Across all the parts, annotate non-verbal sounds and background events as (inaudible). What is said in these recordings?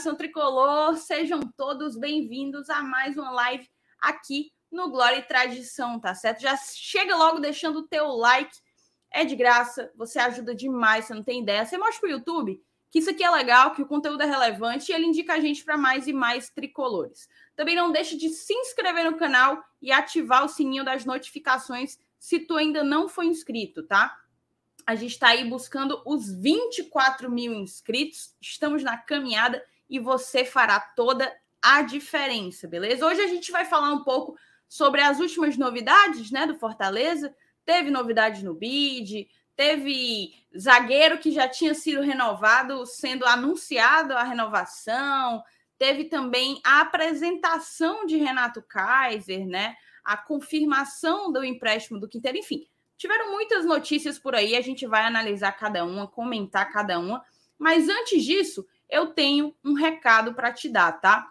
nação tricolor, sejam todos bem-vindos a mais uma live aqui no Glória e Tradição, tá certo? Já chega logo deixando o teu like, é de graça, você ajuda demais, você não tem ideia. Você mostra pro YouTube que isso aqui é legal, que o conteúdo é relevante e ele indica a gente para mais e mais tricolores. Também não deixe de se inscrever no canal e ativar o sininho das notificações se tu ainda não foi inscrito, tá? A gente está aí buscando os 24 mil inscritos, estamos na caminhada e você fará toda a diferença, beleza? Hoje a gente vai falar um pouco sobre as últimas novidades né, do Fortaleza. Teve novidades no BID, teve zagueiro que já tinha sido renovado, sendo anunciado a renovação, teve também a apresentação de Renato Kaiser, né? A confirmação do empréstimo do Quinteiro, enfim, Tiveram muitas notícias por aí, a gente vai analisar cada uma, comentar cada uma. Mas antes disso, eu tenho um recado para te dar, tá?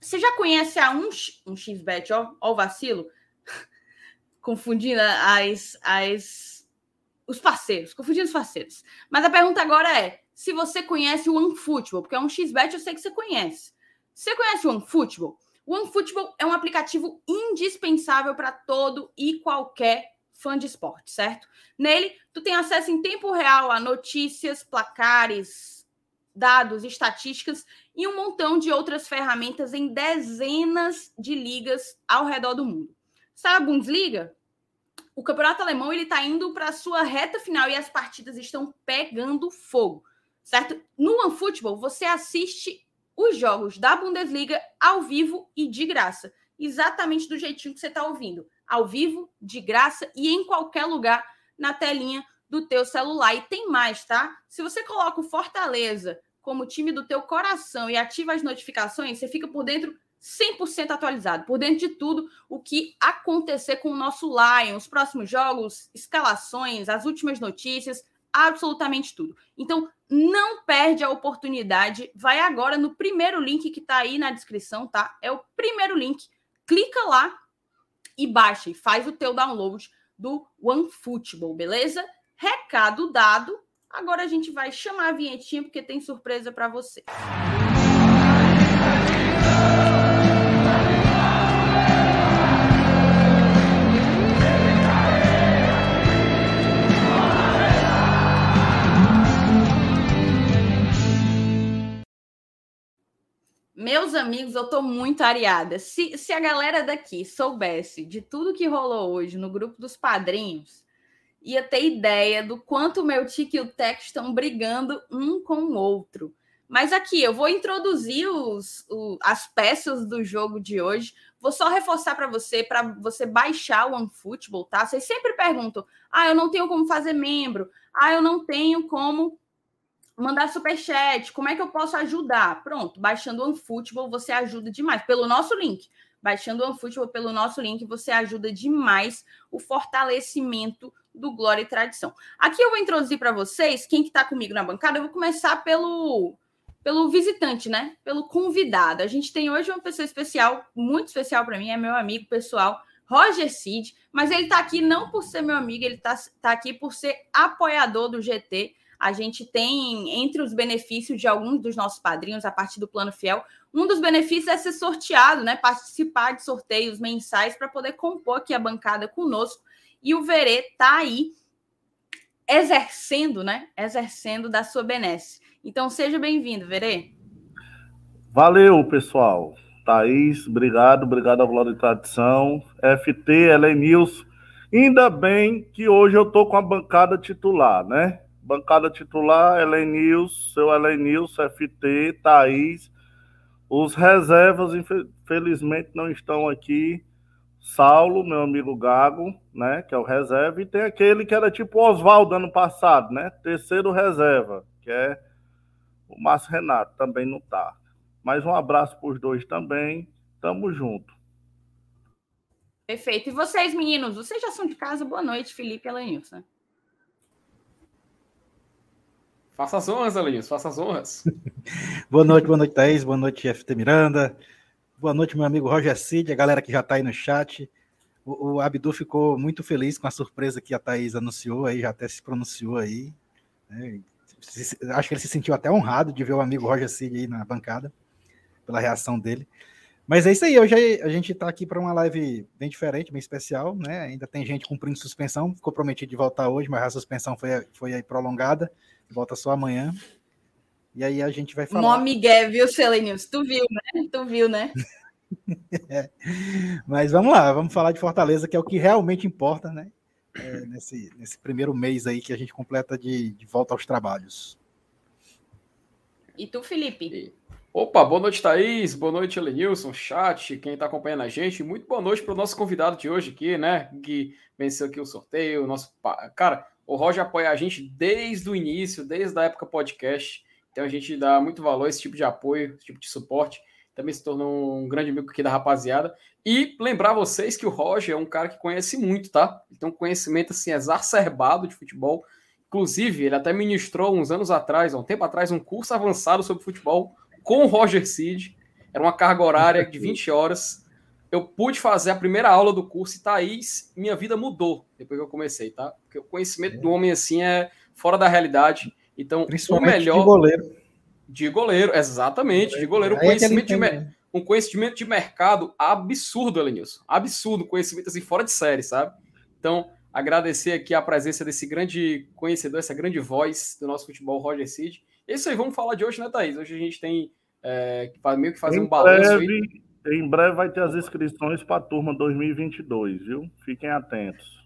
Você já conhece a um, um XBet, ó, ó o vacilo? (laughs) confundindo as, as os parceiros, confundindo os parceiros. Mas a pergunta agora é: se você conhece o OneFootball, porque é um XBet, eu sei que você conhece. Você conhece o OneFootball? O OneFootball é um aplicativo indispensável para todo e qualquer fã de esporte, certo? Nele, tu tem acesso em tempo real a notícias, placares, dados, estatísticas e um montão de outras ferramentas em dezenas de ligas ao redor do mundo. Sabe a Bundesliga? O campeonato alemão ele está indo para a sua reta final e as partidas estão pegando fogo, certo? No OneFootball, você assiste os jogos da Bundesliga ao vivo e de graça, exatamente do jeitinho que você está ouvindo ao vivo, de graça e em qualquer lugar na telinha do teu celular. E tem mais, tá? Se você coloca o Fortaleza como time do teu coração e ativa as notificações, você fica por dentro 100% atualizado, por dentro de tudo o que acontecer com o nosso Lion, os próximos jogos, escalações, as últimas notícias, absolutamente tudo. Então, não perde a oportunidade, vai agora no primeiro link que está aí na descrição, tá? É o primeiro link. Clica lá e baixa e faz o teu download do OneFootball, beleza? Recado dado. Agora a gente vai chamar a vinhetinha porque tem surpresa para você. Meus amigos, eu tô muito areada. Se, se a galera daqui soubesse de tudo que rolou hoje no grupo dos padrinhos, ia ter ideia do quanto o meu Tique e o Tech estão brigando um com o outro. Mas aqui, eu vou introduzir os, o, as peças do jogo de hoje. Vou só reforçar para você, para você baixar o OneFootball, tá? Vocês sempre perguntam: ah, eu não tenho como fazer membro, ah, eu não tenho como mandar superchat, como é que eu posso ajudar? Pronto, baixando o OneFootball você ajuda demais, pelo nosso link. Baixando o OneFootball pelo nosso link, você ajuda demais o fortalecimento do Glória e Tradição. Aqui eu vou introduzir para vocês, quem que está comigo na bancada, eu vou começar pelo pelo visitante, né? Pelo convidado. A gente tem hoje uma pessoa especial, muito especial para mim, é meu amigo pessoal, Roger Cid, mas ele está aqui não por ser meu amigo, ele está tá aqui por ser apoiador do GT a gente tem entre os benefícios de alguns dos nossos padrinhos, a partir do Plano Fiel, um dos benefícios é ser sorteado, né? Participar de sorteios mensais para poder compor aqui a bancada conosco. E o Verê está aí exercendo, né? Exercendo da sua benesse. Então, seja bem-vindo, Verê. Valeu, pessoal. Thaís, obrigado, obrigado à Glória de Tradição. FT, News. Ainda bem que hoje eu tô com a bancada titular, né? Bancada titular, Elenils, seu Elenils, FT, Thaís. Os reservas, infelizmente, não estão aqui. Saulo, meu amigo Gago, né? Que é o reserva. E tem aquele que era tipo Oswaldo ano passado, né? Terceiro reserva, que é o Márcio Renato, também não tá. Mais um abraço para os dois também. Tamo junto. Perfeito. E vocês, meninos, vocês já são de casa? Boa noite, Felipe e Elenilson. Faça as honras, Alinhos, faça as honras. (laughs) boa noite, boa noite, Thaís, boa noite, FT Miranda. Boa noite, meu amigo Roger Cid, a galera que já está aí no chat. O, o, Abdu ficou muito feliz com a surpresa que a Thaís anunciou aí, já até se pronunciou aí. Né? acho que ele se sentiu até honrado de ver o amigo Roger Cid aí na bancada, pela reação dele. Mas é isso aí, hoje a gente está aqui para uma live bem diferente, bem especial, né? Ainda tem gente cumprindo suspensão, ficou prometido de voltar hoje, mas a suspensão foi, foi aí prolongada, volta só amanhã. E aí a gente vai falar. Mó Miguel, viu, Selenius? Tu viu, né? Tu viu, né? (laughs) é. Mas vamos lá, vamos falar de Fortaleza, que é o que realmente importa, né? É, nesse, nesse primeiro mês aí que a gente completa de, de volta aos trabalhos. E tu, Felipe? Opa, boa noite, Thaís. Boa noite, Elenilson, chat, quem está acompanhando a gente. Muito boa noite para o nosso convidado de hoje aqui, né? Que venceu aqui o sorteio. Nosso... Cara, o Roger apoia a gente desde o início, desde a época podcast. Então a gente dá muito valor a esse tipo de apoio, esse tipo de suporte. Também se tornou um grande amigo aqui da rapaziada. E lembrar vocês que o Roger é um cara que conhece muito, tá? Ele tem um conhecimento assim exacerbado de futebol. Inclusive, ele até ministrou uns anos atrás, um tempo atrás, um curso avançado sobre futebol com o Roger Cid. Era uma carga horária de 20 horas. Eu pude fazer a primeira aula do curso e Thaís, minha vida mudou depois que eu comecei, tá? Porque o conhecimento é. do homem assim é fora da realidade. Então, o melhor. De goleiro. De goleiro, exatamente, de goleiro. Um é conhecimento de, né? um conhecimento de mercado absurdo, Elenilson. Absurdo, conhecimento assim, fora de série, sabe? Então, agradecer aqui a presença desse grande conhecedor, essa grande voz do nosso futebol, Roger Cid. Isso aí, vamos falar de hoje, né, Thaís? Hoje a gente tem é, meio que fazer em um balanço breve. Em breve vai ter as inscrições para a turma 2022, viu? Fiquem atentos.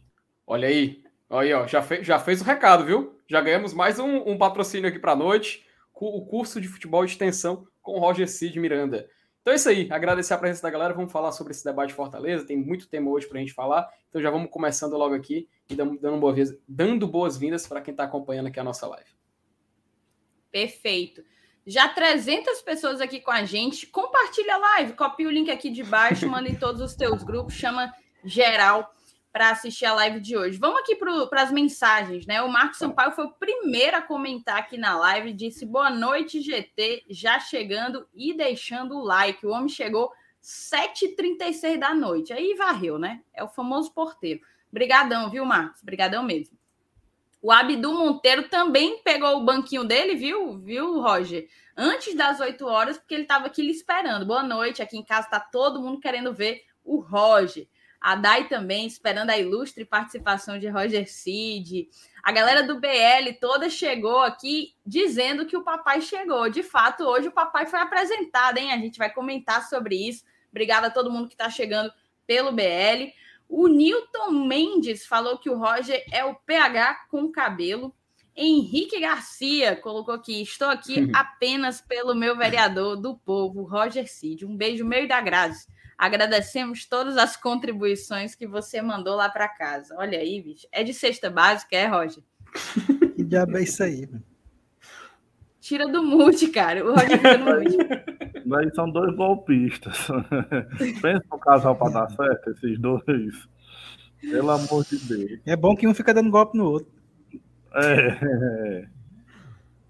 Olha aí, Aí, ó, já, fe já fez o recado, viu? Já ganhamos mais um, um patrocínio aqui para a noite, o curso de futebol de extensão com o Roger Cid Miranda. Então é isso aí, agradecer a presença da galera, vamos falar sobre esse debate de Fortaleza, tem muito tema hoje para a gente falar, então já vamos começando logo aqui e dando, boas, dando boas-vindas para quem está acompanhando aqui a nossa live. Perfeito. Já 300 pessoas aqui com a gente, compartilha a live, copia o link aqui de baixo, manda em todos os teus grupos, chama geral para assistir a live de hoje. Vamos aqui para as mensagens, né? O Marcos Sampaio foi o primeiro a comentar aqui na live, disse boa noite, GT, já chegando e deixando o like. O homem chegou 7h36 da noite. Aí varreu, né? É o famoso porteiro. Brigadão, viu, Marcos? Brigadão mesmo. O Abdu Monteiro também pegou o banquinho dele, viu, viu, Roger? Antes das 8 horas, porque ele estava aqui lhe esperando. Boa noite. Aqui em casa está todo mundo querendo ver o Roger. A Dai também, esperando a ilustre participação de Roger Cid. A galera do BL toda chegou aqui dizendo que o papai chegou. De fato, hoje o papai foi apresentado, hein? A gente vai comentar sobre isso. Obrigada a todo mundo que está chegando pelo BL. O Newton Mendes falou que o Roger é o PH com cabelo. Henrique Garcia colocou aqui: estou aqui (laughs) apenas pelo meu vereador do povo, Roger Cid. Um beijo meio da Grazi. Agradecemos todas as contribuições que você mandou lá para casa. Olha aí, bicho. É de cesta básica, é, Roger? Que diabo é isso aí, mano? Tira do mute, cara. O Roger tira do mute. Daí são dois golpistas. (laughs) Pensa no casal para dar certo, esses dois. Pelo amor de Deus. É bom que um fica dando golpe no outro. É.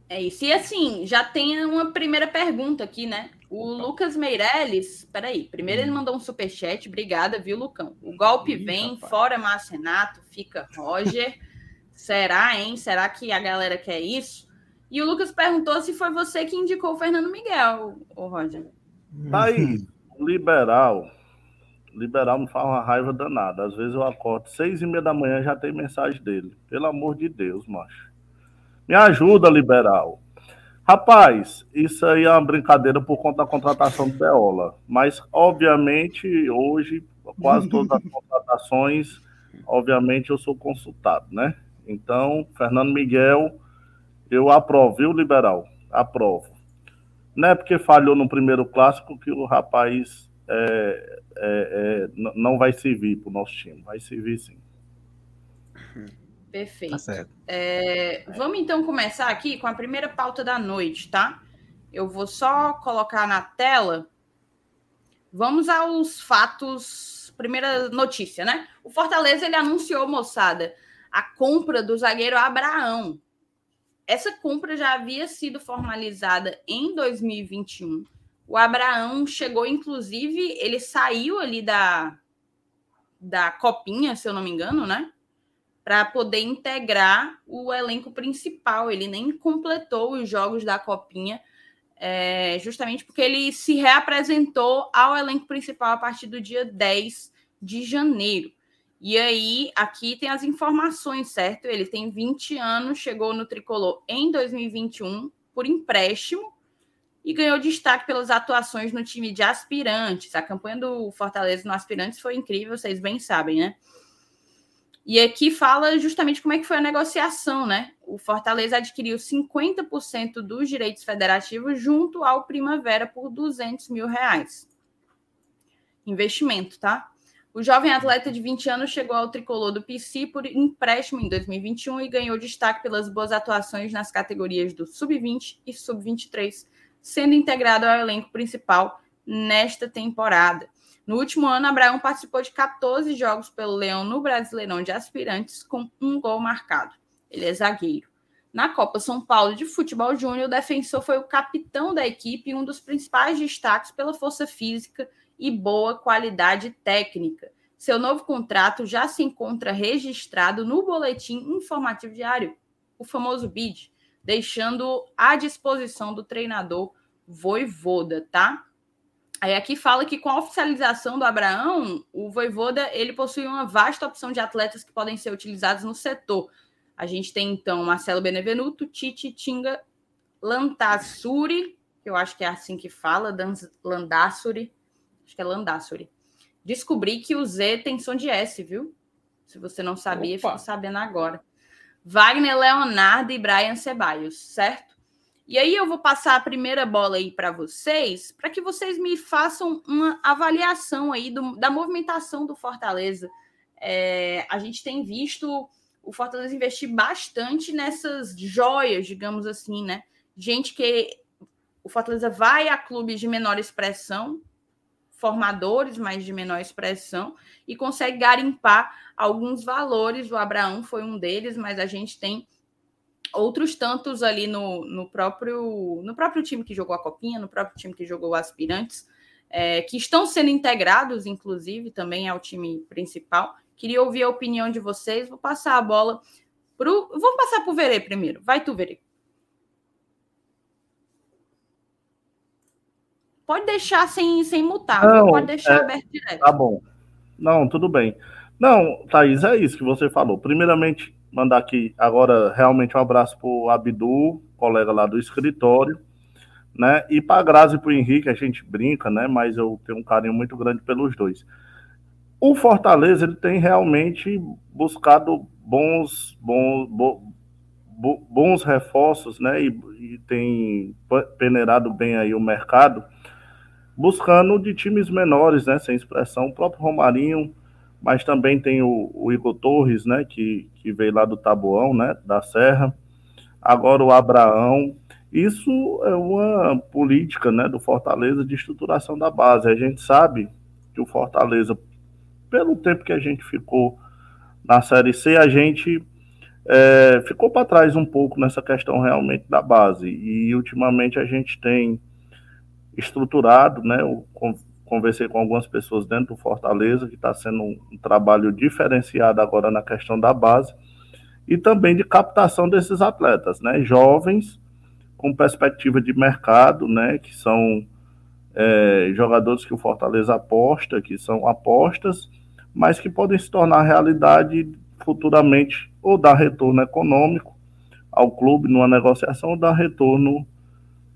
É isso. E assim, já tem uma primeira pergunta aqui, né? O Lucas Meirelles, peraí, primeiro ele hum. mandou um superchat, obrigada, viu, Lucão? O golpe Ih, vem, rapaz. fora Márcio Renato, fica Roger. (laughs) Será, hein? Será que a galera quer isso? E o Lucas perguntou se foi você que indicou o Fernando Miguel, o Roger. Tá aí, liberal. Liberal me faz uma raiva danada. Às vezes eu acordo seis e meia da manhã já tem mensagem dele. Pelo amor de Deus, macho. Me ajuda, liberal. Rapaz, isso aí é uma brincadeira por conta da contratação do Peola. Mas, obviamente, hoje, quase todas as (laughs) contratações, obviamente, eu sou consultado, né? Então, Fernando Miguel, eu aprovo, viu, liberal? Aprovo. Não é porque falhou no primeiro clássico que o rapaz é, é, é, não vai servir para o nosso time. Vai servir sim. Perfeito. Tá é, vamos então começar aqui com a primeira pauta da noite, tá? Eu vou só colocar na tela. Vamos aos fatos. Primeira notícia, né? O Fortaleza ele anunciou, moçada, a compra do zagueiro Abraão. Essa compra já havia sido formalizada em 2021. O Abraão chegou, inclusive, ele saiu ali da, da copinha, se eu não me engano, né? para poder integrar o elenco principal. Ele nem completou os jogos da Copinha, é, justamente porque ele se reapresentou ao elenco principal a partir do dia 10 de janeiro. E aí, aqui tem as informações, certo? Ele tem 20 anos, chegou no tricolor em 2021 por empréstimo e ganhou destaque pelas atuações no time de aspirantes. A campanha do Fortaleza no aspirantes foi incrível, vocês bem sabem, né? E aqui fala justamente como é que foi a negociação, né? O Fortaleza adquiriu 50% dos direitos federativos junto ao Primavera por 200 mil reais. Investimento, tá? O jovem atleta de 20 anos chegou ao tricolor do PC por empréstimo em 2021 e ganhou destaque pelas boas atuações nas categorias do Sub-20 e Sub-23, sendo integrado ao elenco principal nesta temporada. No último ano, Abraão participou de 14 jogos pelo Leão no Brasileirão de Aspirantes, com um gol marcado. Ele é zagueiro. Na Copa São Paulo de Futebol Júnior, o defensor foi o capitão da equipe e um dos principais destaques pela força física e boa qualidade técnica. Seu novo contrato já se encontra registrado no Boletim Informativo Diário, o famoso BID, deixando à disposição do treinador Voivoda, tá? Aí aqui fala que com a oficialização do Abraão, o Voivoda ele possui uma vasta opção de atletas que podem ser utilizados no setor. A gente tem então Marcelo Benevenuto, Titi Tinga, Lantassuri, que eu acho que é assim que fala, Landassuri, acho que é Landassuri. Descobri que o Z tem som de S, viu? Se você não sabia, fico sabendo agora. Wagner Leonardo e Brian Ceballos, certo? E aí eu vou passar a primeira bola aí para vocês, para que vocês me façam uma avaliação aí do, da movimentação do Fortaleza. É, a gente tem visto o Fortaleza investir bastante nessas joias, digamos assim, né? Gente que o Fortaleza vai a clubes de menor expressão, formadores, mas de menor expressão, e consegue garimpar alguns valores. O Abraão foi um deles, mas a gente tem outros tantos ali no, no, próprio, no próprio time que jogou a Copinha, no próprio time que jogou aspirantes, é, que estão sendo integrados, inclusive, também ao time principal. Queria ouvir a opinião de vocês. Vou passar a bola para o. Vamos passar para o Verê primeiro. Vai tu, Verê. Pode deixar sem, sem mutar, Não, pode deixar é, aberto direto. Tá bom. Não, tudo bem. Não, Thaís, é isso que você falou. Primeiramente, mandar aqui agora realmente um abraço para o Abdu, colega lá do escritório, né? E para a Grazi e para o Henrique, a gente brinca, né? Mas eu tenho um carinho muito grande pelos dois. O Fortaleza ele tem realmente buscado bons, bons, bons reforços, né? E, e tem peneirado bem aí o mercado, buscando de times menores, né? Sem expressão, o próprio Romarinho mas também tem o, o Igor Torres, né, que, que veio lá do Taboão, né, da Serra, agora o Abraão. Isso é uma política, né, do Fortaleza de estruturação da base. A gente sabe que o Fortaleza, pelo tempo que a gente ficou na Série C, a gente é, ficou para trás um pouco nessa questão realmente da base. E ultimamente a gente tem estruturado, né, o, conversei com algumas pessoas dentro do Fortaleza, que está sendo um, um, trabalho diferenciado agora na questão da base, e também de captação desses atletas, né? Jovens, com perspectiva de mercado, né? Que são é, jogadores que o Fortaleza aposta, que são apostas, mas que podem se tornar realidade futuramente, ou dar retorno econômico ao clube numa negociação, ou dar retorno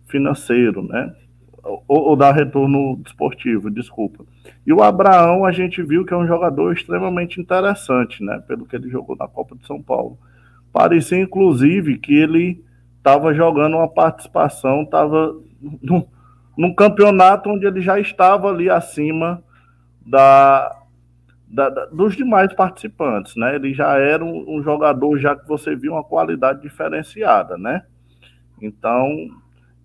financeiro, né? Ou, ou dar retorno desportivo, desculpa. E o Abraão, a gente viu que é um jogador extremamente interessante, né? Pelo que ele jogou na Copa de São Paulo. Parecia, inclusive, que ele estava jogando uma participação, estava num campeonato onde ele já estava ali acima da, da, da, dos demais participantes, né? Ele já era um, um, jogador, já que você viu uma qualidade diferenciada, né? Então,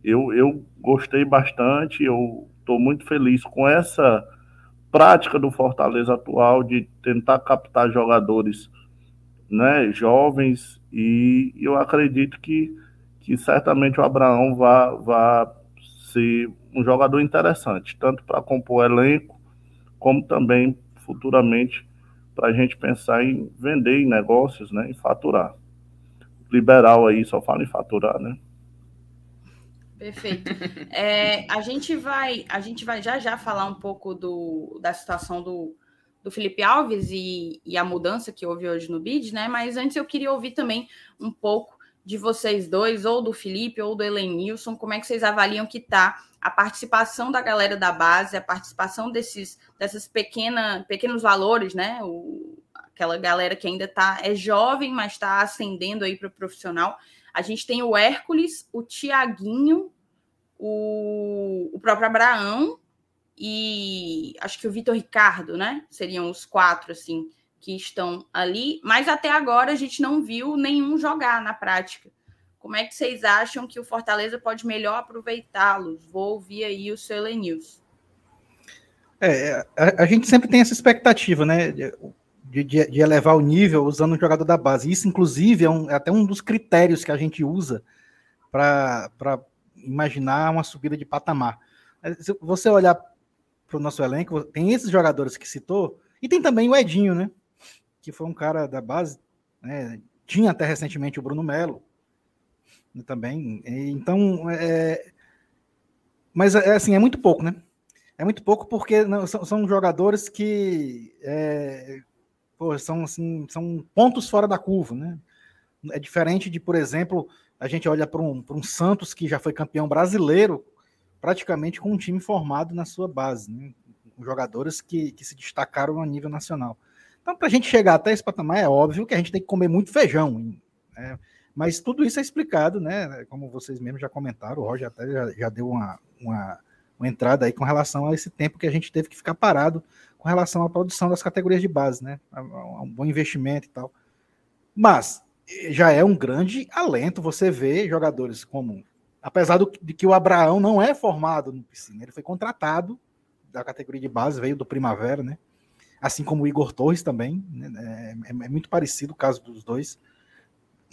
eu, eu gostei bastante, eu estou muito feliz com essa prática do Fortaleza atual de tentar captar jogadores né, jovens e eu acredito que, que certamente o Abraão vai, ser um jogador interessante, tanto para compor elenco, como também futuramente para a gente pensar em vender em negócios, né, em faturar. Liberal aí só fala em faturar, né? Perfeito. É, a gente vai, a gente vai já já falar um pouco do, da situação do, do Felipe Alves e, e a mudança que houve hoje no BID, né? Mas antes eu queria ouvir também um pouco de vocês dois, ou do Felipe, ou do Elenilson, como é que vocês avaliam que está a participação da galera da base, a participação desses, dessas pequena, pequenos valores, né? O, aquela galera que ainda tá, é jovem, mas está ascendendo aí para o profissional. A gente tem o Hércules, o Tiaguinho, o, o próprio Abraão e acho que o Vitor Ricardo, né? Seriam os quatro, assim, que estão ali. Mas até agora a gente não viu nenhum jogar na prática. Como é que vocês acham que o Fortaleza pode melhor aproveitá-los? Vou ouvir aí o seu Elenils. É, a, a, gente sempre tem essa expectativa, né? De, de, elevar o nível usando o jogador da base. Isso, inclusive, é, um, é até um dos critérios que a gente usa para imaginar uma subida de patamar. Se você olhar para o nosso elenco, tem esses jogadores que citou, e tem também o Edinho, né? Que foi um cara da base, né? Tinha até recentemente o Bruno Melo né, também. Então, é... mas é assim, é muito pouco, né? É muito pouco porque não, são, são, jogadores que é, pô, são, assim, são pontos fora da curva, né? É diferente de, por exemplo, a gente olha para um, um Santos que já foi campeão brasileiro praticamente com um time formado na sua base, né? com jogadores que, que se destacaram a nível nacional. Então, para a gente chegar até esse patamar, é óbvio que a gente tem que comer muito feijão. Né? Mas tudo isso é explicado, né? Como vocês mesmos já comentaram, o Roger até já, já deu uma, uma, uma, entrada aí com relação a esse tempo que a gente teve que ficar parado com relação à produção das categorias de base, né? Um bom investimento e tal. Mas já é um grande alento você ver jogadores como apesar do, de que o Abraão não é formado no piscina, ele foi contratado da categoria de base, veio do Primavera, né? Assim como o Igor Torres também, né? é, é, muito parecido o caso dos dois,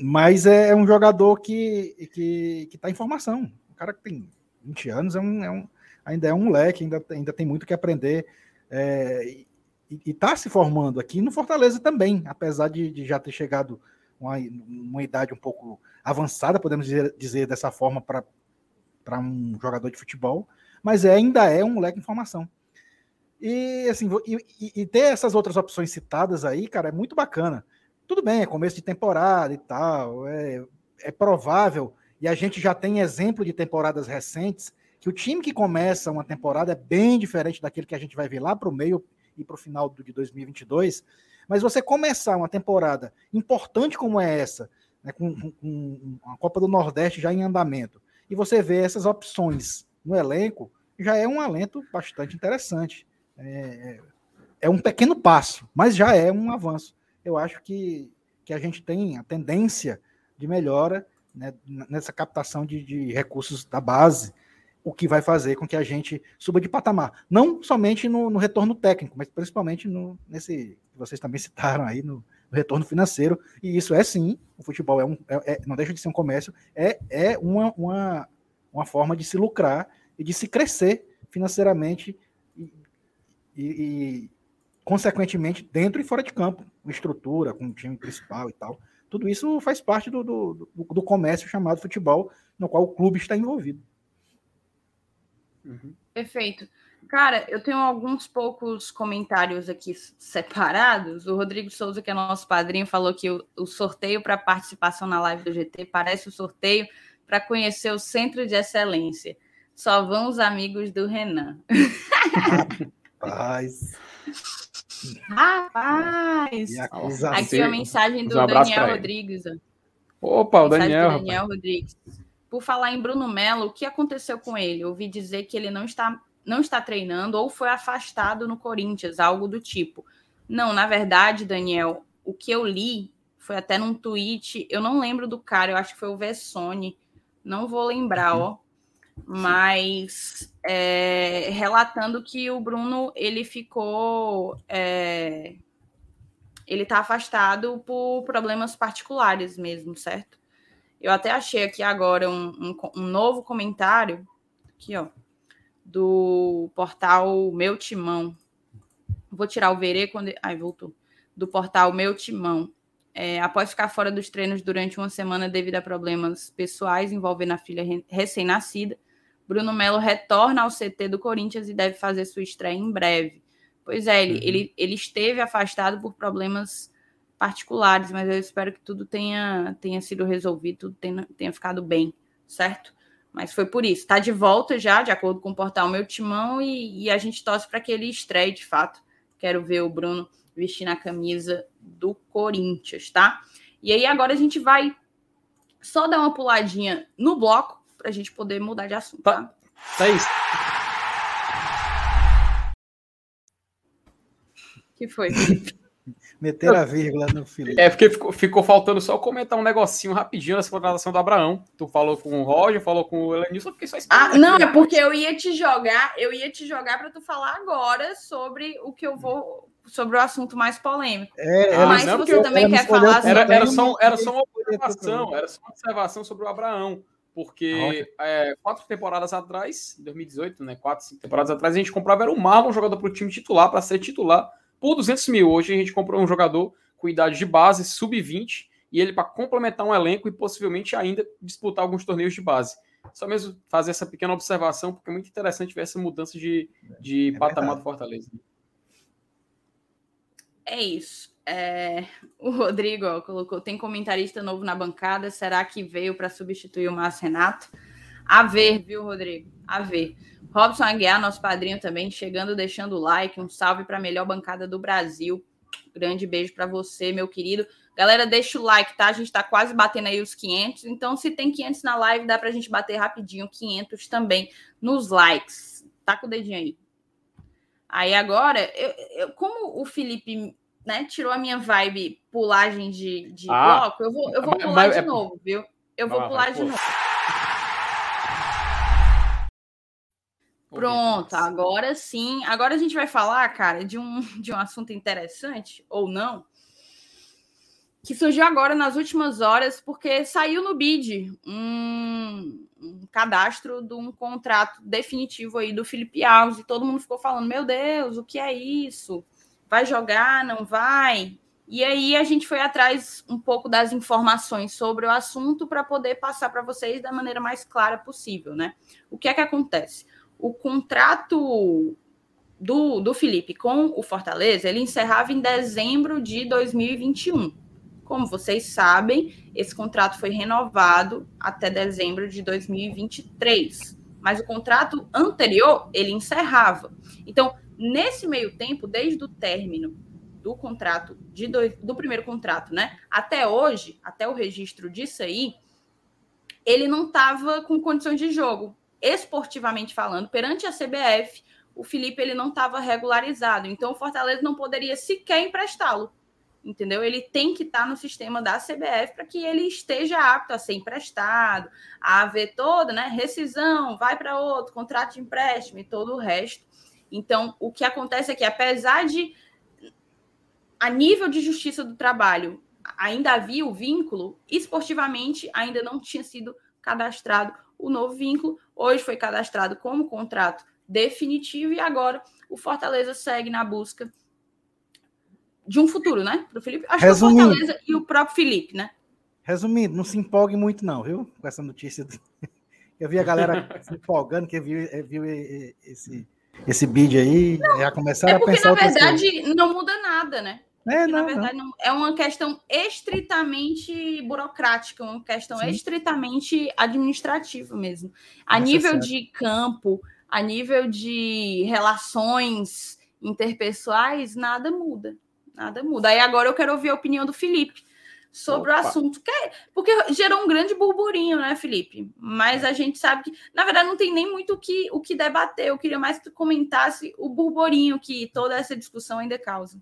mas é, é um jogador que que está em formação. O cara que tem 20 anos é um, é um, ainda é um moleque, ainda, ainda tem muito que aprender. É, e está se formando aqui no Fortaleza também, apesar de, de já ter chegado uma, uma idade um pouco avançada, podemos dizer, dizer dessa forma, para um jogador de futebol, mas é, ainda é um moleque em formação. E assim, e, e, ter essas outras opções citadas aí, cara, é muito bacana. Tudo bem, é começo de temporada e tal, é, é provável, e a gente já tem exemplo de temporadas recentes, que o time que começa uma temporada é bem diferente daquele que a gente vai ver lá para o meio e para o final de 2022. Mas você começar uma temporada importante como é essa, né, com, com, a Copa do Nordeste já em andamento, e você vê essas opções no elenco, já é um alento bastante interessante. É, é um pequeno passo, mas já é um avanço. Eu acho que, que a gente tem a tendência de melhora né, nessa captação de, de recursos da base, o que vai fazer com que a gente suba de patamar. Não somente no, no retorno técnico, mas principalmente no, nesse que vocês também (laughs) citaram aí, no, no, retorno financeiro. E isso é sim, o futebol é um, é, é, não deixa de ser um comércio, é, é uma, uma, uma forma de se lucrar e de se crescer financeiramente e, e, e consequentemente, dentro e fora de campo, com estrutura, com time principal e tal. Tudo isso faz parte do, do, do, do comércio chamado futebol, no qual o clube está envolvido. Uhum. Perfeito. Cara, eu tenho alguns poucos comentários aqui separados. O Rodrigo Souza, que é nosso padrinho, falou que o, o sorteio para participação na live do GT parece o sorteio para conhecer o Centro de Excelência. Só vão os amigos do Renan. Rapaz. Rapaz. Aqui a mensagem do Daniel Rodrigues. Opa, o Daniel. Daniel Rodrigues. Por falar em Bruno Melo, o que aconteceu com ele? Ouvi dizer que ele não está, não está treinando ou foi afastado no Corinthians, algo do tipo. Não, na verdade, Daniel, o que eu li foi até num tweet, eu não lembro do cara, eu acho que foi o Vessone, não vou lembrar, uhum. ó. Mas é, relatando que o Bruno ele ficou. É, ele está afastado por problemas particulares mesmo, certo? Eu até achei aqui agora um, um, um novo comentário, aqui, ó, do portal Meu Timão. Vou tirar o verê quando. Ai, voltou. do portal Meu Timão. É, após ficar fora dos treinos durante uma semana devido a problemas pessoais envolvendo a filha recém-nascida, Bruno Melo retorna ao CT do Corinthians e deve fazer sua estreia em breve. Pois é, ele, uhum. ele, ele esteve afastado por problemas particulares, mas eu espero que tudo tenha, tenha sido resolvido, tudo tenha, tenha ficado bem, certo? Mas foi por isso. Está de volta já, de acordo com o portal Meu Timão, e, e a gente torce para que ele estreie de fato. Quero ver o Bruno vestindo a camisa do Corinthians, tá? E aí agora a gente vai só dar uma puladinha no bloco para a gente poder mudar de assunto, tá? Tá isso. que foi? (laughs) Meter a vírgula no Felipe. É, porque ficou, ficou, faltando só comentar um negocinho rapidinho nessa contratação do Abraão. Tu falou com o Roger, falou com o Elenilson, porque só Ah, não, é porque eu ia te jogar, eu ia te jogar para tu falar agora sobre o que eu vou. Sobre o assunto mais polêmico. É, é Mas se você também quer falar sobre. Era, era, só, era só uma observação, era só uma observação sobre o Abraão porque é, quatro temporadas atrás, em 2018, né, quatro, cinco temporadas atrás, a gente comprava era o Marlon, jogador para o time titular, para ser titular, por 200 mil. Hoje a gente comprou um jogador com idade de base, sub-20, e ele para complementar um elenco e possivelmente ainda disputar alguns torneios de base. Só mesmo fazer essa pequena observação, porque é muito interessante ver essa mudança de, de é patamar do Fortaleza. É isso. É, o Rodrigo ó, colocou: tem comentarista novo na bancada. Será que veio para substituir o Márcio Renato? A ver, viu, Rodrigo? A ver. Robson Aguiar, nosso padrinho também, chegando, deixando o like. Um salve para a melhor bancada do Brasil. Grande beijo para você, meu querido. Galera, deixa o like, tá? A gente está quase batendo aí os 500. Então, se tem 500 na live, dá para a gente bater rapidinho 500 também nos likes. Tá com o dedinho aí. Aí agora, eu, eu, como o Felipe né, tirou a minha vibe pulagem de, de ah, bloco, eu vou, eu vou pular mas, de é... novo, viu? Eu vou pular de novo. Pronto, agora sim. Agora a gente vai falar, cara, de um, (laughs) de um assunto interessante, ou não, que surgiu agora nas últimas horas, porque saiu no BID um, um cadastro de um contrato definitivo aí do Felipe Alves, e todo mundo ficou falando: meu Deus, o que é isso? Vai jogar, não vai? E aí a gente foi atrás um pouco das informações sobre o assunto para poder passar para vocês da maneira mais clara possível, né? O que é que acontece? O contrato do, do Felipe com o Fortaleza, ele encerrava em dezembro de 2021. Como vocês sabem, esse contrato foi renovado até dezembro de 2023. Mas o contrato anterior, ele encerrava. Então, nesse meio tempo, desde o término do contrato, de do, do primeiro contrato, né? Até hoje, até o registro disso aí, ele não estava com condições de jogo esportivamente falando, perante a CBF, o Felipe ele não estava regularizado. Então o Fortaleza não poderia sequer emprestá-lo. Entendeu? Ele tem que estar tá no sistema da CBF para que ele esteja apto a ser emprestado, a haver toda, né? Rescisão, vai para outro, contrato de empréstimo e todo o resto. Então, o que acontece é que, apesar de, a nível de justiça do trabalho, ainda havia o vínculo, esportivamente ainda não tinha sido cadastrado o novo vínculo. Hoje foi cadastrado como contrato definitivo e agora o Fortaleza segue na busca de um futuro, né? Para o Felipe. Acho Resumindo, que o Fortaleza e o próprio Felipe, né? Resumindo, não se empolgue muito, não, viu? Com essa notícia. Do... (laughs) Eu vi a galera (laughs) se empolgando, que viu, eh, viu esse, esse bid aí, não, já começaram é porque, a pensar. Na verdade, não muda nada, né? É, não, na verdade, não. é uma questão estritamente burocrática, uma questão Sim. estritamente administrativa mesmo. A nível de campo, a nível de relações interpessoais, nada muda. Nada muda. Aí agora eu quero ouvir a opinião do Felipe sobre Opa. o assunto. É, porque gerou um grande burburinho, né, Felipe? Mas é. a gente sabe que, na verdade, não tem nem muito o que, o que debater. Eu queria mais que tu comentasse o burburinho que toda essa discussão ainda causa.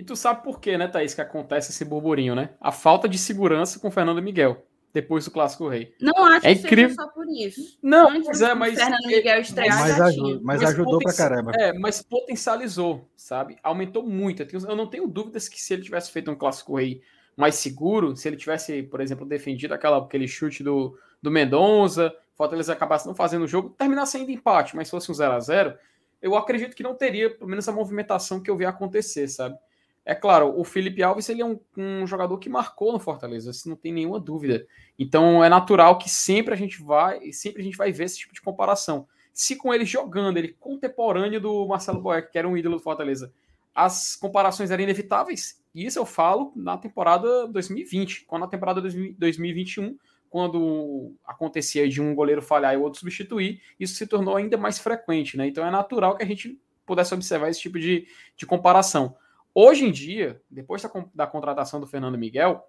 E tu sabe por quê, né, Thaís, que acontece esse burburinho, né? A falta de segurança com o Fernando Miguel, depois do Clássico Rei. Não acho é que incrível. seja só por isso. Não, Antes é, mas... Fernando Miguel estrear, mas, ajudou, mas, mas ajudou pra caramba. É, mas potencializou, sabe? Aumentou muito. Eu não tenho dúvidas que se ele tivesse feito um Clássico Rei mais seguro, se ele tivesse, por exemplo, defendido aquela, aquele chute do, do Mendonça, Fortaleza acabasse não fazendo o jogo, terminasse ainda empate, mas fosse um 0 a 0 eu acredito que não teria, pelo menos, a movimentação que eu vi acontecer, sabe? É claro, o Felipe Alves ele é um, um, jogador que marcou no Fortaleza, isso não tem nenhuma dúvida. Então é natural que sempre a gente vai, sempre a gente vai ver esse tipo de comparação. Se com ele jogando, ele contemporâneo do Marcelo Boeck, que era um ídolo do Fortaleza, as comparações eram inevitáveis. E isso eu falo na temporada 2020, quando na temporada 2021, quando acontecia de um goleiro falhar e o outro substituir, isso se tornou ainda mais frequente, né? Então é natural que a gente pudesse observar esse tipo de, de comparação. Hoje em dia, depois da, da contratação do Fernando Miguel,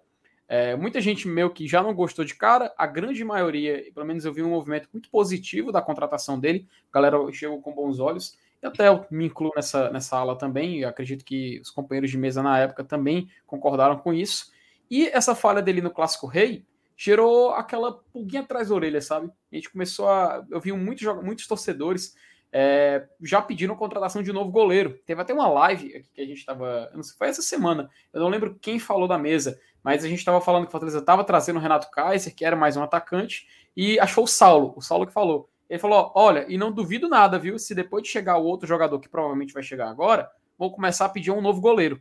é, muita gente meio que já não gostou de cara, a grande maioria, pelo menos eu vi um movimento muito positivo da contratação dele, a galera chegou com bons olhos, e até eu me incluo nessa, nessa ala também, e acredito que os companheiros de mesa na época também concordaram com isso. E essa falha dele no Clássico Rei gerou aquela pulguinha atrás da orelha, sabe? A gente começou a. Eu vi muitos, muitos torcedores é, já pediram contratação de um novo goleiro. Teve até uma live aqui que a gente estava. Não sei, foi essa semana. Eu não lembro quem falou da mesa, mas a gente estava falando que o Fortaleza estava trazendo o Renato Kaiser, que era mais um atacante, e achou o Saulo, o Saulo que falou. Ele falou: olha, e não duvido nada, viu? Se depois de chegar o outro jogador que provavelmente vai chegar agora, vou começar a pedir um novo goleiro.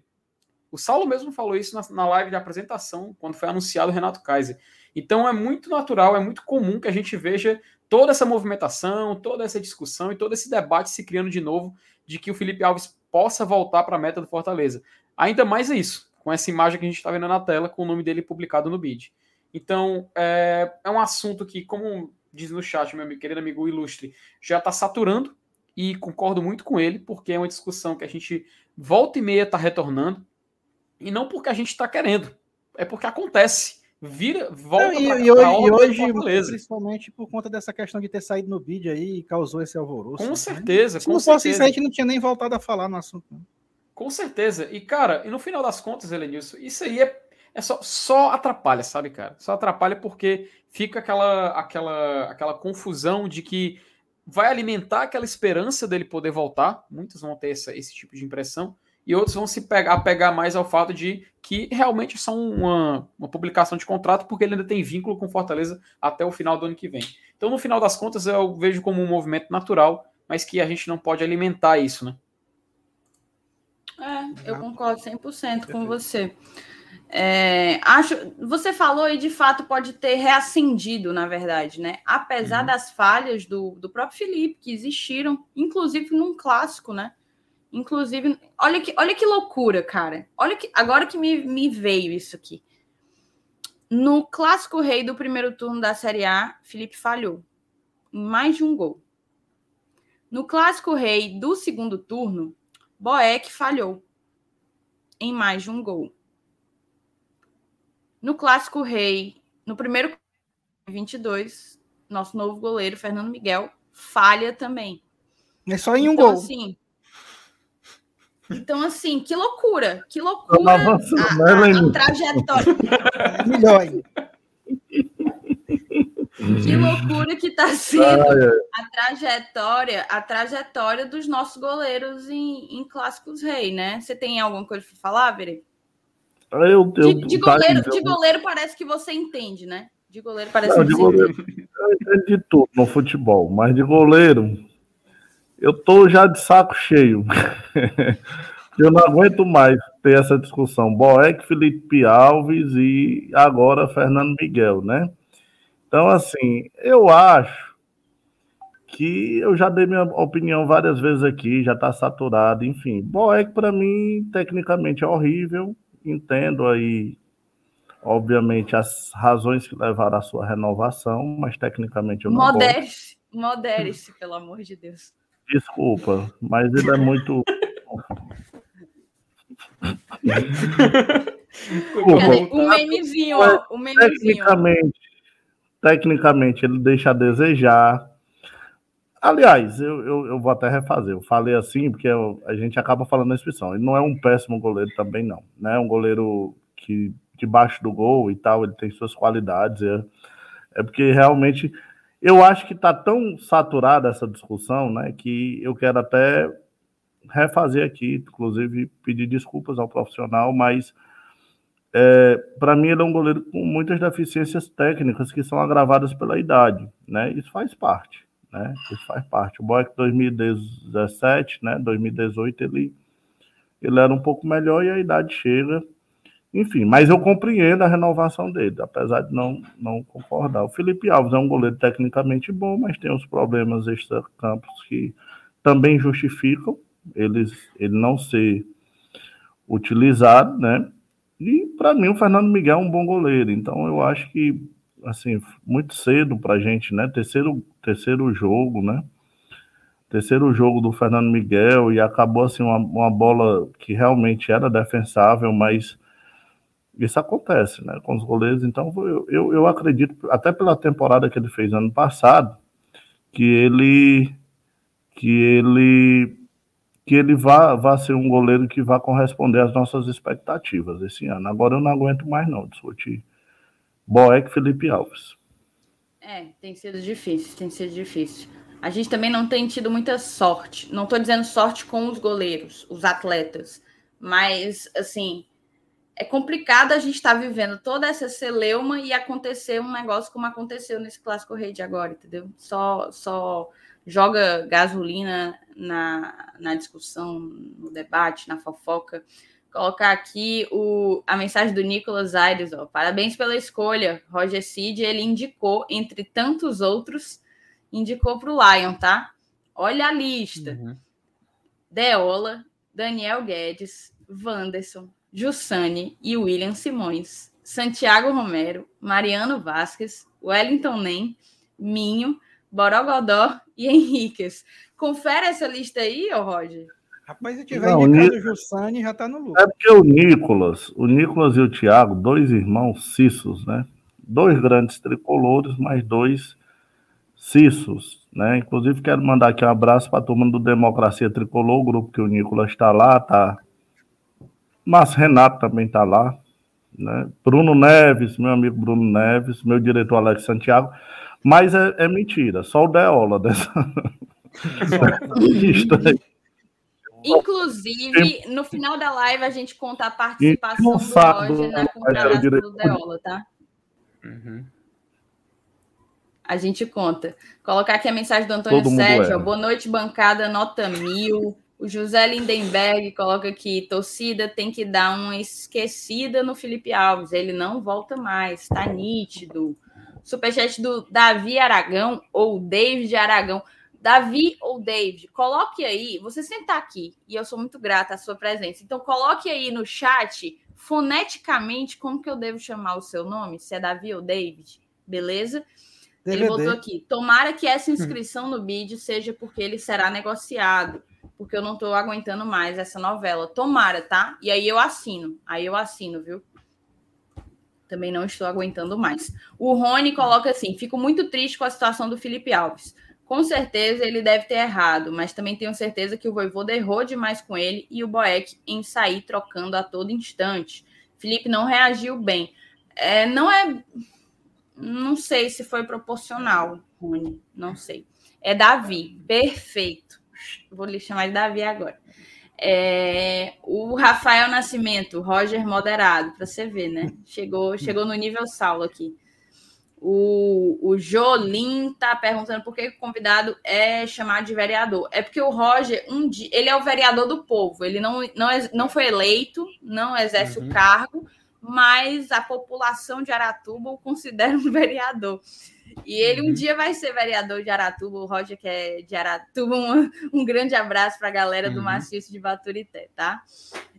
O Saulo mesmo falou isso na, na live de apresentação, quando foi anunciado o Renato Kaiser. Então é muito natural, é muito comum que a gente veja toda essa movimentação, toda essa discussão e todo esse debate se criando de novo de que o Felipe Alves possa voltar para a meta do Fortaleza. Ainda mais é isso, com essa imagem que a gente está vendo na tela, com o nome dele publicado no BID. Então, é, é um assunto que, como diz no chat, meu querido amigo ilustre, já está saturando e concordo muito com ele, porque é uma discussão que a gente volta e meia está retornando, e não porque a gente está querendo, é porque acontece vira, volta Não, e, pra, e, hoje, e hoje principalmente por conta dessa questão de ter saído no vídeo aí e causou esse alvoroço. Com né? certeza. Se com não certeza. fosse isso, a gente não tinha nem voltado a falar no assunto. Com certeza. E, cara, e no final das contas, Elenilson, isso aí é, é só, só atrapalha, sabe, cara? Só atrapalha porque fica aquela, aquela, aquela confusão de que vai alimentar aquela esperança dele poder voltar. Muitos vão ter essa, esse tipo de impressão e outros vão se pegar, pegar mais ao fato de que realmente são uma, uma publicação de contrato, porque ele ainda tem vínculo com Fortaleza até o final do ano que vem. Então, no final das contas, eu vejo como um movimento natural, mas que a gente não pode alimentar isso, né? É, eu concordo 100% com você. É, acho, você falou e de fato pode ter reacendido, na verdade, né? Apesar uhum. das falhas do, do próprio Felipe, que existiram, inclusive num clássico, né? Inclusive, olha que, olha que loucura, cara. Olha que agora que me, me veio isso aqui. No clássico rei do primeiro turno da Série A, Felipe falhou em mais de um gol. No clássico rei do segundo turno, Boeck falhou em mais de um gol. No clássico rei, no primeiro 22, nosso novo goleiro Fernando Miguel falha também. É só em um então, gol. Assim, então, assim, que loucura, que loucura a, a, a trajetória. (laughs) Ainda. Que loucura que está sendo a trajetória, a trajetória dos nossos goleiros em, em clássicos rei, né? Você tem alguma coisa para falar, Vere? Eu, eu, de, de, goleiro, de goleiro parece que você entende, né? De goleiro parece Não, que você goleiro, entende. Eu entendo de tudo no futebol, mas de goleiro eu tô já de saco cheio. (laughs) eu não aguento mais ter essa discussão. Boeck, Felipe Alves e agora Fernando Miguel, né? Então, assim, eu acho que eu já dei minha opinião várias vezes aqui, já está saturado, enfim. Boeck, para mim, tecnicamente é horrível. Entendo aí, obviamente, as razões que levaram à sua renovação, mas tecnicamente eu não Modere-se, modere-se, pelo amor de Deus. Desculpa, mas ele é muito. Desculpa, o memezinho, ó, o memezinho. Tecnicamente, tecnicamente, ele deixa a desejar. Aliás, eu, eu, eu, vou até refazer. Eu falei assim porque eu, a gente acaba falando na expressão. Ele não é um péssimo goleiro também, não. Né? Um goleiro que debaixo do gol e tal, ele tem suas qualidades. É, é porque realmente eu acho que está tão saturada essa discussão, né, que eu quero até refazer aqui, inclusive pedir desculpas ao profissional, mas é, para mim ele é um goleiro com muitas deficiências técnicas que são agravadas pela idade, né? Isso faz parte, né? Isso faz parte. O Boeck 2017, né, 2018 ele ele era um pouco melhor e a idade chega. Enfim, mas eu compreendo a renovação dele, apesar de não, não concordar. O Felipe Alves é um goleiro tecnicamente bom, mas tem os problemas extra-campos que também justificam eles, ele não ser utilizado, né? E para mim o Fernando Miguel é um bom goleiro, então eu acho que assim muito cedo para a gente, né? Terceiro terceiro jogo, né? Terceiro jogo do Fernando Miguel e acabou assim uma, uma bola que realmente era defensável, mas isso acontece, né? Com os goleiros. Então eu, eu, acredito até pela temporada que ele fez ano passado que ele que ele que ele vá, vá ser um goleiro que vá corresponder às nossas expectativas esse ano. Agora eu não aguento mais não discutir Boeck Felipe Alves. É, tem sido difícil, tem sido difícil. A gente também não tem tido muita sorte. Não estou dizendo sorte com os goleiros, os atletas, mas assim é complicado a gente estar tá vivendo toda essa celeuma e acontecer um negócio como aconteceu nesse clássico rei de agora, entendeu? Só, só joga gasolina na, na discussão, no debate, na fofoca. Colocar aqui o, a mensagem do Nicolas Aires, ó. Parabéns pela escolha. Roger Cid, ele indicou, entre tantos outros, indicou para o Lion, tá? Olha a lista. Uhum. Deola, Daniel Guedes, Wanderson, Jussane e William Simões, Santiago Romero, Mariano Vasquez, Wellington Nem, Minho, Borogodó e Henriquez. Confere essa lista aí, ô Roger. Rapaz, se tiver Não, indicado o Jussane, já tá no lucro. É porque o Nicolas, o Nicolas e o Thiago, dois irmãos cissos, né? Dois grandes tricolores, mais dois cissos, né? Inclusive quero mandar aqui um abraço para a turma do Democracia Tricolor, o grupo que o Nicolas está lá, tá? Mas Renato também está lá, né? Bruno Neves, meu amigo Bruno Neves, meu diretor Alex Santiago. Mas é, é mentira, só o Deola dessa (laughs) Inclusive, no final da live a gente conta a participação do Roger na contratação do Deola, tá? Uhum. A gente conta. Colocar aqui a mensagem do Antônio Sérgio. Boa noite, bancada, nota mil. O José Lindenberg coloca aqui: torcida tem que dar uma esquecida no Felipe Alves. Ele não volta mais, tá nítido. Superchat do Davi Aragão ou David Aragão. Davi ou David, coloque aí. Você sentar aqui e eu sou muito grata à sua presença. Então, coloque aí no chat, foneticamente, como que eu devo chamar o seu nome? Se é Davi ou David, beleza? DVD. Ele botou aqui: tomara que essa inscrição no bid seja porque ele será negociado, porque eu não estou aguentando mais essa novela. Tomara, tá? E aí eu assino. Aí eu assino, viu? Também não estou aguentando mais. O Rony coloca assim: fico muito triste com a situação do Felipe Alves. Com certeza ele deve ter errado, mas também tenho certeza que o Voivoda errou demais com ele e o Boeck em sair trocando a todo instante. Felipe não reagiu bem. É, não é. Não sei se foi proporcional, Rony. Não sei. É Davi. Perfeito. Vou lhe chamar de Davi agora. É, o Rafael Nascimento, Roger moderado, para você ver, né? Chegou, chegou no nível Saulo aqui. O, o Jolim tá perguntando por que o convidado é chamado de vereador. É porque o Roger, um dia, ele é o vereador do povo. Ele não, não, não foi eleito, não exerce uhum. o cargo, mas a população de Aratuba o considera um (laughs) vereador. E ele um uhum. dia vai ser vereador de Aratuba, o Roger, que é de Aratuba. Um, (laughs) um grande abraço para a galera do uhum. Maciço de Baturité, tá?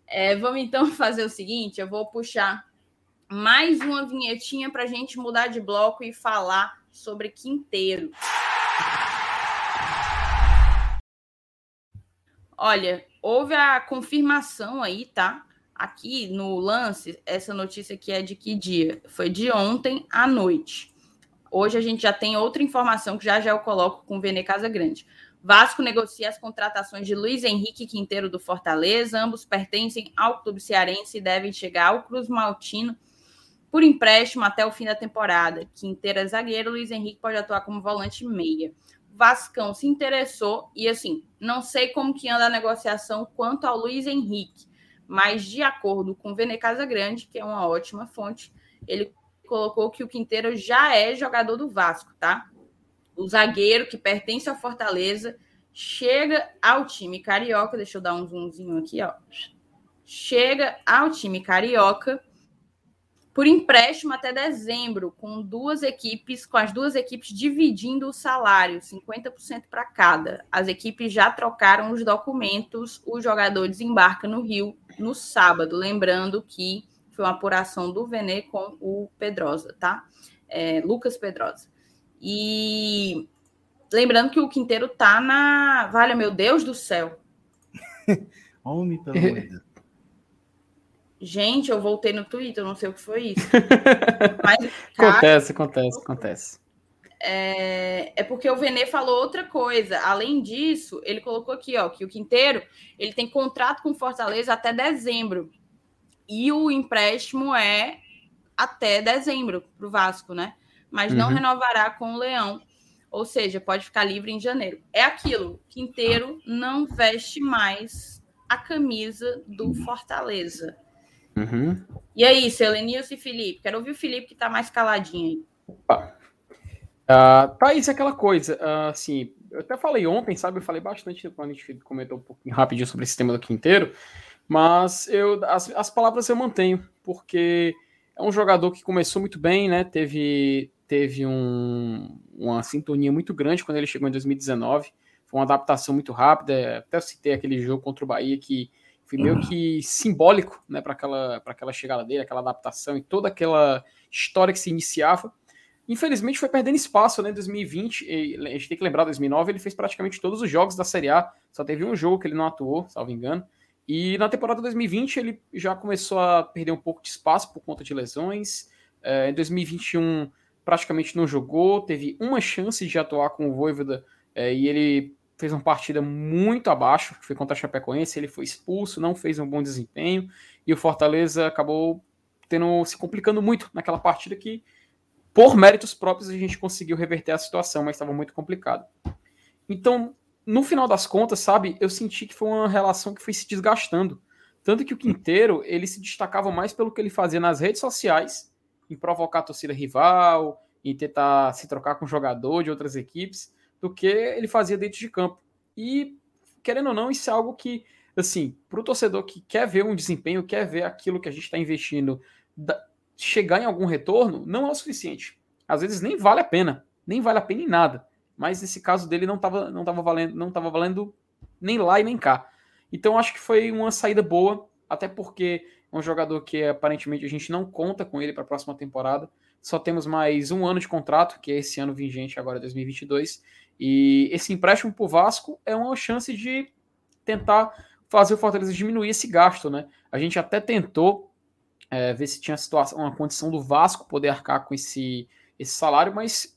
É, vamos então (laughs) fazer o seguinte: eu vou puxar mais uma vinhetinha para a gente mudar de bloco e falar sobre Quinteiro. Olha, houve a confirmação aí, tá? Aqui no lance, essa notícia aqui é de que dia? Foi de ontem à noite. Hoje a gente já tem outra informação que já já eu coloco com o Vene Casa Grande. Vasco negocia as contratações de Luiz Henrique Quinteiro do Fortaleza. Ambos pertencem ao clube cearense e devem chegar ao Cruz Maltino por empréstimo até o fim da temporada. Quinteiro é zagueiro, Luiz Henrique pode atuar como volante meia. Vascão se interessou e assim, não sei como que anda a negociação quanto ao Luiz Henrique, mas de acordo com Vene Casa Grande, que é uma ótima fonte, ele colocou que o Quinteiro já é jogador do Vasco, tá? O zagueiro que pertence ao Fortaleza chega ao time carioca. Deixa eu dar um zoomzinho aqui, ó. chega ao time carioca por empréstimo até dezembro, com duas equipes, com as duas equipes dividindo o salário, 50% para cada. As equipes já trocaram os documentos, o jogador desembarca no Rio no sábado, lembrando que foi uma apuração do Venê com o Pedrosa, tá? É, Lucas Pedrosa. E lembrando que o Quinteiro tá na. Vale, meu Deus do céu. (laughs) Homem, pelo amor de Deus. Gente, eu voltei no Twitter, não sei o que foi isso. (laughs) Mas, cara, acontece, acontece, acontece. É, é, porque o Vene falou outra coisa. Além disso, ele colocou aqui, ó, que o Quinteiro ele tem contrato com Fortaleza até dezembro. E o empréstimo é até dezembro para o Vasco, né? Mas não uhum. renovará com o Leão. Ou seja, pode ficar livre em janeiro. É aquilo, Quinteiro não veste mais a camisa do Fortaleza. Uhum. E aí, Selenilson e Felipe? Quero ouvir o Felipe que tá mais caladinho aí. Opa. Uh, tá isso é aquela coisa, uh, assim, eu até falei ontem, sabe, eu falei bastante quando a gente comentou um pouquinho rapidinho sobre esse tema do Quinteiro, mas eu, as, as palavras eu mantenho, porque é um jogador que começou muito bem, né, teve, teve um, uma sintonia muito grande quando ele chegou em 2019, foi uma adaptação muito rápida, até eu citei aquele jogo contra o Bahia que foi meio que simbólico né, para aquela, aquela chegada dele, aquela adaptação e toda aquela história que se iniciava. Infelizmente foi perdendo espaço né, em 2020. a gente tem que lembrar, 2009 ele fez praticamente todos os jogos da Série A, só teve um jogo que ele não atuou, salvo engano. E na temporada 2020 ele já começou a perder um pouco de espaço por conta de lesões. É, em 2021 praticamente não jogou, teve uma chance de atuar com o Voivoda é, e ele fez uma partida muito abaixo, que foi contra a Chapecoense, ele foi expulso, não fez um bom desempenho, e o Fortaleza acabou tendo se complicando muito naquela partida que, por méritos próprios, a gente conseguiu reverter a situação, mas estava muito complicado. Então, no final das contas, sabe, eu senti que foi uma relação que foi se desgastando. Tanto que o Quinteiro, ele se destacava mais pelo que ele fazia nas redes sociais, em provocar a torcida rival, em tentar se trocar com jogador de outras equipes, do que ele fazia dentro de campo. E, querendo ou não, isso é algo que, assim, para o torcedor que quer ver um desempenho, quer ver aquilo que a gente está investindo chegar em algum retorno, não é o suficiente. Às vezes nem vale a pena, nem vale a pena em nada. Mas nesse caso dele não estava não tava valendo, não tava valendo nem lá e nem cá. Então acho que foi uma saída boa, até porque é um jogador que aparentemente a gente não conta com ele para a próxima temporada. Só temos mais um ano de contrato, que é esse ano vigente agora 2022. E esse empréstimo para o Vasco é uma chance de tentar fazer o Fortaleza diminuir esse gasto, né? A gente até tentou é, ver se tinha situação, uma condição do Vasco poder arcar com esse, esse salário, mas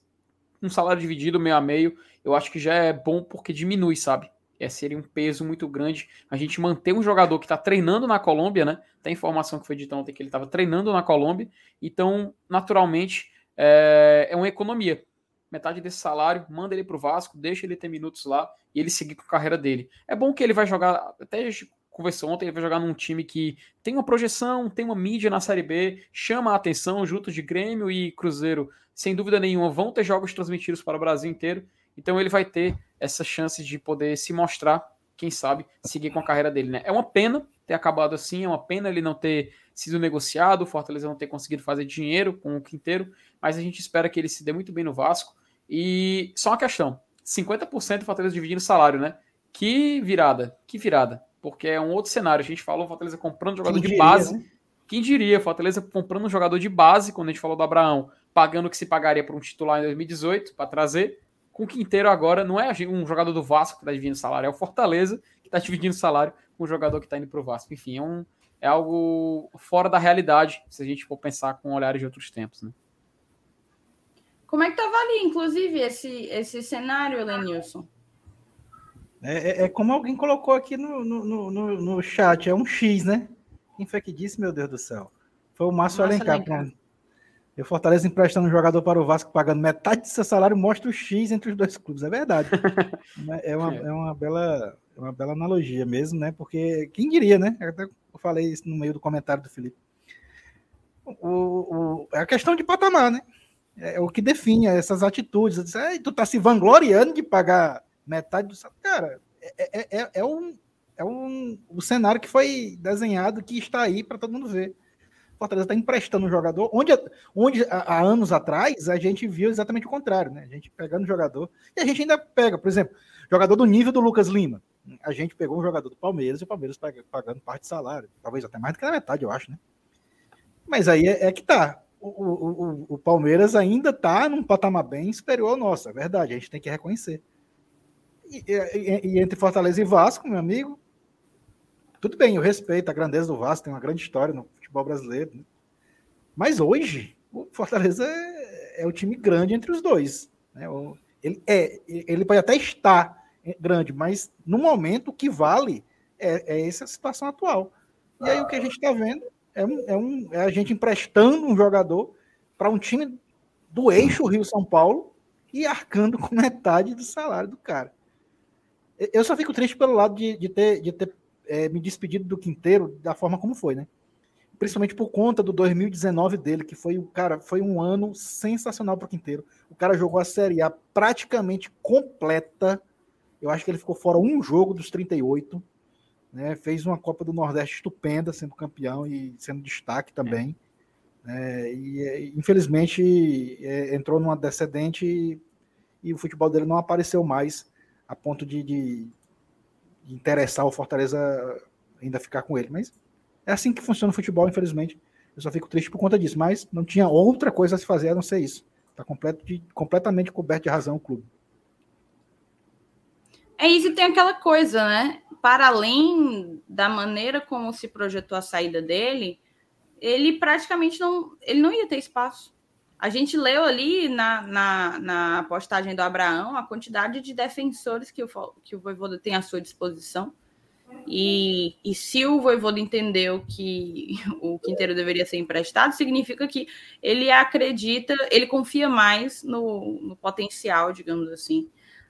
um salário dividido meio a meio, eu acho que já é bom porque diminui, sabe? É, seria um peso muito grande a gente manter um jogador que está treinando na Colômbia, né? Tem informação que foi dita ontem que ele estava treinando na Colômbia, então, naturalmente, é, é uma economia metade desse salário, manda ele para o Vasco, deixa ele ter minutos lá e ele seguir com a carreira dele. É bom que ele vai jogar, até a gente conversou ontem, ele vai jogar num time que tem uma projeção, tem uma mídia na Série B, chama a atenção, junto de Grêmio e Cruzeiro, sem dúvida nenhuma, vão ter jogos transmitidos para o Brasil inteiro, então ele vai ter essa chance de poder se mostrar, quem sabe, seguir com a carreira dele. Né? É uma pena ter acabado assim, é uma pena ele não ter sido negociado, o Fortaleza não ter conseguido fazer dinheiro com o Quinteiro, mas a gente espera que ele se dê muito bem no Vasco. E só uma questão: 50% do Fortaleza dividindo salário, né? Que virada, que virada. Porque é um outro cenário. A gente falou Fortaleza comprando jogador Quem de diria, base. Né? Quem diria? Fortaleza comprando um jogador de base, quando a gente falou do Abraão, pagando o que se pagaria por um titular em 2018 para trazer. Com o Quinteiro agora, não é um jogador do Vasco que está dividindo salário, é o Fortaleza que está dividindo salário com o jogador que está indo para o Vasco. Enfim, é, um, é algo fora da realidade, se a gente for pensar com olhares de outros tempos. Né? Como é que estava ali, inclusive, esse, esse cenário, Elenilson? É, é, é, como alguém colocou aqui no, no, no, no, chat, é um X, né? Quem foi que disse, meu Deus do céu? Foi o Márcio, Alencar. Alencar. Eu Fortaleza emprestando um jogador para o Vasco, pagando metade do seu salário, mostra o X entre os dois clubes. É verdade. (laughs) é, uma, é uma, bela, é uma bela analogia mesmo, né? Porque quem diria, né? Eu até falei isso no meio do comentário do Felipe. O, o, é a questão de patamar, né? É, é o que define essas atitudes. Disse, tu tá se vangloriando de pagar metade do salário. Cara, é, é, é, é, um, é um, o cenário que foi desenhado, que está aí para todo mundo ver. Fortaleza está emprestando um jogador, onde, onde há, anos atrás a gente viu exatamente o contrário, né? A gente pegando um jogador, e a gente ainda pega, por exemplo, jogador do nível do Lucas Lima. A gente pegou um jogador do Palmeiras e o Palmeiras pagando parte de salário, talvez até mais do que na metade, eu acho, né? Mas aí é, é que tá. O, o, o, Palmeiras ainda está num patamar bem superior ao nosso, é verdade, a gente tem que reconhecer. E, e, e, entre Fortaleza e Vasco, meu amigo, tudo bem, eu respeito a grandeza do Vasco, tem uma grande história no futebol brasileiro. Né? Mas hoje, o Fortaleza é, é o time grande entre os dois. Né? Ele, é, ele pode até estar grande, mas no momento o que vale é, é essa situação atual. E aí o que a gente está vendo é, é, um, é a gente emprestando um jogador para um time do eixo Rio-São Paulo e arcando com metade do salário do cara. Eu só fico triste pelo lado de, de ter, de ter é, me despedido do Quinteiro da forma como foi, né? Principalmente por conta do 2019 dele, que foi o cara, foi um ano sensacional para o Quinteiro. O cara jogou a Série A praticamente completa. Eu acho que ele ficou fora um jogo dos 38. Né? Fez uma Copa do Nordeste estupenda, sendo campeão e sendo destaque também. É, e é, infelizmente é, entrou numa descendente e, e o futebol dele não apareceu mais a ponto de, de, interessar o Fortaleza ainda ficar com ele. Mas é assim que funciona o futebol, infelizmente. Eu só fico triste por conta disso. Mas não tinha outra coisa a se fazer a não ser isso. Está completamente coberto de razão o clube. É isso, tem aquela coisa, né? Para além da maneira como se projetou a saída dele, ele praticamente não, ele não ia ter espaço. A gente leu ali na, na, na postagem do Abraão a quantidade de defensores que o, que o Voivoda tem à sua disposição. E, e se o Voivoda entendeu que o Quinteiro deveria ser emprestado, significa que ele acredita, ele confia mais no, no potencial, digamos assim,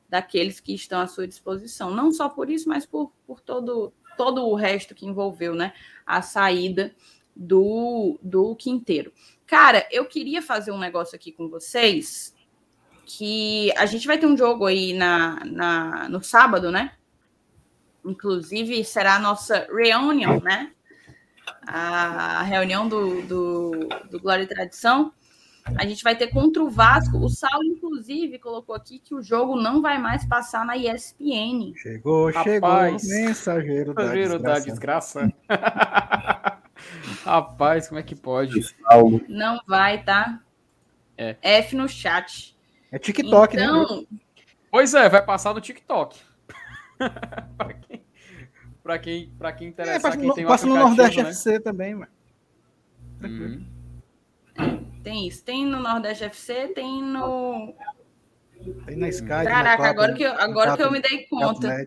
daqueles que estão à sua disposição. Não só por isso, mas por, por todo, todo o resto que envolveu né, a saída do, do Quinteiro. Cara, eu queria fazer um negócio aqui com vocês, que a gente vai ter um jogo aí na, na, no sábado, né? Inclusive, será a nossa reunião, né? A reunião do, do, do Glória e Tradição. A gente vai ter contra o Vasco. O Saulo, inclusive, colocou aqui que o jogo não vai mais passar na ESPN. Chegou, Rapaz, chegou. Mensageiro da desgraça. Da desgraça. (laughs) Rapaz, como é que pode? Não vai, tá? É. F no chat. É TikTok, né? então... né? Pois é, vai passar no TikTok. (laughs) para quem, pra quem, pra quem interessa, é, passa, quem tem passa no Nordeste né? FC também, mano. Hum. Tem isso. Tem no Nordeste FC, tem no. Tem na Sky. Caraca, agora, que eu, agora que eu me dei conta.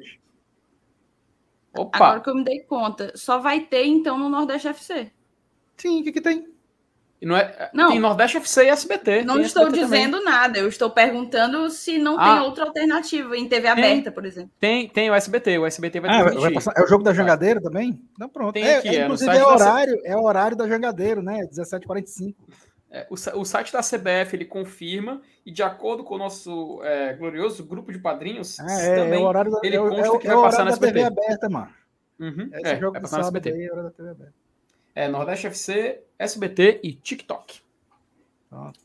Opa. Agora que eu me dei conta, só vai ter então no Nordeste FC. Sim, o que, que tem? Não é, não, tem Nordeste FC e SBT. Não estou SBT dizendo também. nada, eu estou perguntando se não ah, tem outra alternativa em TV tem, aberta, por exemplo. Tem, tem o SBT, o SBT vai ah, vai passar, É o jogo da Jangadeiro também? Não, pronto. Tem é, aqui, é, inclusive é, horário, da... é horário da Jangadeiro, né? 17h45. É, o, o, site da CBF ele confirma e de acordo com o nosso é, glorioso grupo de padrinhos, ah, é, também é o horário da, ele é consta é, que vai passar na SBT. TV aberta, mano. Uhum, Esse é, jogo vai passar na SBT. Aí, hora da TV aberta. É Nordeste FC, SBT e TikTok.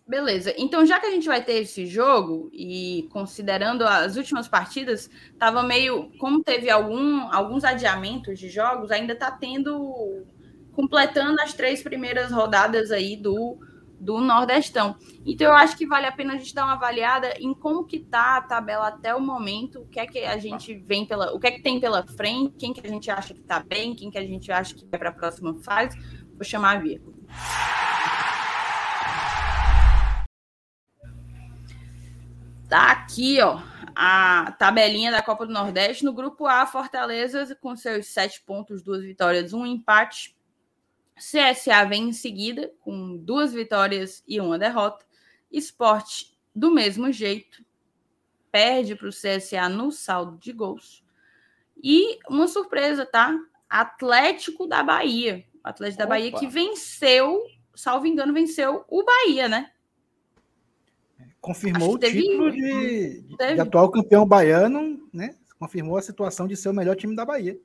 Beleza. Então, já que a gente vai ter esse jogo, e considerando as últimas partidas, tava meio. Como teve algum, alguns adiamentos de jogos, ainda tá tendo. completando as três primeiras rodadas aí do do Nordestão. Então eu acho que vale a pena a gente dar uma avaliada em como que tá a tabela até o momento, o que é que a gente vem pela, o que é que tem pela frente, quem que a gente acha que tá bem, quem que a gente acha que vai para a próxima fase. Vou chamar a vírgula. Tá aqui, ó, a tabelinha da Copa do Nordeste. No grupo A, Fortaleza com seus sete pontos, duas vitórias, um empate. CSA vem em seguida, com duas vitórias e uma derrota. Esporte, do mesmo jeito, perde para o CSA no saldo de gols. E uma surpresa, tá? Atlético da Bahia. Atlético da Opa. Bahia que venceu, salvo engano, venceu o Bahia, né? Confirmou o teve, título de, de, atual campeão baiano, né? Confirmou a situação de ser o melhor time da Bahia.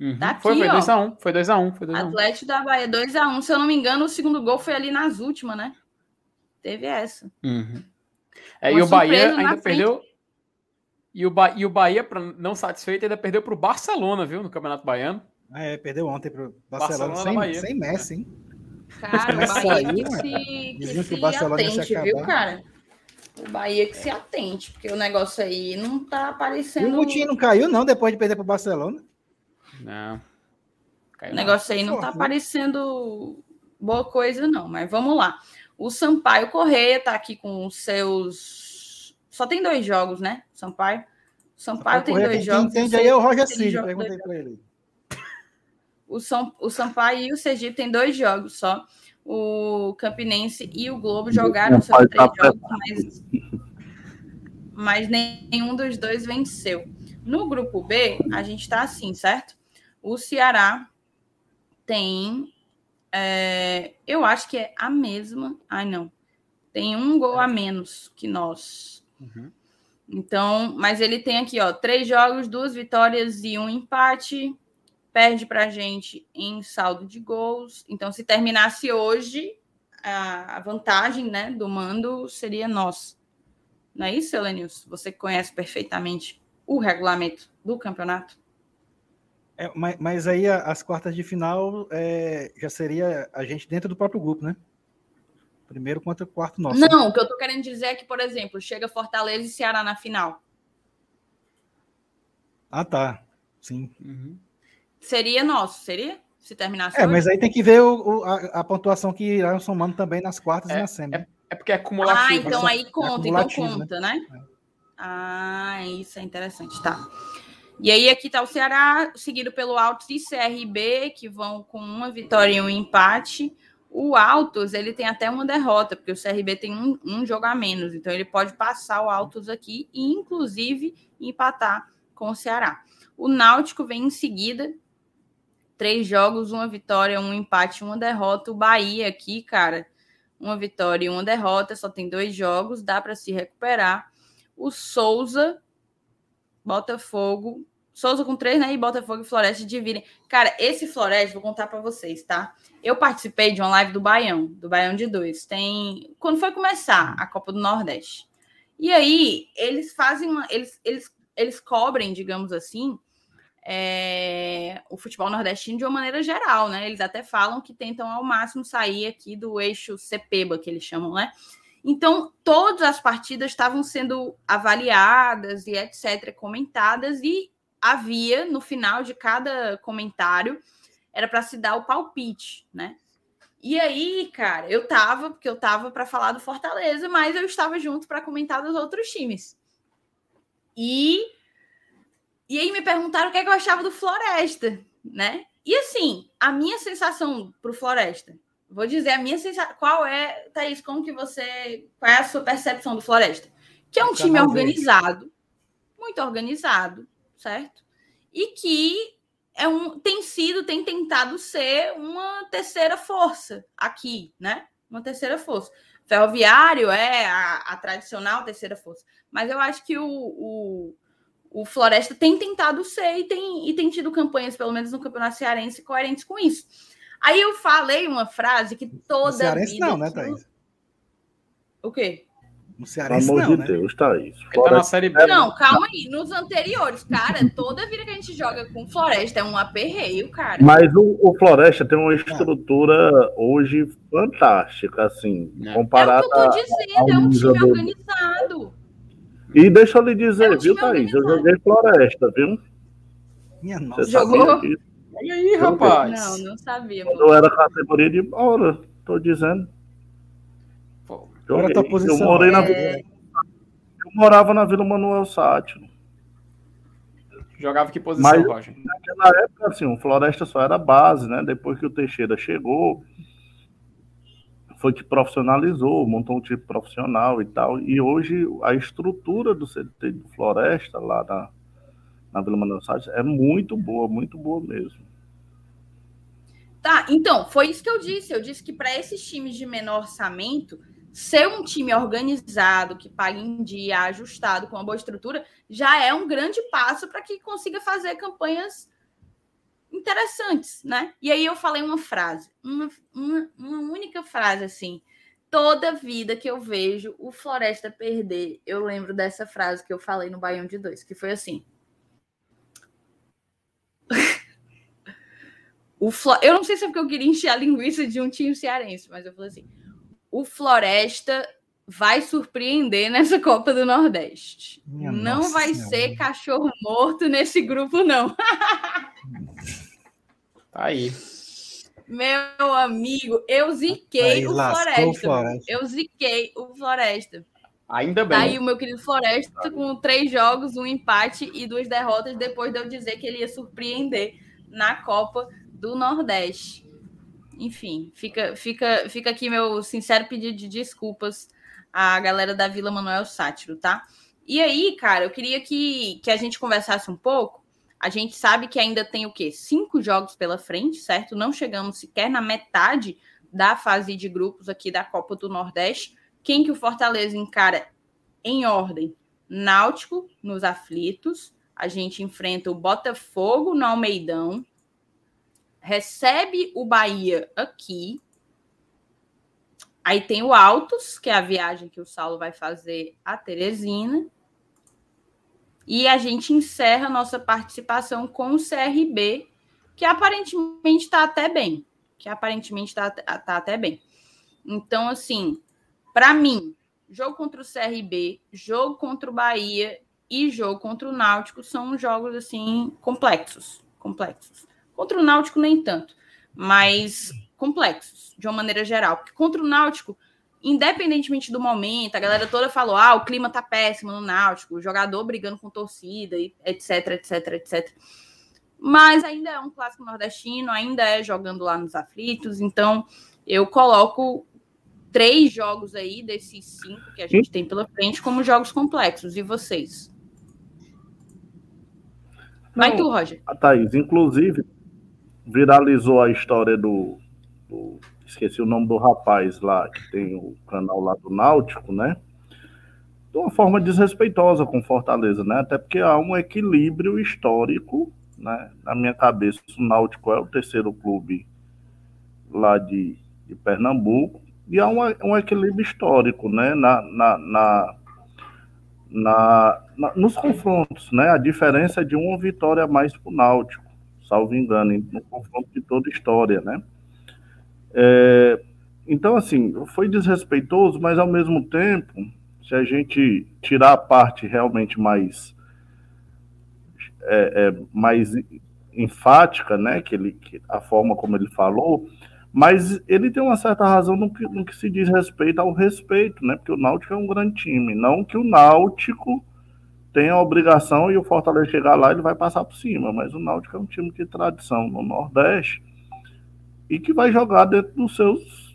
Uhum. Tá aqui, foi, foi ó. 2x1. Foi 2x1. Foi 2x1. Atlético da Bahia 2x1. Se eu não me engano, o segundo gol foi ali nas últimas, né? Teve essa. Uhum. É, e o Bahia ainda perdeu. E o, ba... e o Bahia, pra não satisfeito, ainda perdeu pro Barcelona, viu? No Campeonato Baiano. Ah, é, perdeu ontem pro Barcelona, Barcelona, Bahia. sem, sem Messi, hein? Cara, o Bahia saiu, que se, que o se Barcelona atente, viu, cara? O Bahia que se atente, porque o negócio aí não tá E aparecendo. o Moutinho não caiu, não, depois de perder pro Barcelona. Não. Caiu O não. negócio aí não tá né? parecendo boa coisa, não. Mas vamos lá. O Sampaio Correia tá aqui com os seus. Só tem dois jogos, né? Sampaio. O Sampaio tem Correia, dois quem jogos. entende o aí é o Roger Cid, perguntei pra ele. O, São, o Sampaio e o Sergipe tem dois jogos só. O Campinense e o Globo jogaram seus Sampaio três tá jogos, mas, mas nenhum dos dois venceu. No grupo B, a gente tá assim, certo? O Ceará tem. é, eu acho que é a mesma. Ai, não. Tem um gol a menos que nós. Uhum. Então, mas ele tem aqui, ó, três jogos, duas vitórias e um empate. Perde pra gente em saldo de gols. Então, se terminasse hoje, a vantagem, né, do mando seria nossa. Não é isso, Elenilson? Você conhece perfeitamente o regulamento do campeonato. É, mas, mas aí as quartas de final é, já seria a gente dentro do próprio grupo, né? Primeiro contra o quarto nosso. né? Não, o que eu tô querendo dizer é que, por exemplo, chega Fortaleza e Ceará na final. Ah, tá. Sim. Uhum. Seria nosso, seria? Se terminasse É, hoje? mas aí tem que ver o- o- a, a pontuação que irão somando também nas quartas e na semi. né? É porque é acumulativo. Ah, então né? aí conta, então né? conta, né? Ah, isso é interessante, tá. E aí aqui tá o Ceará, seguido pelo Altos e CRB, que vão com uma vitória e um empate. O Altos, ele tem até uma derrota, porque o CRB tem um, um jogo a menos, então ele pode passar o Altos aqui e, inclusive, empatar com o Ceará. O Náutico vem em seguida, três jogos, uma vitória, um empate, uma derrota. O Bahia aqui, cara, uma vitória e uma derrota, só tem dois jogos, dá para se recuperar. O Souza, Botafogo, Souza com três, né? E Botafogo e Floresta dividem. Cara, esse Floresta, vou contar para vocês, tá? Eu participei de uma live do Baião, do Baião de dois. Tem. Quando foi começar a Copa do Nordeste. E aí, eles fazem uma. Eles, eles, eles cobrem, digamos assim, é, o futebol nordestino de uma maneira geral, né? Eles até falam que tentam ao máximo sair aqui do eixo Cepeba, que eles chamam, né? Então, todas as partidas estavam sendo avaliadas e etc., comentadas, e havia, no final de cada comentário, era para se dar o palpite, né? E aí, cara, eu tava, porque eu tava para falar do Fortaleza, mas eu estava junto para comentar dos outros times. E e aí me perguntaram o que, é que eu achava do Floresta, né? E assim, a minha sensação pro Floresta, vou dizer a minha sensação, qual é, Thaís, como que você, qual é a sua percepção do Floresta? Que é um time organizado, muito organizado, certo? E que é um, tem sido, tem tentado ser uma terceira força aqui, né? Uma terceira força. Ferroviário é a, a tradicional terceira força. Mas eu acho que o, o, o Floresta tem tentado ser e tem, e tem tido campanhas, pelo menos no Campeonato Cearense, coerentes com isso. Aí eu falei uma frase que toda No Cearense vida não, né, Thaís? O quê? No Pelo Cearense amor não, de né? Deus, Thaís. Ele tá na Série B. Não, calma aí. Nos anteriores, cara, toda vida que a gente joga com Floresta é um aperreio, cara. Mas o, o Floresta tem uma estrutura hoje fantástica, assim, É. É o que eu tô dizendo, é um time do- organizado. E deixa eu lhe dizer, É um viu, Thaís? Eu organizado. joguei Floresta, viu? Minha Você nossa. Jogou? sabia Olha aí, rapaz. Não, não sabia. Quando era categoria de bola, tô dizendo. Pô, Joguei. Eu morei na É. Eu morava na Vila Manuel Sátiro. Jogava que posição, Mas- Roger? Naquela época, assim, o Floresta só era base, né? Depois que o Teixeira chegou, foi que profissionalizou, montou um time profissional e tal. E hoje a estrutura do CT do Floresta, lá na, na Vila Manuel Sátiro, é muito boa, muito boa mesmo. Tá, então, foi isso que eu disse. Eu disse que para esses times de menor orçamento, ser um time organizado, que paga em dia, ajustado, com uma boa estrutura, já é um grande passo para que consiga fazer campanhas interessantes, né? E aí eu falei uma frase, uma, uma, uma única frase assim. Toda vida que eu vejo o Floresta perder, eu lembro dessa frase que eu falei no Baião de Dois, que foi assim: o Flo... Eu não sei se é porque eu queria encher a linguiça de um time cearense, mas eu falei assim: o Floresta vai surpreender nessa Copa do Nordeste. Minha não vai senhora. ser cachorro morto nesse grupo, não. (laughs) tá aí. Meu amigo, eu ziquei aí, o, Floresta, o Floresta. Eu ziquei o Floresta. Ainda bem. Tá aí o meu querido Floresta com três jogos, um empate e duas derrotas, depois de eu dizer que ele ia surpreender na Copa do Nordeste. Enfim, fica, fica, fica aqui meu sincero pedido de desculpas à galera da Vila Manuel Sátiro, tá? E aí, cara, eu queria que, que a gente conversasse um pouco. A gente sabe que ainda tem o quê? Cinco jogos pela frente, certo? Não chegamos sequer na metade da fase de grupos aqui da Copa do Nordeste. Quem que o Fortaleza encara em ordem? Náutico nos aflitos. A gente enfrenta o Botafogo no Almeidão, recebe o Bahia aqui. Aí tem o Altos, que é a viagem que o Saulo vai fazer a Teresina. E a gente encerra nossa participação com o CRB, que aparentemente está até bem. Que aparentemente está tá até bem. Então, assim, para mim, jogo contra o CRB, jogo contra o Bahia e jogo contra o Náutico são jogos assim complexos, complexos. Contra o Náutico, nem tanto, mas complexos, de uma maneira geral. Porque contra o Náutico, independentemente do momento, a galera toda falou: ah, o clima tá péssimo no Náutico, o jogador brigando com torcida, etc, etc, etc. Mas ainda é um clássico nordestino, ainda é jogando lá nos aflitos, então eu coloco três jogos aí desses cinco que a gente tem pela frente como jogos complexos. E vocês? Vai Não, tu, Roger. A Thaís, inclusive, viralizou a história do, do, Esqueci o nome do rapaz lá, que tem o canal lá do Náutico, né? De uma forma desrespeitosa com Fortaleza, né? Até porque há um equilíbrio histórico, né? Na minha cabeça, o Náutico é o terceiro clube lá de, de Pernambuco, e há um, um equilíbrio histórico, né? Na, na, na, na, na, nos confrontos, né? A diferença é de uma vitória a mais para o Náutico salvo engano, no confronto de toda a história, né? É, então, assim, foi desrespeitoso, mas ao mesmo tempo, se a gente tirar a parte realmente mais é, é, mais enfática, né, que ele, que a forma como ele falou, mas ele tem uma certa razão no que, no que se diz respeito ao respeito, né, porque o Náutico é um grande time, não que o Náutico tem a obrigação e o Fortaleza chegar lá, ele vai passar por cima. Mas o Náutico é um time de tradição no Nordeste e que vai jogar dentro dos seus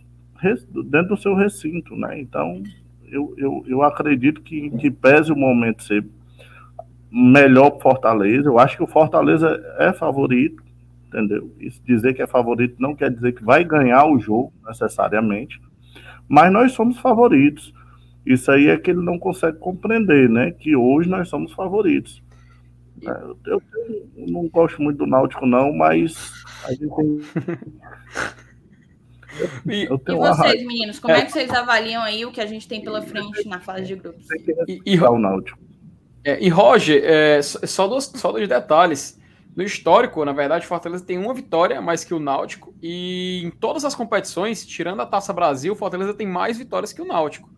dentro do seu recinto, né? Então, eu, eu, eu acredito que, que pese o momento ser melhor para Fortaleza. Eu acho que o Fortaleza é favorito, entendeu? Isso dizer que é favorito não quer dizer que vai ganhar o jogo necessariamente, mas nós somos favoritos. Isso aí é que ele não consegue compreender, né? Que hoje nós somos favoritos. É, eu, eu, eu não gosto muito do Náutico, não, mas a gente tem. E, e vocês, meninos, como é. é. que vocês avaliam aí o que a gente tem pela frente na fase de grupos? E, e, o Náutico. É, e Roger, é, só, dos, só dos detalhes. No histórico, na verdade, o Fortaleza tem uma vitória mais que o Náutico. E em todas as competições, tirando a Taça Brasil, Fortaleza tem mais vitórias que o Náutico.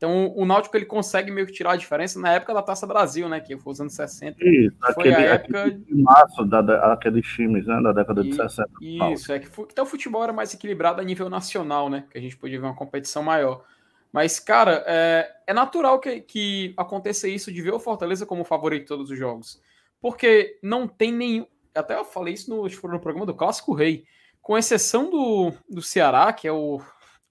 Então o Náutico ele consegue meio que tirar a diferença na época da Taça Brasil, né? Que foi os anos 60. Isso, foi aquele, a época. Aquele março da, da, aqueles times, né? Da década e, de 60. Isso, é que o futebol era mais equilibrado a nível nacional, né? Que a gente podia ver uma competição maior. Mas, cara, é, é natural que, que aconteça isso de ver o Fortaleza como favorito de todos os jogos. Porque não tem nenhum. Até eu falei isso no, no programa do Clássico Rei. Com exceção do, do Ceará, que é o,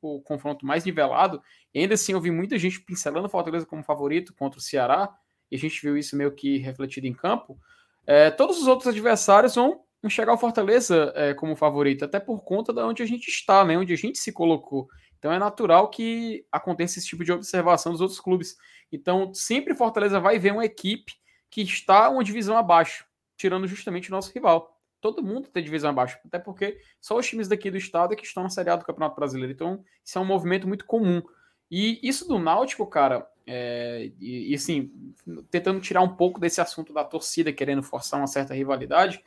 o confronto mais nivelado, ainda assim, eu vi muita gente pincelando o Fortaleza como favorito contra o Ceará, e a gente viu isso meio que refletido em campo. É, todos os outros adversários vão enxergar o Fortaleza é, como favorito, até por conta de onde a gente está, né, onde a gente se colocou. Então é natural que aconteça esse tipo de observação dos outros clubes. Então, sempre Fortaleza vai ver uma equipe que está uma divisão abaixo, tirando justamente o nosso rival. Todo mundo ter divisão abaixo, até porque só os times daqui do estado é que estão na Série A do Campeonato Brasileiro. Então, isso é um movimento muito comum. E isso do Náutico, cara, é, e, e assim, tentando tirar um pouco desse assunto da torcida querendo forçar uma certa rivalidade,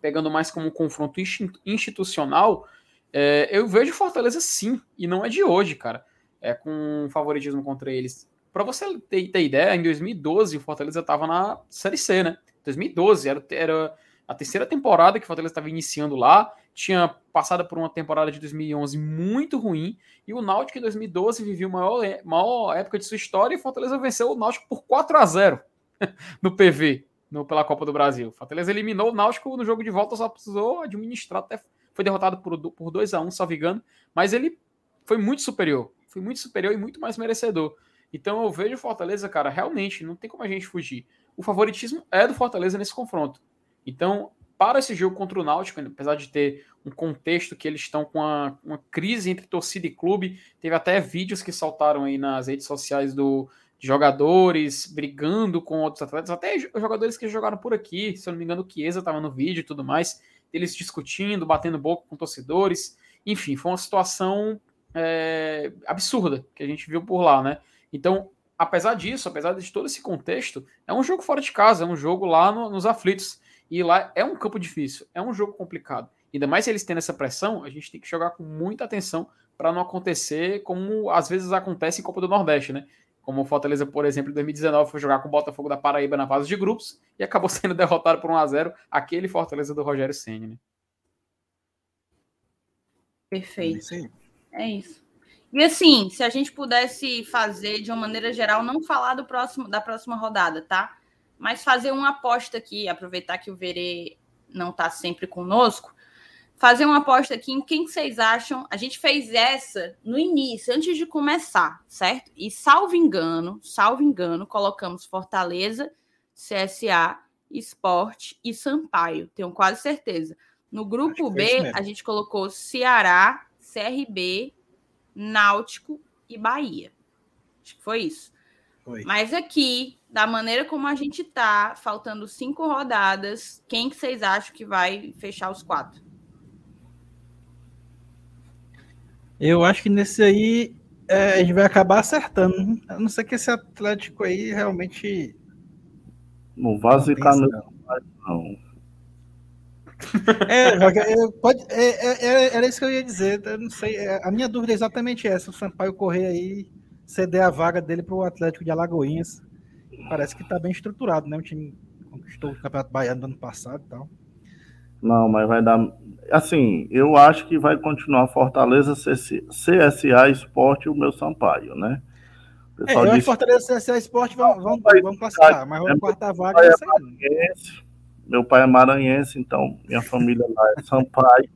pegando mais como um confronto institucional, é, eu vejo Fortaleza sim, e não é de hoje, cara, é com favoritismo contra eles. Para você ter, ter, ideia, em 2012 o Fortaleza estava na Série C, né? 2012 era, era a terceira temporada que o Fortaleza estava iniciando lá, tinha passado por uma temporada de 2011 muito ruim, e o Náutico em 2012 vivia a maior, maior época de sua história, e o Fortaleza venceu o Náutico por 4 a 0 (laughs) no PV, no, pela Copa do Brasil. O Fortaleza eliminou o Náutico no jogo de volta, só precisou administrar, até foi derrotado por, por 2 a 1 salvo engano, mas ele foi muito superior, foi muito superior e muito mais merecedor. Então eu vejo o Fortaleza, cara, realmente, não tem como a gente fugir. O favoritismo é do Fortaleza nesse confronto. Então, para esse jogo contra o Náutico, apesar de ter um contexto que eles estão com uma, uma crise entre torcida e clube, teve até vídeos que saltaram aí nas redes sociais do de jogadores brigando com outros atletas, até jogadores que jogaram por aqui, se eu não me engano, o Chiesa estava no vídeo e tudo mais, eles discutindo, batendo boca com torcedores, enfim, foi uma situação é, absurda que a gente viu por lá, né? Então, apesar disso, apesar de todo esse contexto, é um jogo fora de casa, é um jogo lá no, nos aflitos. E lá é um campo difícil, é um jogo complicado. Ainda mais se eles têm essa pressão, a gente tem que jogar com muita atenção para não acontecer como às vezes acontece em Copa do Nordeste, né? Como o Fortaleza, por exemplo, em 2019 foi jogar com o Botafogo da Paraíba na fase de grupos e acabou (laughs) sendo derrotado por 1 a 0 aquele Fortaleza do Rogério Senna, né? Perfeito. É isso. É isso. E assim, se a gente pudesse fazer de uma maneira geral, não falar do próximo da próxima rodada, tá? Mas fazer uma aposta aqui, aproveitar que o Verê não está sempre conosco, fazer uma aposta aqui em quem vocês acham. A gente fez essa no início, antes de começar, certo? E salvo engano, salvo engano, colocamos Fortaleza, CSA, Esporte e Sampaio, tenho quase certeza. No grupo B, a gente colocou Ceará, CRB, Náutico e Bahia. Acho que foi isso. Foi. Mas aqui, da maneira como a gente tá, faltando cinco rodadas, quem que vocês acham que vai fechar os quatro? Eu acho que nesse aí é, a gente vai acabar acertando. A não ser que esse Atlético aí realmente. Não vá zicar não. não. É, pode, é, é, é, era isso que eu ia dizer. Eu não sei. É, a minha dúvida é exatamente essa: o Sampaio correr aí, ceder a vaga dele para o Atlético de Alagoinhas parece que está bem estruturado, né? O time conquistou o Campeonato Baiano do ano passado e tal. Não, mas vai dar. Assim, eu acho que vai continuar Fortaleza, CSA Esporte e o meu Sampaio, né? O é, eu acho que Fortaleza, CSA Esporte vão, vão, vão classificar, mas a quarta vaga é maranhense, Meu pai é maranhense, então minha família lá é Sampaio.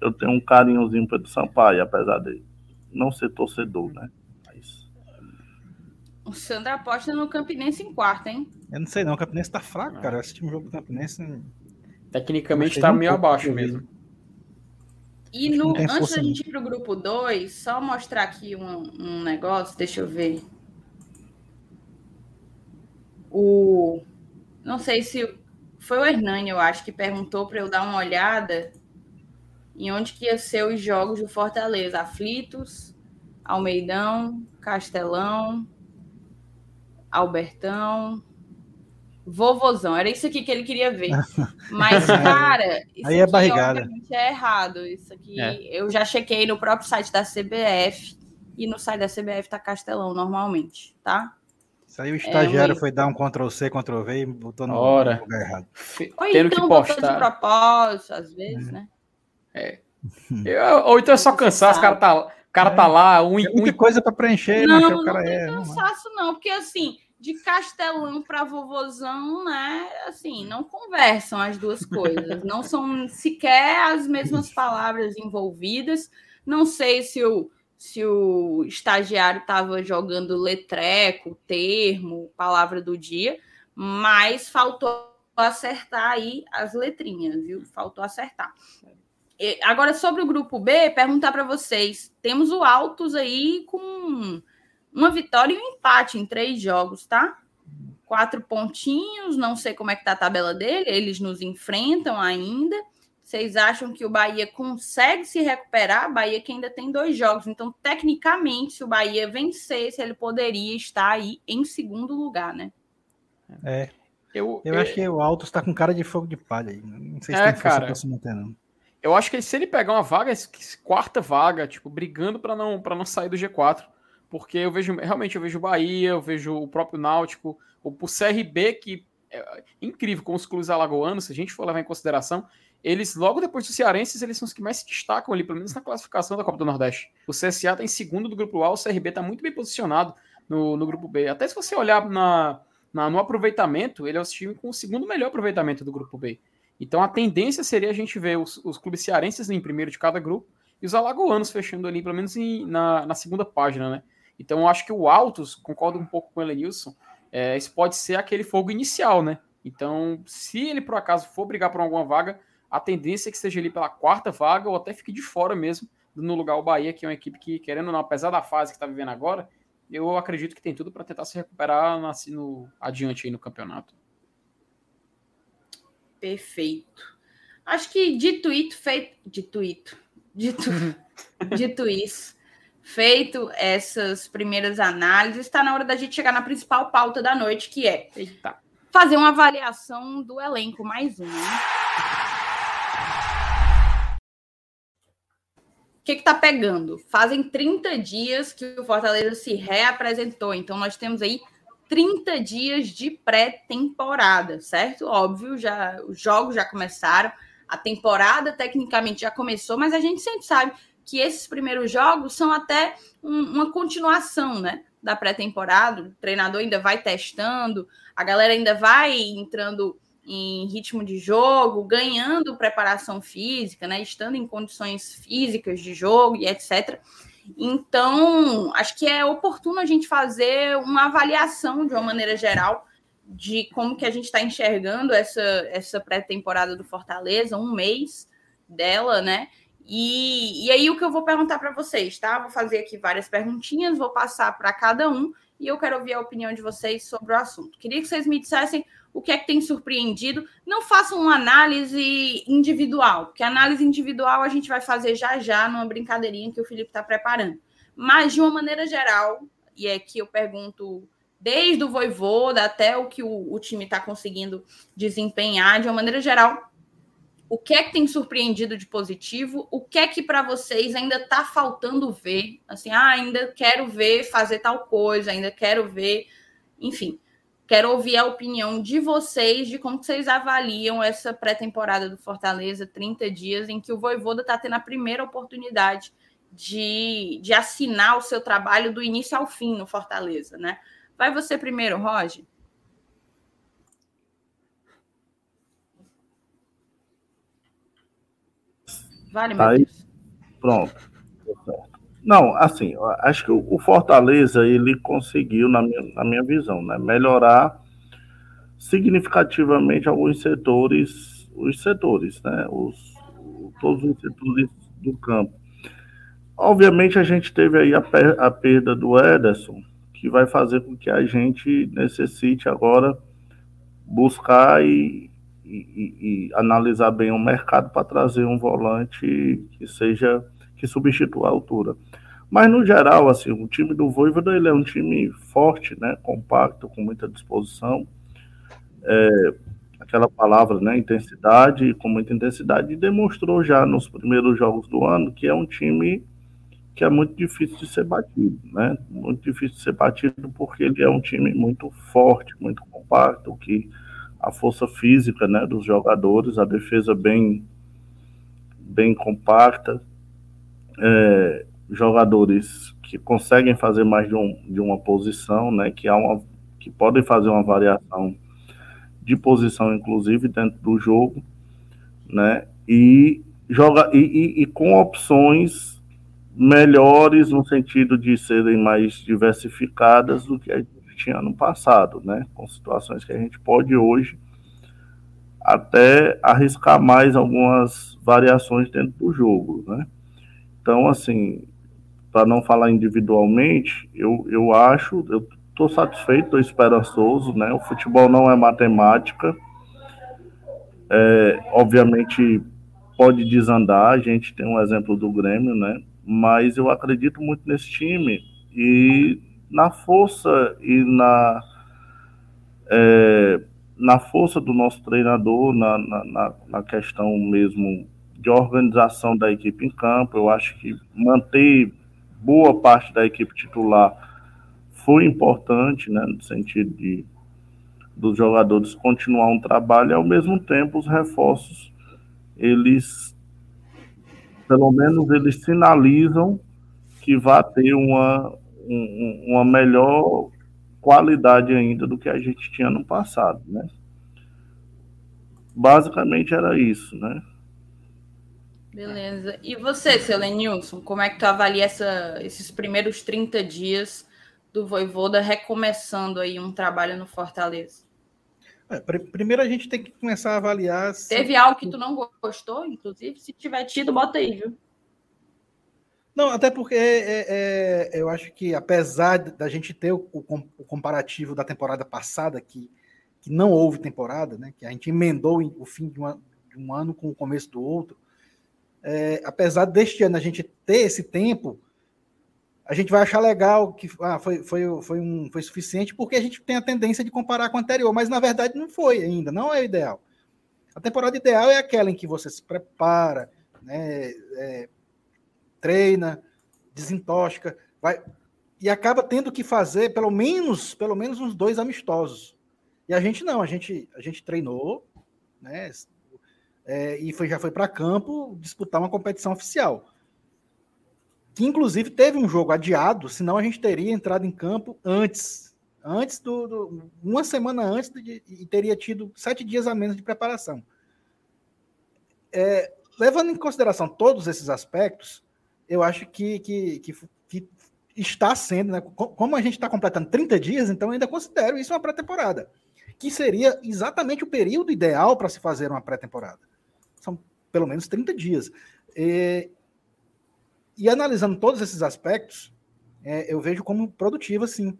Eu tenho um carinhozinho pelo Sampaio, apesar de não ser torcedor, né? O Sandra aposta no Campinense em quarto, hein? Eu não sei não, o Campinense tá fraco, cara. Esse time jogo do Campinense. Tecnicamente tá meio abaixo mesmo. E no, antes da gente ir pro grupo 2, só mostrar aqui um, um negócio, deixa eu ver. O. Não sei se. Foi o Hernani, eu acho, que perguntou para eu dar uma olhada em onde que ia ser os jogos do Fortaleza. Aflitos, Almeidão, Castelão, Albertão, vovozão. Era isso aqui que ele queria ver. (laughs) Mas, cara, isso Aí é aqui, barrigada. é errado. Isso aqui é. eu já chequei no próprio site da CBF e no site da CBF tá Castelão normalmente, tá? Isso aí o estagiário é, foi dar um Ctrl C, Ctrl V e botou no Hora. lugar errado. Ou Tendo então que postar. de propósito, às vezes, é. né? É. Eu, ou então é só cansar, os caras tá, cara tá lá, um, Tem muita um... coisa para preencher, não, né? Não, não é, cansaço, não, porque assim, de Castelão para vovozão, né? Assim, não conversam as duas coisas, não são sequer as mesmas palavras envolvidas. Não sei se o, se o estagiário estava jogando letreco, termo, palavra do dia, mas faltou acertar aí as letrinhas, viu? Faltou acertar. Agora, sobre o grupo B, perguntar para vocês: temos o Altos aí com uma vitória e um empate em três jogos, tá? quatro pontinhos, não sei como é que tá a tabela dele, eles nos enfrentam ainda. Vocês acham que o Bahia consegue se recuperar? Bahia que ainda tem dois jogos. Então, tecnicamente, se o Bahia vencesse, ele poderia estar aí em segundo lugar, né? É. Eu, eu é... acho que o Alto está com cara de fogo de palha aí. Não sei se é, tem cara, se manter, não. Eu acho que se ele pegar uma vaga, quarta vaga, tipo, brigando para não, não sair do G4, porque eu vejo, realmente, eu vejo o Bahia, eu vejo o próprio Náutico, o, o CRB, que é incrível com os clubes alagoanos, se a gente for levar em consideração, eles, logo depois dos cearenses, eles são os que mais se destacam ali, pelo menos na classificação da Copa do Nordeste. O CSA está em segundo do grupo A, o CRB está muito bem posicionado no, no grupo B. Até se você olhar na, na, no aproveitamento, ele é o time com o segundo melhor aproveitamento do grupo B. Então a tendência seria a gente ver os, os clubes cearenses em primeiro de cada grupo e os alagoanos fechando ali, pelo menos em, na, na segunda página, né? Então eu acho que o Altos, concordo um pouco com o Elenilson, é, esse pode ser aquele fogo inicial, né? Então, se ele por acaso for brigar por alguma vaga, a tendência é que seja ali pela quarta vaga ou até fique de fora mesmo, no lugar o Bahia, que é uma equipe que, querendo ou não, apesar da fase que está vivendo agora, eu acredito que tem tudo para tentar se recuperar no, adiante aí no campeonato. Perfeito. Acho que dito isso, feito. Dito isso. Dito, (laughs) dito isso, feito essas primeiras análises, está na hora da gente chegar na principal pauta da noite, que é Eita. fazer uma avaliação do elenco mais um. Né? que está pegando? Fazem 30 dias que o Fortaleza se reapresentou, então nós temos aí 30 dias de pré-temporada, certo? Óbvio, já os jogos já começaram, a temporada tecnicamente já começou, mas a gente sempre sabe que esses primeiros jogos são até um, uma continuação, né? Da pré-temporada, o treinador ainda vai testando, a galera ainda vai entrando em ritmo de jogo, ganhando preparação física, né, estando em condições físicas de jogo e etc. Então, acho que é oportuno a gente fazer uma avaliação de uma maneira geral de como que a gente está enxergando essa, essa pré-temporada do Fortaleza, um mês dela, né? E, e aí o que eu vou perguntar para vocês, tá? Vou fazer aqui várias perguntinhas, vou passar para cada um e eu quero ouvir a opinião de vocês sobre o assunto. Queria que vocês me dissessem o que é que tem surpreendido. Não façam uma análise individual, porque análise individual a gente vai fazer já já numa brincadeirinha que o Felipe está preparando. Mas, de uma maneira geral, e é que eu pergunto desde o Voivoda até o que o, o time está conseguindo desempenhar, de uma maneira geral, o que é que tem surpreendido de positivo? O que é que para vocês ainda está faltando ver? Assim, ah, ainda quero ver fazer tal coisa, ainda quero ver, enfim. Quero ouvir a opinião de vocês de como vocês avaliam essa pré-temporada do Fortaleza, 30 dias, em que o Voivoda está tendo a primeira oportunidade de, de assinar o seu trabalho do início ao fim no Fortaleza, né? Vai você primeiro, Roger? Vale, meu Aí, Deus. Pronto. Não, assim, acho que o Fortaleza ele conseguiu, na minha, na minha visão, né, melhorar significativamente alguns setores, os setores, né, os, todos os setores do campo. Obviamente a gente teve aí a, a perda do Ederson, que vai fazer com que a gente necessite agora buscar e, e, e analisar bem o mercado para trazer um volante que seja que substitua a altura. Mas, no geral, assim, o time do Voivoda ele é um time forte, né, compacto, com muita disposição. É, aquela palavra, né, intensidade, com muita intensidade, e demonstrou já nos primeiros jogos do ano que é um time que é muito difícil de ser batido, né? Muito difícil de ser batido porque ele é um time muito forte, muito compacto, que a força física, né, dos jogadores, a defesa bem bem compacta, é, jogadores que conseguem fazer mais de, um, de uma posição, né, que, há uma, que podem fazer uma variação de posição, inclusive, dentro do jogo, né, e, joga, e, e, e com opções melhores no sentido de serem mais diversificadas do que a gente tinha no passado, né, com situações que a gente pode hoje até arriscar mais algumas variações dentro do jogo, né? Então, assim, para não falar individualmente, eu, eu acho, eu estou satisfeito, estou esperançoso, né? O futebol não é matemática. É, obviamente pode desandar, a gente tem um exemplo do Grêmio, né? Mas eu acredito muito nesse time e na força e na é, na força do nosso treinador, na, na, na questão mesmo de organização da equipe em campo. Eu acho que manter boa parte da equipe titular foi importante, né, no sentido de dos jogadores continuar um trabalho e ao mesmo tempo os reforços eles pelo menos eles sinalizam que vai ter uma, um, uma melhor qualidade ainda do que a gente tinha no passado, né? Basicamente era isso, né? Beleza. E você, Selenilson, como é que tu avalia essa, esses primeiros 30 dias do Voivoda recomeçando aí um trabalho no Fortaleza? É, primeiro a gente tem que começar a avaliar. Se... Teve algo que tu não gostou, inclusive? Se tiver tido, bota aí, viu? Não, até porque é, é, eu acho que apesar da gente ter o, o, comparativo da temporada passada, que, que não houve temporada, né? Que a gente emendou o fim de, uma, de um ano com o começo do outro é, apesar deste ano a gente ter esse tempo, a gente vai achar legal que ah, foi, foi, foi, um, foi suficiente, porque a gente tem a tendência de comparar com o anterior, mas na verdade não foi ainda, não é o ideal. A temporada ideal é aquela em que você se prepara, né, é, treina, desintoxica, vai, e acaba tendo que fazer pelo menos, pelo menos uns dois amistosos. E a gente não, a gente, a gente treinou, né, é, e foi, já foi para campo disputar uma competição oficial. Que inclusive teve um jogo adiado, senão a gente teria entrado em campo antes. Antes do. do uma semana antes de, e teria tido sete dias a menos de preparação. É, levando em consideração todos esses aspectos, eu acho que, que, que, que está sendo, né? Como a gente está completando 30 dias, então eu ainda considero isso uma pré-temporada. Que seria exatamente o período ideal para se fazer uma pré-temporada são pelo menos 30 dias. E, e analisando todos esses aspectos, é, eu vejo como produtiva, sim.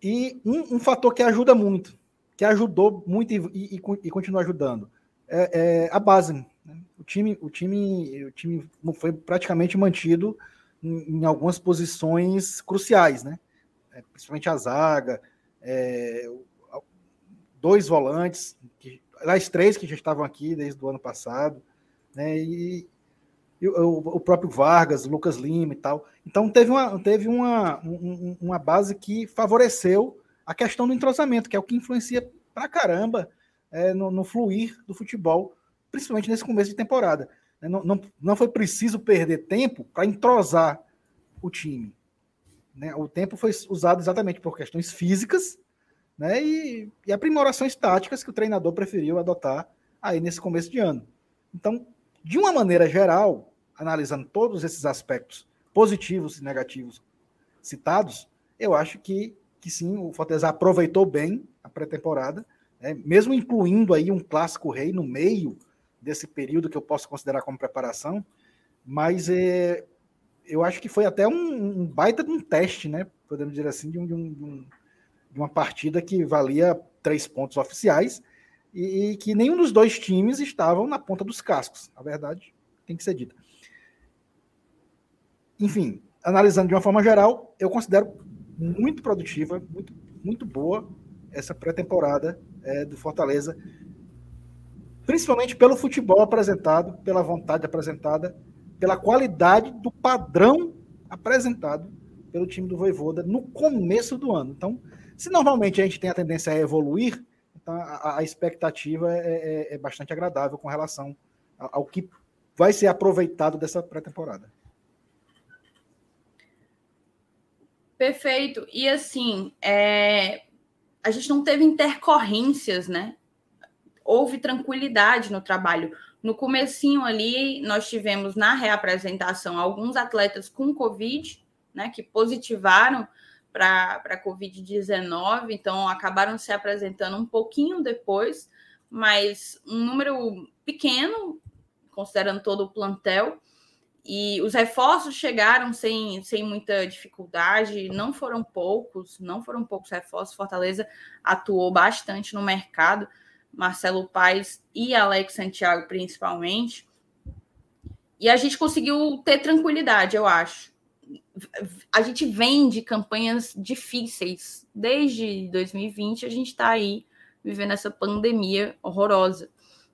E um, um, fator que ajuda muito, que ajudou muito e, e, e continua ajudando, é, é a base. Né? O time, o time, o time foi praticamente mantido em, em algumas posições cruciais, né? É, principalmente a zaga, é, dois volantes que as três que já estavam aqui desde o ano passado, né? E, e o, o, próprio Vargas, Lucas Lima e tal. Então teve uma, teve uma, um, uma base que favoreceu a questão do entrosamento, que é o que influencia pra caramba é, no, no, fluir do futebol, principalmente nesse começo de temporada. Né? Não, não, não foi preciso perder tempo para entrosar o time. Né? O tempo foi usado exatamente por questões físicas né? E, e aprimorações táticas que o treinador preferiu adotar aí nesse começo de ano. Então, de uma maneira geral, analisando todos esses aspectos positivos e negativos citados, eu acho que, que sim, o Fortaleza aproveitou bem a pré-temporada, né? mesmo incluindo aí um clássico rei no meio desse período que eu posso considerar como preparação, mas é, eu acho que foi até um, um baita de um teste, né? Podemos dizer assim, de um, de um de uma partida que valia três pontos oficiais e, e, que nenhum dos dois times estavam na ponta dos cascos. A verdade tem que ser dita. Enfim, analisando de uma forma geral, eu considero muito produtiva, muito, muito boa essa pré-temporada é, do Fortaleza, principalmente pelo futebol apresentado, pela vontade apresentada, pela qualidade do padrão apresentado pelo time do Voivoda no começo do ano. Então, se normalmente a gente tem a tendência a evoluir, então a, a expectativa é, é, é, bastante agradável com relação ao que vai ser aproveitado dessa pré-temporada. Perfeito. E assim, é... a gente não teve intercorrências, né? Houve tranquilidade no trabalho. No comecinho ali, nós tivemos na reapresentação alguns atletas com Covid, né, que positivaram para a Covid-19, então acabaram se apresentando um pouquinho depois, mas um número pequeno, considerando todo o plantel. e os reforços chegaram sem, sem muita dificuldade, não foram poucos, não foram poucos reforços. Fortaleza atuou bastante no mercado, Marcelo Paes e Alex Santiago, principalmente. E a gente conseguiu ter tranquilidade, eu acho. A gente vem de campanhas difíceis. Desde 2020, a gente está aí vivendo essa pandemia horrorosa.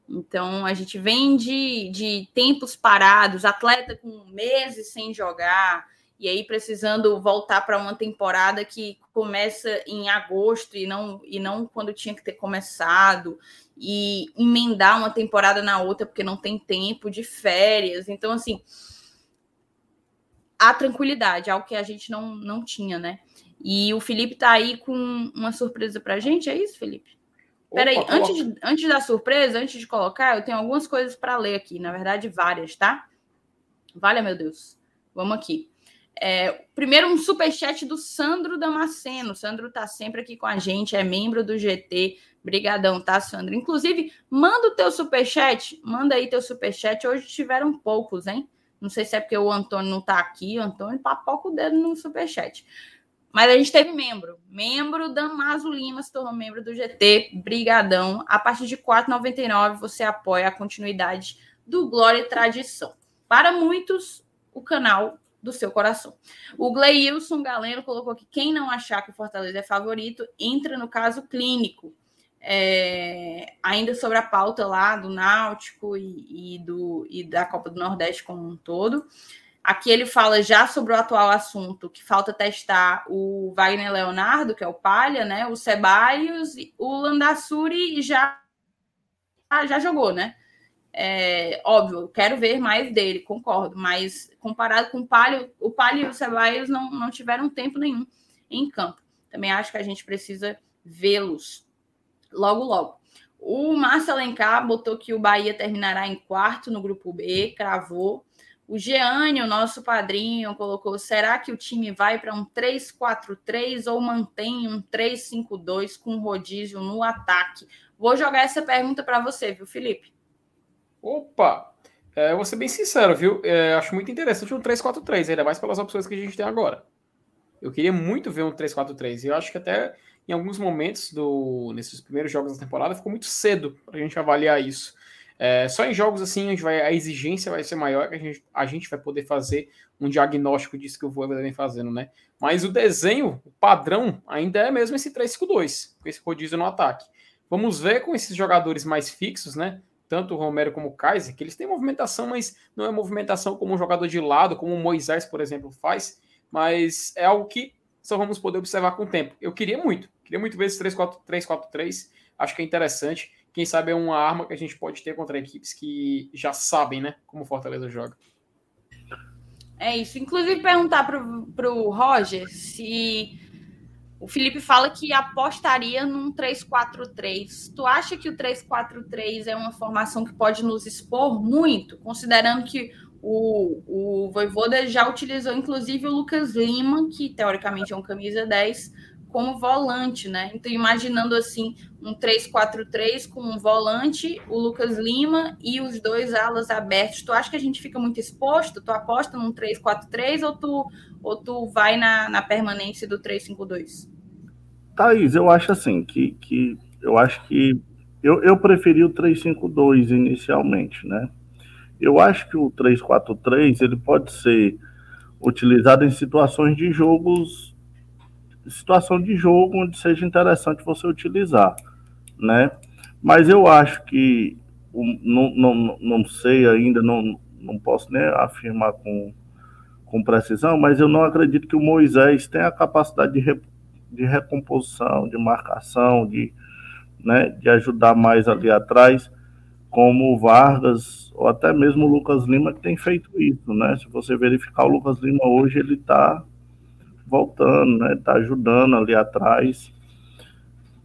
Então, a gente vem de, de tempos parados, atleta com meses sem jogar, e aí precisando voltar para uma temporada que começa em agosto e não, e não quando tinha que ter começado, e emendar uma temporada na outra porque não tem tempo de férias. Então, assim, a tranquilidade, algo que a gente não, não tinha, né? E o Felipe tá aí com uma surpresa para a gente, é isso, Felipe? Peraí, antes, de, antes da surpresa, antes de colocar, eu tenho algumas coisas para ler aqui. Na verdade, várias, tá? Vale, meu Deus. Vamos aqui. É, primeiro, um superchat do Sandro Damasceno. Sandro tá sempre aqui com a gente, é membro do GT. Brigadão, tá, Sandro? Inclusive, manda o teu superchat. Manda aí teu superchat. Hoje tiveram poucos, hein? Não sei se é porque o Antônio não tá aqui. O Antônio papoca o dedo no superchat. Mas a gente teve membro. Membro Damaso Lima se tornou membro do GT. Brigadão. A partir de R$ 4,99 você apoia a continuidade do Glória e Tradição. Para muitos, o canal do seu coração. O Gleilson Galeno colocou que quem não achar que o Fortaleza é favorito, entra no caso clínico. É, ainda sobre a pauta lá do Náutico e, e, do, e da Copa do Nordeste como um todo. Aqui ele fala já sobre o atual assunto, que falta testar o Wagner Leonardo, que é o Palha, né? O Ceballos, o Landassuri já, já jogou, né? É, óbvio, quero ver mais dele, concordo, mas comparado com o Palha, o Palha e o Ceballos não, não tiveram tempo nenhum em campo. Também acho que a gente precisa vê-los logo, logo. O Márcio Alencar botou que o Bahia terminará em quarto no grupo B, cravou. O Geane, o nosso padrinho, colocou: será que o time vai para um 3-4-3 ou mantém um 3-5-2 com rodízio no ataque? Vou jogar essa pergunta para você, viu, Felipe? Opa! É, eu vou ser bem sincero, viu? É, acho muito interessante um 3-4-3, ainda mais pelas opções que a gente tem agora. Eu queria muito ver um 3-4-3. E eu acho que até em alguns momentos do nesses primeiros jogos da temporada ficou muito cedo para a gente avaliar isso. É, só em jogos assim, onde vai, a exigência vai ser maior, que a gente, a gente vai poder fazer um diagnóstico disso que o Voivoda vem fazendo, né? Mas o desenho, o padrão, ainda é mesmo esse 3-5-2, com esse rodízio no ataque. Vamos ver com esses jogadores mais fixos, né? Tanto o Romero como o Kaiser, que eles têm movimentação, mas não é movimentação como um jogador de lado, como o Moisés, por exemplo, faz, mas é algo que só vamos poder observar com o tempo. Eu queria muito, queria muito ver esse 3-4-3, acho que é interessante quem sabe é uma arma que a gente pode ter contra equipes que já sabem, né, como o Fortaleza joga. É isso. Inclusive, perguntar para o Roger se o Felipe fala que apostaria num 3-4-3. Tu acha que o 3-4-3 é uma formação que pode nos expor muito, considerando que o, o Voivoda já utilizou, inclusive, o Lucas Lima, que teoricamente é um camisa 10, como volante, né? Então, imaginando assim, um 3-4-3 com um volante, o Lucas Lima e os dois alas abertos. Tu acha que a gente fica muito exposto? Tu aposta num 3-4-3 ou tu, ou tu vai na, na permanência do 3-5-2? Thaís, eu acho assim, que, que eu acho que eu, eu preferi o 3-5-2 inicialmente, né? Eu acho que o 3-4-3 ele pode ser utilizado em situações de jogos situação de jogo onde seja interessante você utilizar, né? Mas eu acho que não, não, não sei ainda, não, não posso nem afirmar com, com precisão, mas eu não acredito que o Moisés tenha a capacidade de, re, de recomposição, de marcação, de, né, de ajudar mais ali atrás, como o Vargas ou até mesmo o Lucas Lima que tem feito isso, né? Se você verificar o Lucas Lima hoje, ele está voltando, né? Tá ajudando ali atrás.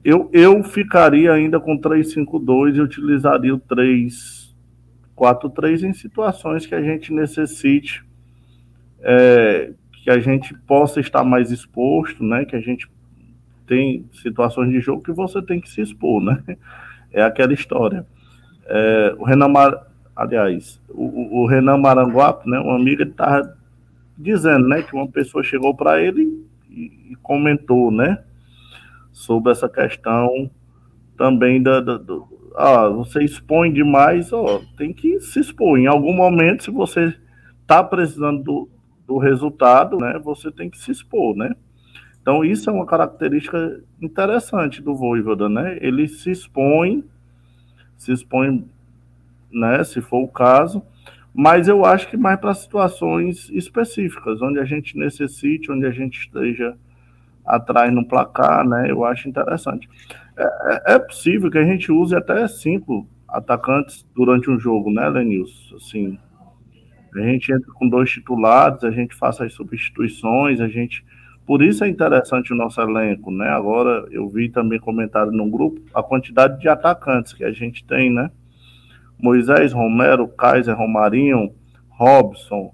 Eu, eu ficaria ainda com 352 e utilizaria o 343 em situações que a gente necessite, é, que a gente possa estar mais exposto, né? Que a gente tem situações de jogo que você tem que se expor, né? É aquela história. É, o Renan, Mar... aliás, o, o, Renan Maranguape, né, uma amiga, estava dizendo, né, que uma pessoa chegou para ele e, e, comentou, né, sobre essa questão também da, da do, ah, você expõe demais, ó, tem que se expor. Em algum momento, se você está precisando do, do resultado, né, você tem que se expor, né? Então, isso é uma característica interessante do Voivoda, né? Ele se expõe, se expõe, né, se for o caso, mas eu acho que mais para situações específicas, onde a gente necessite, onde a gente esteja atrás no placar, né? Eu acho interessante. É, é, é possível que a gente use até cinco atacantes durante um jogo, né, Lenilson? Assim, a gente entra com dois titulares, a gente faça as substituições, a gente por isso é interessante o nosso elenco, né? Agora eu vi também comentário no grupo a quantidade de atacantes que a gente tem, né? Moisés, Romero, Kaiser, Romarinho, Robson,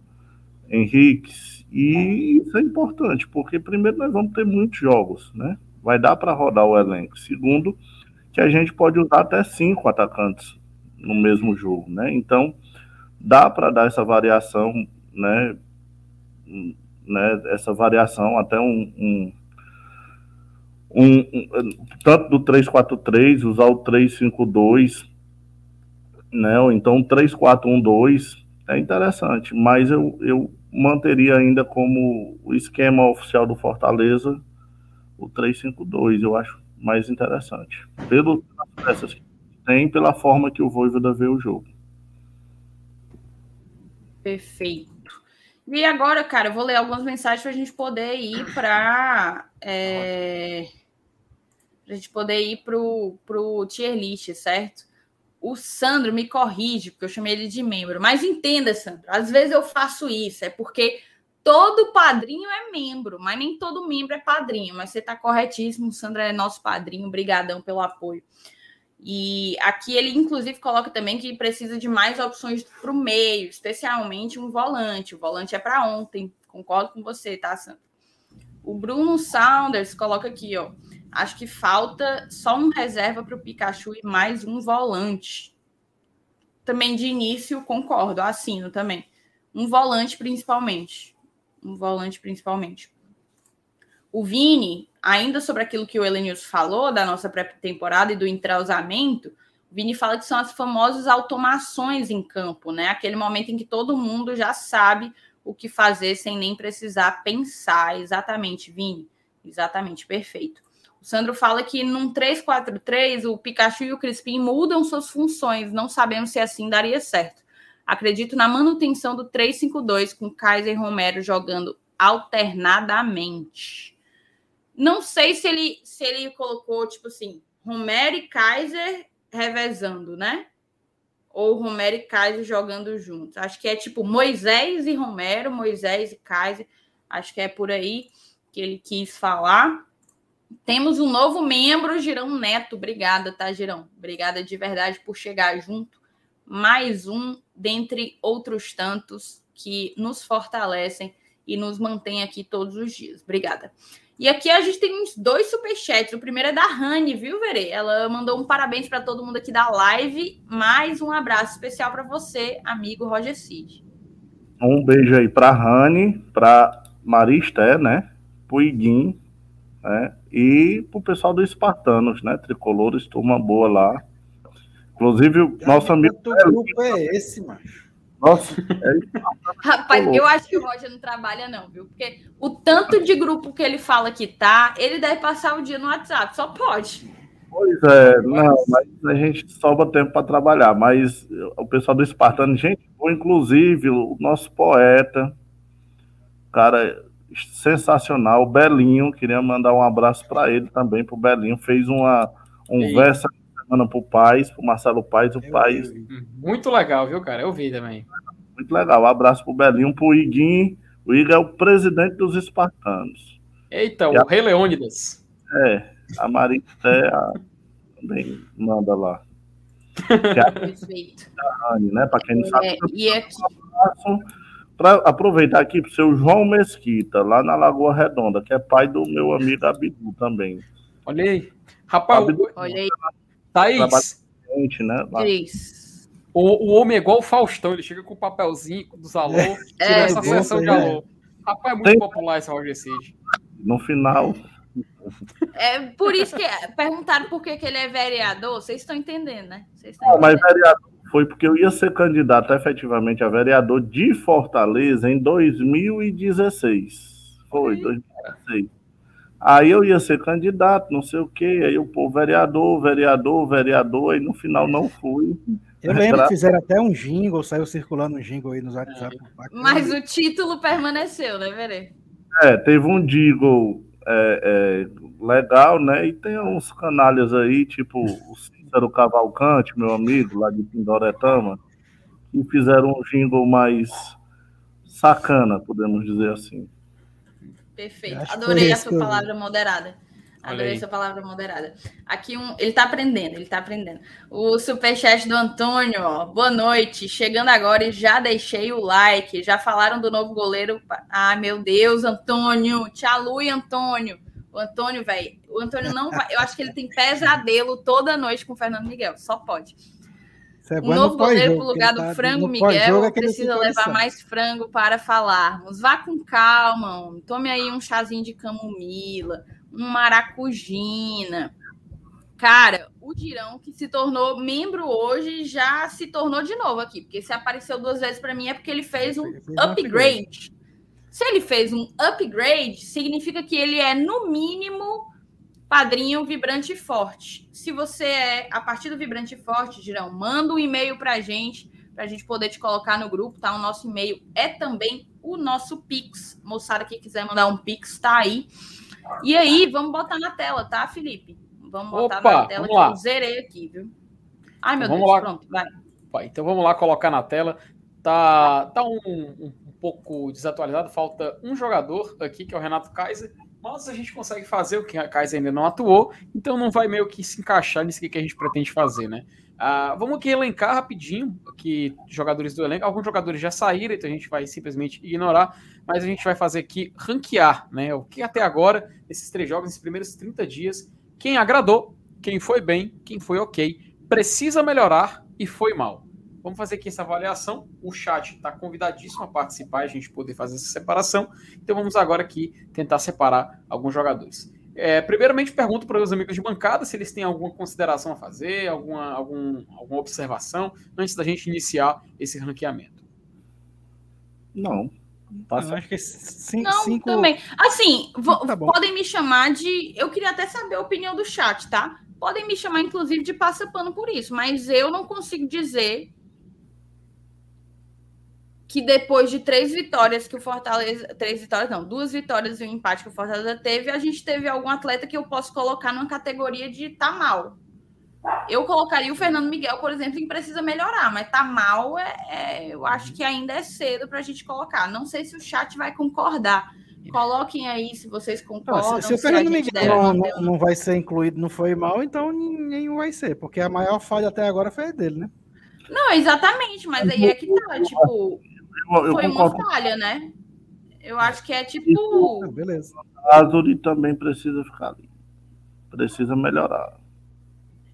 Henrique, e isso é importante, porque primeiro nós vamos ter muitos jogos, né? Vai dar para rodar o elenco. Segundo, que a gente pode usar até cinco atacantes no mesmo jogo, né? Então, dá para dar essa variação, né? né, essa variação até um, um, um, um tanto do 343, usar o 352, né, ou então 3412, é interessante, mas eu, eu manteria ainda como o esquema oficial do Fortaleza o 352, eu acho mais interessante. Pelo peças que tem, pela forma que o Voivoda vê o jogo. Perfeito. E agora, cara, eu vou ler algumas mensagens para a gente poder ir para. É, a gente poder ir para o tier list, certo? O Sandro me corrige, porque eu chamei ele de membro. Mas entenda, Sandro, às vezes eu faço isso, é porque todo padrinho é membro, mas nem todo membro é padrinho. Mas você está corretíssimo, o Sandro é nosso padrinho, obrigadão pelo apoio. E aqui ele, inclusive, coloca também que precisa de mais opções para o meio, especialmente um volante. O volante é para ontem. Concordo com você, tá, Sandro? O Bruno Saunders coloca aqui, ó. Acho que falta só um reserva para o Pikachu e mais um volante. Também de início, concordo, assino também. Um volante, principalmente. Um volante, principalmente. O Vini, ainda sobre aquilo que o Elenius falou, da nossa pré-temporada e do entrosamento, o Vini fala que são as famosas automações em campo, né? Aquele momento em que todo mundo já sabe o que fazer sem nem precisar pensar. Exatamente, Vini. Exatamente, perfeito. O Sandro fala que num 3-4-3 o Pikachu e o Crispim mudam suas funções. Não sabemos se assim daria certo. Acredito na manutenção do 3-5-2 com Kaiser e Romero jogando alternadamente. Não sei se ele, se ele colocou, tipo assim, Romero e Kaiser revezando, né? Ou Romero e Kaiser jogando juntos. Acho que é tipo Moisés e Romero, Moisés e Kaiser. Acho que é por aí que ele quis falar. Temos um novo membro, Girão Neto. Obrigada, tá, Girão? Obrigada de verdade por chegar junto. Mais um dentre outros tantos que nos fortalecem e nos mantêm aqui todos os dias. Obrigada. E aqui a gente tem uns dois superchats. O primeiro é da Rani, viu, Verê? Ela mandou um parabéns para todo mundo aqui da live. Mais um abraço especial para você, amigo Roger Cid. Um beijo aí para Rani, para Maristé, né? Pro Iguim, né? E pro pessoal do Espartanos, né? Tricolores, turma boa lá. Inclusive, o nosso amigo. Que grupo é esse, macho? Nossa, é Rapaz, eu acho que o Roger não trabalha, não, viu? Porque o tanto de grupo que ele fala que tá, ele deve passar o dia no WhatsApp, só pode. Pois é, não, mas a gente sobra tempo para trabalhar. Mas o pessoal do Espartano, gente, inclusive o nosso poeta, cara sensacional, o Belinho, queria mandar um abraço para ele também, pro Belinho, fez uma um Sim. verso semana pro Paz, pro Marcelo Paz, o Paz. Muito legal, viu, cara? Eu vi também. Muito legal. Um abraço pro Belinho, pro Iguinho. O Igor é o presidente dos espartanos. Eita, e o a... Rei Leônidas. É, a Maria também manda lá. (laughs) Perfeito. né? Para quem não sabe, é, e aqui... para aproveitar aqui para o seu João Mesquita, lá na Lagoa Redonda, que é pai do meu amigo Abidu também. Olha aí. Rapaz, Abidu, olha aí. Thaís. Gente, né? Thaís. O, o homem é igual o Faustão, ele chega com o papelzinho dos alô, É, tira essa sessão de é. alô. Rapaz, é muito Tem- popular esse Roger Cid. No final, É por isso que perguntaram por que, que ele é vereador. Vocês estão entendendo, né? Estão Não, mas entendendo. vereador foi porque eu ia ser candidato efetivamente a vereador de Fortaleza em 2016. Foi, 2016. Aí eu ia ser candidato, não sei o quê. Aí o povo, vereador, vereador, vereador, aí no final não fui. Eu lembro que fizeram até um jingle, saiu circulando um jingle aí nos WhatsApp. Mas o título permaneceu, né, Verê? É, teve um jingle é, é, legal, né? E tem uns canalhas aí, tipo o Cícero Cavalcante, meu amigo, lá de Pindoretama, que fizeram um jingle mais sacana, podemos dizer assim. Perfeito. Acho Adorei a sua eu palavra moderada. Adorei a sua palavra moderada. Aqui um. Ele tá aprendendo, ele tá aprendendo. O superchat do Antônio, ó. Boa noite. Chegando agora e já deixei o like. Já falaram do novo goleiro. Ah, meu Deus, Antônio. Te alui, Antônio. O Antônio, velho. O Antônio não vai. Eu acho que ele tem pesadelo toda noite com o Fernando Miguel. Só pode. É O bom novo no goleiro pós-jogo, pro lugar do tá- frango Miguel é precisa levar mais frango para falarmos. Vá com calma, homem. tome aí um chazinho de camomila, um maracujina. Cara, o Dirão, que se tornou membro hoje, já se tornou de novo aqui, porque se apareceu duas vezes para mim é porque ele fez um Ele fez um upgrade. Se ele fez um upgrade, significa que ele é, no mínimo, padrinho vibrante forte. Se você é a partir do vibrante forte, Girão, manda um e-mail para a gente, para a gente poder te colocar no grupo, tá? O nosso e-mail é também o nosso Pix. Moçada que quiser mandar um Pix, tá aí. E aí, vamos botar na tela, tá, Felipe? Vamos botar Opa, na tela que lá. eu zerei aqui, viu? Ai, meu Vamos Deus, lá. pronto, vai. Opa, Então vamos lá colocar na tela. Tá, tá um- um pouco desatualizado, falta um jogador aqui, que é o Renato Kaiser, mas a gente consegue fazer o que a Kaiser ainda não atuou, então não vai meio que se encaixar nisso que a gente pretende fazer, né? Ah, vamos aqui elencar rapidinho aqui jogadores do elenco. Alguns jogadores já saíram, então a gente vai simplesmente ignorar, mas a gente vai fazer aqui ranquear, né? O que até agora, esses três jogos, nesses primeiros 30 dias, quem agradou, quem foi bem, quem foi ok, precisa melhorar e foi mal. Vamos fazer aqui essa avaliação. O chat está convidadíssimo a participar e a gente poder fazer essa separação. Então vamos agora aqui tentar separar alguns jogadores. É, primeiramente, pergunto para os amigos de bancada se eles têm alguma consideração a fazer, alguma, algum, alguma observação, antes da gente iniciar esse ranqueamento. Não. Eu Passa. acho que cinco, Não, cinco- também. Assim, vo- Tá bom. podem me chamar de. Eu queria até saber a opinião do chat, tá? Podem me chamar, inclusive, de passa-pano por isso, mas eu não consigo dizer que depois de três vitórias que o Fortaleza. Três vitórias, não, duas vitórias e um empate que o Fortaleza teve, a gente teve algum atleta que eu posso colocar numa categoria de tá mal. Eu colocaria o Fernando Miguel, por exemplo, em precisa melhorar, mas tá mal, é, é- eu acho que ainda é cedo para a gente colocar. Não sei se o chat vai concordar. Coloquem aí se vocês Não, concordam. se, se o Fernando Miguel não, não vai ser incluído, não foi mal, então ninguém vai ser, porque a maior falha até agora foi a dele, né? Não, exatamente, mas aí é que tá, tipo, Eu, eu foi uma concordo falha, né? Eu acho que é tipo. Ah, beleza. a Azuri também precisa ficar ali. Precisa melhorar.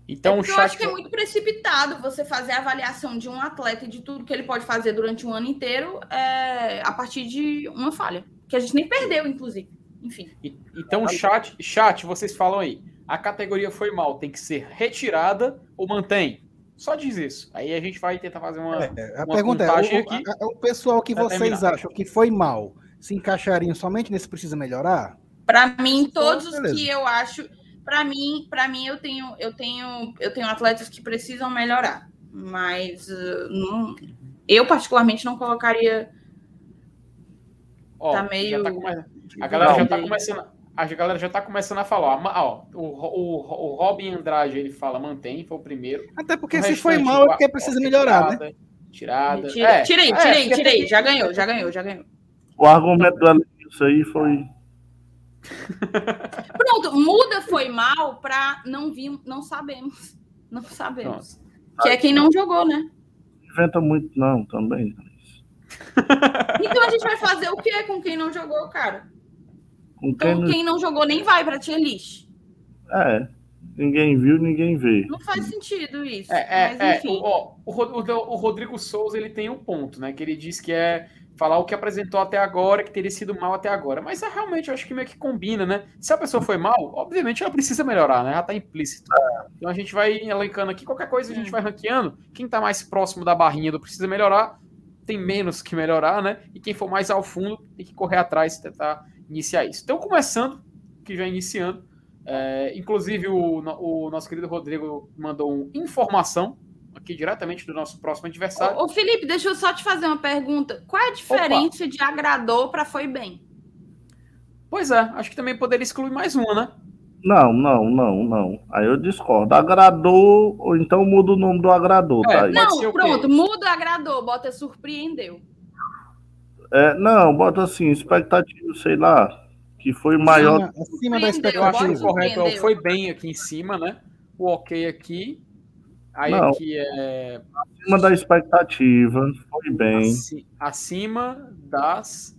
Então é eu acho que é muito precipitado você fazer a avaliação de um atleta e de tudo que ele pode fazer durante um ano inteiro é, a partir de uma falha. Que a gente nem perdeu, inclusive. Enfim. E- Então, chat, chat, vocês falam aí. A categoria foi mal, tem que ser retirada ou mantém? Só diz isso. Aí a gente vai tentar fazer uma. É, a uma pergunta é: o, aqui a- o pessoal que vocês terminar. acham que foi mal se encaixariam somente nesse precisa melhorar? Para mim, todos os beleza. que eu acho, para mim, para mim eu tenho, eu tenho, eu tenho atletas que precisam melhorar, mas uh, não- eu particularmente não colocaria. Ó, tá já meio. tá come- A galera já tá começando. A galera já tá começando a falar. ó, o, o, o Robin Andrade ele fala mantém, foi o primeiro. Até porque O se foi mal é porque precisa ó, melhorar, né? retirada, Tirada. Tira, É, tirei, é, tirei, porque- tirei. Já ganhou, já ganhou, já ganhou. O argumento do Elenilson aí foi. (laughs) Pronto, muda foi mal para não vimos, não sabemos. Não sabemos. Que é quem não jogou, né? Inventa muito, não, também. (laughs) (laughs) Então a gente vai fazer o que com quem não jogou, cara? Quem Então não. quem não jogou nem vai para tier list. É, Ninguém viu, ninguém vê. Não faz sentido isso. É, é, mas é, enfim. o, o- o Rodrigo Souza ele tem um ponto, né? Que ele diz que é falar o que apresentou até agora, que teria sido mal até agora. Mas é, realmente eu acho que meio que combina, né? Se a pessoa foi mal, obviamente ela precisa melhorar, né? Já tá implícito. Então a gente vai elencando aqui, qualquer coisa a gente vai ranqueando. Quem tá mais próximo da barrinha do precisa melhorar, tem menos que melhorar, né? E quem for mais ao fundo tem que correr atrás e tentar iniciar isso. Então, começando, que já iniciando, é, inclusive o, o nosso querido Rodrigo mandou uma informação aqui diretamente do nosso próximo adversário. Ô, ô, Felipe, deixa eu só te fazer uma pergunta. Qual é a diferença de agradou para foi bem? Pois é, acho que também poderia excluir mais uma, né? Não, não, não, não. Aí eu discordo. Agradou, ou então muda o nome do agradou, É, tá aí. Não, pronto, muda agradou, bota surpreendeu. É, não, bota assim, expectativa, sei lá, que foi maior. Acima, acima da Surpreendeu, Eu acho que o expectativa. correto é foi bem aqui em cima, né? O ok aqui. Aí Não. aqui é acima da expectativa, foi bem. aci- acima das.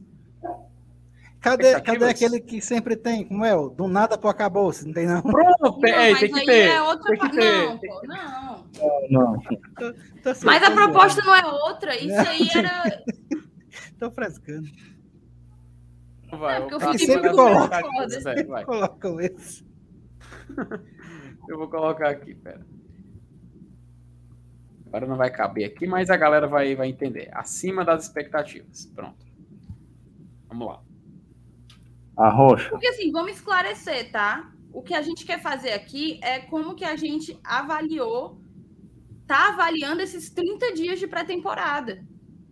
Cadê, cadê aquele que sempre tem? Como é? o Do nada pro acabou, se não tem não. Pronto, Não, é, mas tem que aí ter. é outra tem que ter. Não, pô, não. Não, Tô Mas a proposta não é outra. Isso aí era. Tô frescando. Vai, É, porque o eu sempre vai, vai. Colocam esse. (laughs) Eu vou colocar aqui, pera. Agora não vai caber aqui, mas a galera vai, vai entender. Acima das expectativas. Pronto. Vamos lá. a rocha. Porque assim, vamos esclarecer, tá? O que a gente quer fazer aqui é como que a gente avaliou, tá avaliando esses 30 dias de pré-temporada.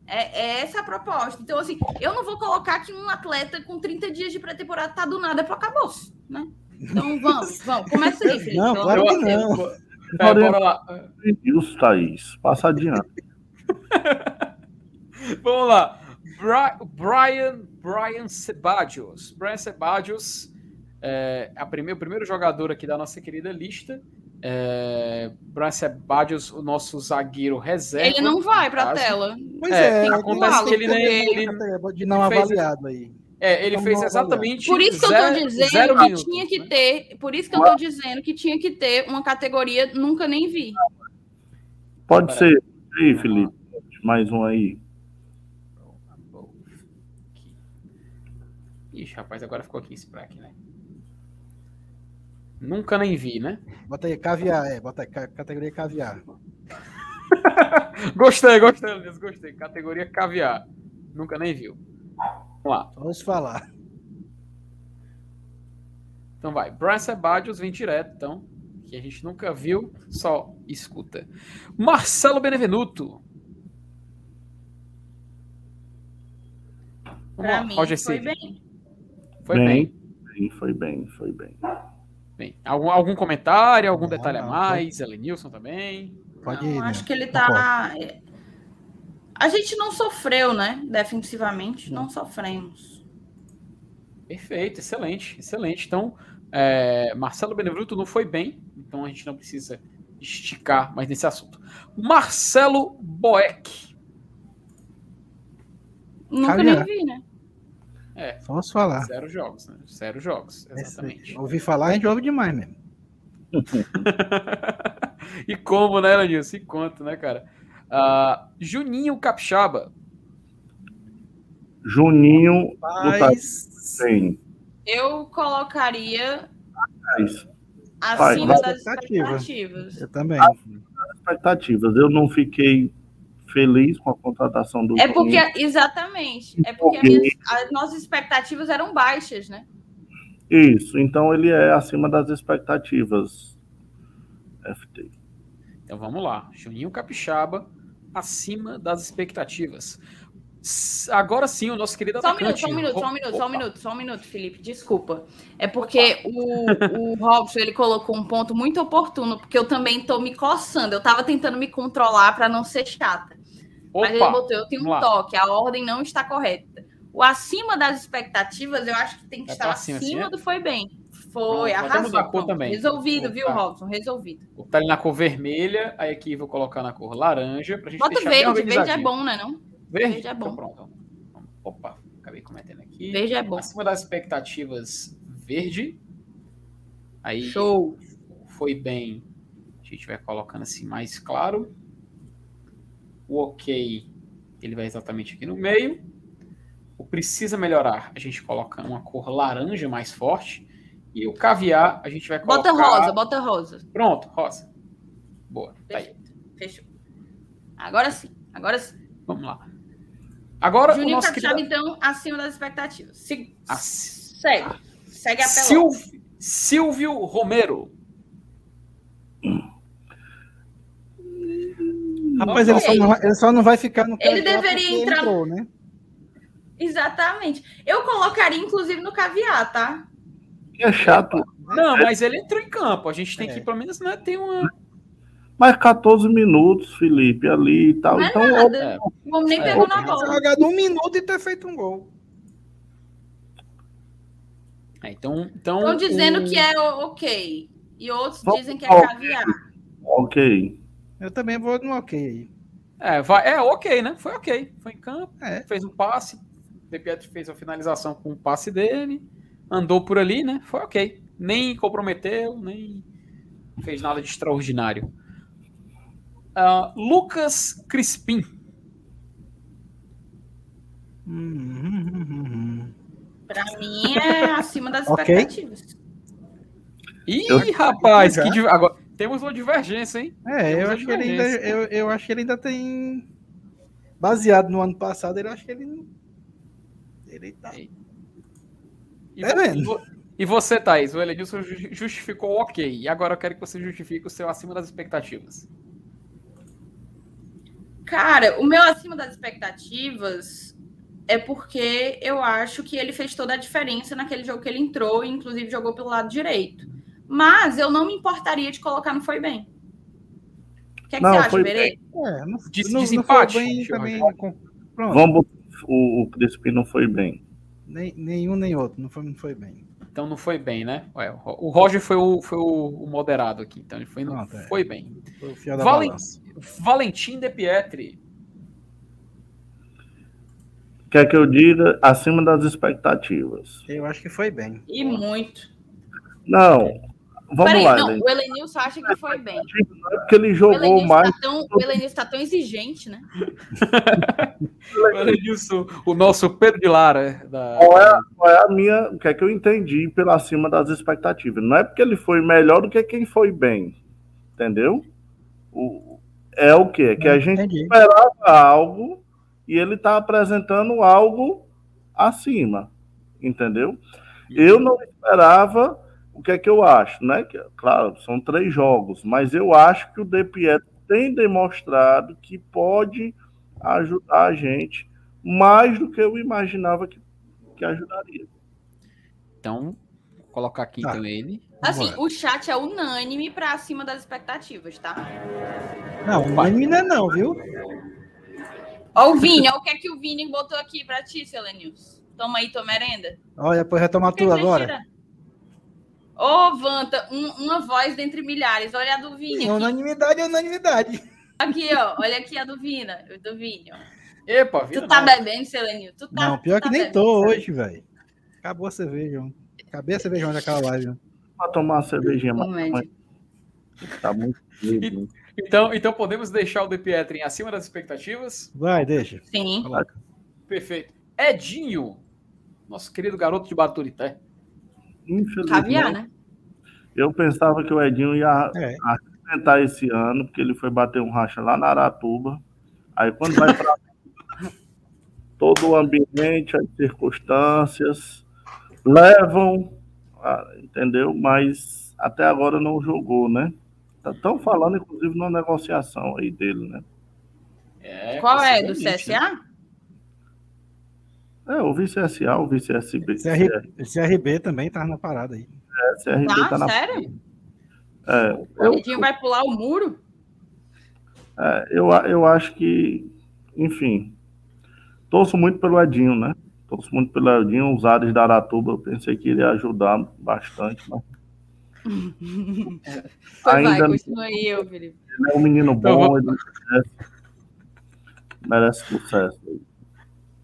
É, é essa a proposta. Então, assim, eu não vou colocar que um atleta com 30 dias de pré-temporada tá do nada pro acabouço, né? Então (laughs) vamos, vamos. Começa aí, Felipe. Não, claro que Deus. não. É, bora lá. Isso, Thaís. Passa adiante. (laughs) Vamos lá. Bri- Brian, Brian Sebadios. Brian Sebadios é a o primeiro jogador aqui da nossa querida lista. É, Brian Sebadios, o nosso zagueiro reserva. Ele não vai pra caso. tela. Pois É, é, acontece tem que ele nem- ele de não fez- avaliado aí. É, ele Vamos fez avaliar. exatamente. Por isso que eu tô dizendo zero que minutos, tinha que né? ter. Por isso que eu tô dizendo que tinha que ter uma categoria nunca nem vi. Pode ser. Aí, Felipe. Mais um aí. Ixi, rapaz, agora ficou aqui esse praque, né? Nunca nem vi, né? Bota aí, caviar, é. Bota aí, ca- categoria caviar. (laughs) Gostei, gostei, Luiz, gostei. Categoria caviar. Nunca nem viu. Vamos lá. Vamos falar. Então vai. Brian Sebadios vem direto, então. Que a gente nunca viu, só escuta. Marcelo Benevenuto. Vamos Pra lá, mim, Roger foi Cid. bem. Foi bem. Sim, Foi bem, foi bem. Bem. Algum, algum comentário, algum Não, detalhe a mais? Elenilson também. Pode Não, ir. acho né? que ele tá. A gente não sofreu, né? Defensivamente, não sofremos. Perfeito, excelente, excelente. Então, é, Marcelo Benevenuto não foi bem, então a gente não precisa esticar mais nesse assunto. Marcelo Boeck. Nunca nem vi, né? É, Vamos falar. zero jogos, né? Zero jogos, exatamente. Esse- Ouvi falar, a gente ouve demais mesmo. (laughs) e como, né, Elenilson? E quanto, né, cara? Ah, Juninho Capixaba. Juninho do Mas. Thaís. Eu colocaria Thaís. acima Vai, das expectativa. expectativas. Eu também. Expectativas. Eu não fiquei feliz com a contratação do É porque, exatamente, é porque as, minhas- as nossas expectativas eram baixas, né? Isso, então ele é acima das expectativas. FT. Então vamos lá. Juninho Capixaba acima das expectativas. Agora sim, o nosso querido Só um minuto, atacante. só um minuto, só um minuto, só um minuto, só um minuto, Felipe, desculpa. É porque o, o Robson, ele colocou um ponto muito oportuno, porque eu também tô me coçando. Eu tava tentando me controlar para não ser chata. Mas ele Opa, botou, eu tenho um lá. toque, a ordem não está correta. O acima das expectativas, eu acho que tem que É estar pra acima, cima, assim, é? do foi bem. Pronto, Foi, vou até arrasou. cor pronto. também. Resolvido, viu, Opa. Robson? Resolvido. Tá ali na cor vermelha, aí aqui vou colocar na cor laranja pra gente Bota verde, verde é bom, né não? Verde? Verde é bom. Então pronto. Opa, acabei cometendo aqui. Verde é bom. Acima das expectativas, verde. Aí, Show. foi bem, a gente vai colocando assim mais claro. O ok, ele vai exatamente aqui no meio. O precisa melhorar, a gente coloca uma cor laranja mais forte. E o caviar, a gente vai colocar... Bota rosa, bota rosa. Pronto, rosa. Boa, tá aí. Perfeito. Fechou. Agora sim, agora sim. Vamos lá. Agora o Juninho nosso Capixaba, querido... então, acima das expectativas. Se- Ah, Segue. Segue a pelota. Silvio, Silvio Romero. Rapaz, ele só, não vai, ele só não vai ficar no Ele deveria entrar- entrou, né? Exatamente. Eu colocaria, inclusive, no caviar, tá? É chato. Não, mas ele entrou em campo. A gente tem É. que, pelo menos, né, ter uma. Mas 14 minutos, Felipe, ali e tal. Não é então, nada. é. O homem nem É, pegou na bola. Jogado um minuto e ter feito um gol. É, então, então. Estão dizendo o- que é ok. E outros Vamos dizem que é caviar. ok. Eu também vou no ok aí. É, vai, é ok, né? Foi ok. Foi em campo, É. fez um passe. De Pietro fez a finalização com o passe dele. Andou por ali, né? Foi ok. Nem comprometeu, nem fez nada de extraordinário. Ah, Lucas Crispim. (laughs) Pra mim é acima das expectativas. Ih, rapaz, que div- agora temos uma divergência, hein? É, eu acho, que ele ainda, eu, eu acho que ele ainda tem. Baseado no ano passado, eu acho que ele. não- Ele tá. E, vo- mesmo. e vo- e você, Thaís? O Elenilson ju- justificou ok. E agora eu quero que você justifique o seu acima das expectativas. Cara, o meu acima das expectativas é porque eu acho que ele fez toda a diferença naquele jogo que ele entrou, e inclusive jogou pelo lado direito. Mas eu não me importaria de colocar no foi bem. O que, é que Não, você acha, Berê? É, não, Des- não, desempate, não foi bem também. Pronto. Vamos, o, o Crispim não foi bem. Nem, nenhum nem outro. Não foi, não foi bem. Então não foi bem, né? Ué, o Ro- o Roger foi o, foi o, moderado aqui, então ele foi, Pronto, é. foi bem. Foi Valen-. Valentim De Pietri. Quer que eu diga acima das expectativas? Eu acho que foi bem. E muito. Não. Vamos Peraí, lá, não, Helene. o Elenilson acha que foi bem. Não é porque ele O jogou Elenilson mais. tá tão, o Elenilson tá tão exigente, né? (laughs) O Elenilson, o nosso Pedro de Lara. Da... Qual é, qual é a minha. O que é que eu entendi pelo acima das expectativas? Não é porque ele foi melhor do que quem foi bem. Entendeu? O, é o quê? É que a gente Entendi. esperava algo e ele está apresentando algo acima. Entendeu? Eu não esperava. O que é que eu acho, né? Que, claro, são três jogos, mas eu acho que o De Pietro tem demonstrado que pode ajudar a gente mais do que eu imaginava que, que ajudaria. Então, vou colocar aqui Tá. então ele. Assim, o chat é unânime para acima das expectativas, tá? Não, não é não, viu? Ó, o Vini, ó, o que é que o Vini botou aqui pra ti, seu Elenilson? Toma aí tua merenda. Olha, depois retoma você agora. tira? Ô, Vanta, um- uma voz dentre milhares. Olha a do Vini aqui. Unanimidade é unanimidade. Aqui, ó. Olha aqui a do Vina, do Vini, ó. Epa, Tu tá não. bebendo, seu Elenilson? Tu tá, Não, pior tu que tá nem bebendo, tô hoje, velho. Acabou a cerveja. ó. Acabei a cerveja daquela live. ó. Pra tomar uma cervejinha, mas tá muito lindo. Então, então podemos deixar o De Pietri acima das expectativas. Vai, deixa. Sim. Coloca. Perfeito. Edinho, nosso querido garoto de Baturité. Infelizmente, Caviar, né? eu pensava que o Edinho ia É. arrebentar esse ano, porque ele foi bater um racha lá na Aratuba. Aí quando vai pra (laughs) todo o ambiente, as circunstâncias levam, a- entendeu? Mas até agora não jogou, né? Estão falando, inclusive, numa negociação aí dele, né? É, Qual é? Do possivelmente, né? É, o vice-SA, o vice-SB. CR, CRB também tá na parada aí. CRB Tá, tá na. sério? É, O eu, Edinho vai pular o muro? É, eu, eu acho que, enfim, torço muito pelo Edinho, né? Torço muito pelo Edinho, os ares da Aratuba, eu pensei que iria ajudar bastante, mas (laughs) Ainda vai, continua aí, eu, Felipe. ele é um menino Então, bom, ele merece, merece sucesso.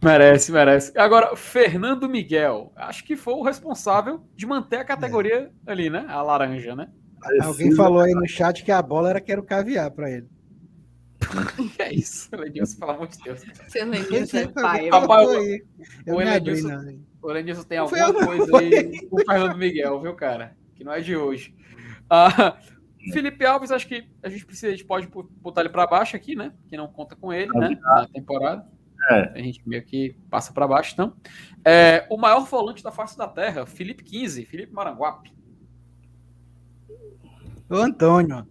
Merece, merece. Agora, Fernando Miguel. Acho que foi o responsável de manter a categoria ali, né? A laranja, né? Alguém falou aí no chat que a bola era que era o caviar para ele. (laughs) que é isso, Lenilson, pelo amor de Deus. Seu Lenilson é pai. Rapaz, o, o, o Lenilson, o Lenilson tem alguma coisa aí com o Fernando Miguel, viu, cara? Que não é de hoje. Ah, Felipe Alves, acho que a gente precisa, a gente pode botar ele para baixo aqui, né? Que não conta com ele, né? Na temporada. É. A gente meio que passa para baixo, então. É, o maior volante da face da terra, Felipe 15, Felipe Maranguape. O Antônio.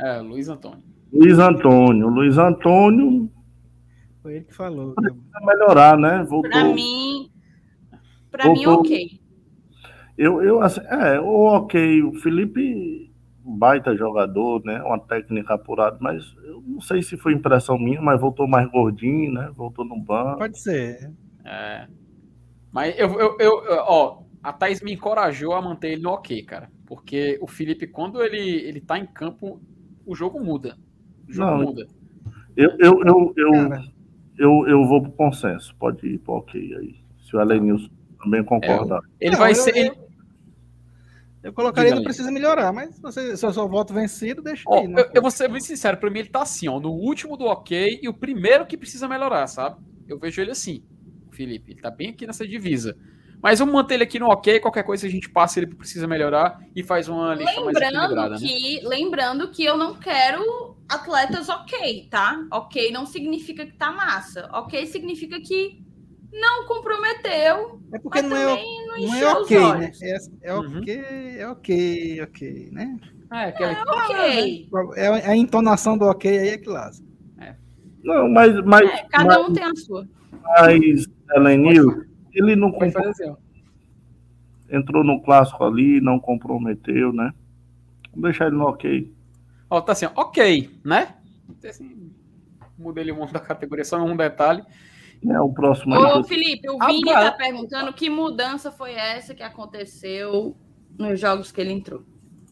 É, Luiz Antônio. Luiz Antônio. Luiz Antônio. Foi ele que falou. Precisa melhorar, né? Voltou. Pra mim. Pra Voltou. mim, ok. Eu, eu assim, é, o ok. O Felipe, baita jogador, né? Uma técnica apurada, mas eu não sei se foi impressão minha, mas voltou mais gordinho, né? Voltou no banco. Pode ser. É. Mas eu, eu, eu, ó, a Thaís me encorajou a manter ele no ok, cara. Porque o Felipe, quando ele, ele tá em campo, o jogo muda. O jogo não, muda. Eu, eu, eu, eu, eu, eu, vou pro consenso. Pode ir pro ok aí. Se o Elenilson também concordar. É, ele vai ser. Eu, colocaria ele precisa melhorar, mas você, se eu só voto vencido, deixa ó, aí. Eu, eu vou ser bem sincero, pra mim ele tá assim, ó, no último do ok e o primeiro que precisa melhorar, sabe? Eu vejo ele assim, Felipe. Ele tá bem aqui nessa divisa. Mas vamos manter ele aqui no ok, qualquer coisa a gente passa, ele precisa melhorar e faz uma lista lembrando mais equilibrada. Né? Que, né? Lembrando que eu não quero atletas ok, tá? Ok não significa que tá massa. Ok significa que não comprometeu. É porque não é, não, não é ok, né? É, é uhum. ok, é ok, ok, né? É, aquela... é ok. É a entonação do ok aí é que lasca. É. Não, mas. mas é, cada mas, um tem a sua. Mas, Elenil, ele não comprou, assim, entrou no clássico ali, não comprometeu, né? Vamos deixar ele no ok. Ó, tá assim, ok, né? Assim, mudei o mundo da categoria, só um detalhe. É o próximo. Ô, Felipe, o Vini está perguntando que mudança foi essa que aconteceu nos jogos que ele entrou.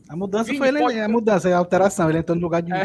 A mudança Vini, foi ele, pode... a mudança, é a alteração, ele entrou no lugar de é.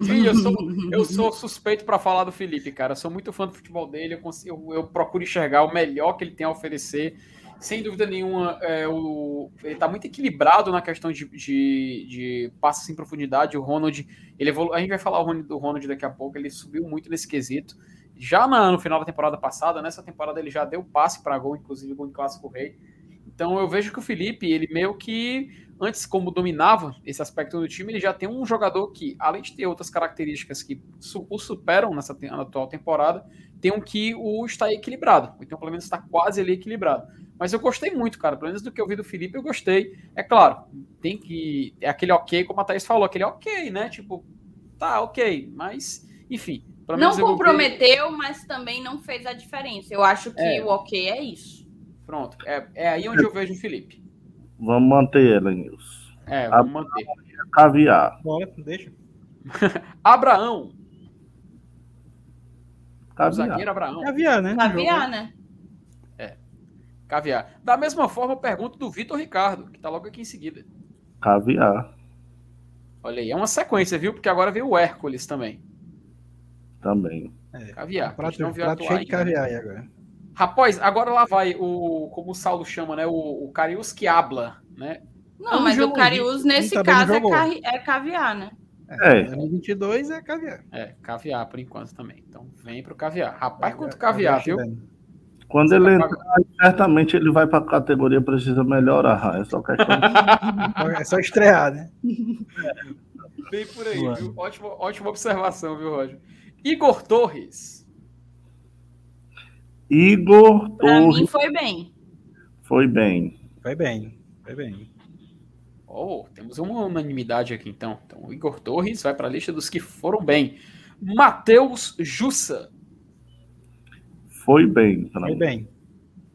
Sim, (laughs) eu sou, eu (laughs) sou suspeito para falar do Felipe, cara. Eu sou muito fã do futebol dele, eu, consigo, eu, eu procuro enxergar o melhor que ele tem a oferecer. Sem dúvida nenhuma, é, o, ele está muito equilibrado na questão de, de, de passes em profundidade. O Ronald, ele evolu... a gente vai falar do Ronald daqui a pouco, ele subiu muito nesse quesito. Já na, no final da temporada passada, nessa temporada ele já deu passe para gol, inclusive gol em Clássico Rei. Então eu vejo que o Felipe, ele meio que antes, como dominava esse aspecto do time, ele já tem um jogador que, além de ter outras características que o superam nessa atual temporada, tem um que o está equilibrado. Então, pelo menos, está quase ali equilibrado. Mas eu gostei muito, cara. Pelo menos do que eu vi do Felipe, eu gostei. É claro, tem que. É aquele ok, como a Thaís falou, aquele ok, né? Tipo, tá, ok. Mas, enfim. Não comprometeu, mas também não fez a diferença. Eu acho que é. o ok é isso. Pronto. É, é aí onde eu vejo o Felipe. Vamos manter ela, Nilson. É, vamos manter. Caviar. Bora, deixa. (laughs) Abraão. Caviar. O zagueiro Abraão. Caviar, né? Caviar, né? É. Caviar. Da mesma forma, eu pergunto do Vitor Ricardo, que tá logo aqui em seguida. Caviar. Olha aí, é uma sequência, viu? Porque agora veio o Hércules também. Também. É, caviar. Prato, prato cheio de caviar aí agora. Rapaz, agora lá vai o, como o Saulo chama, né? O, o Carius que habla, né? Não, mas o Carius nesse caso é, é, caviar, né? É, é. 22 é caviar. É, caviar por enquanto também. Então vem pro caviar. Rapaz, quanto caviar, viu? Quando Você ele tá entrar, certamente ele vai para a categoria precisa melhorar. É só questão. (laughs) é só estrear, né? Bem por aí, viu? Ótima, ótima observação, viu, Roger? Igor Torres. Igor pra Torres. mim foi bem. Foi bem. Foi bem. Foi bem. Oh, temos uma unanimidade aqui então. Então, o Igor Torres vai para a lista dos que foram bem. Matheus Jussa. Foi bem. Foi mim. bem.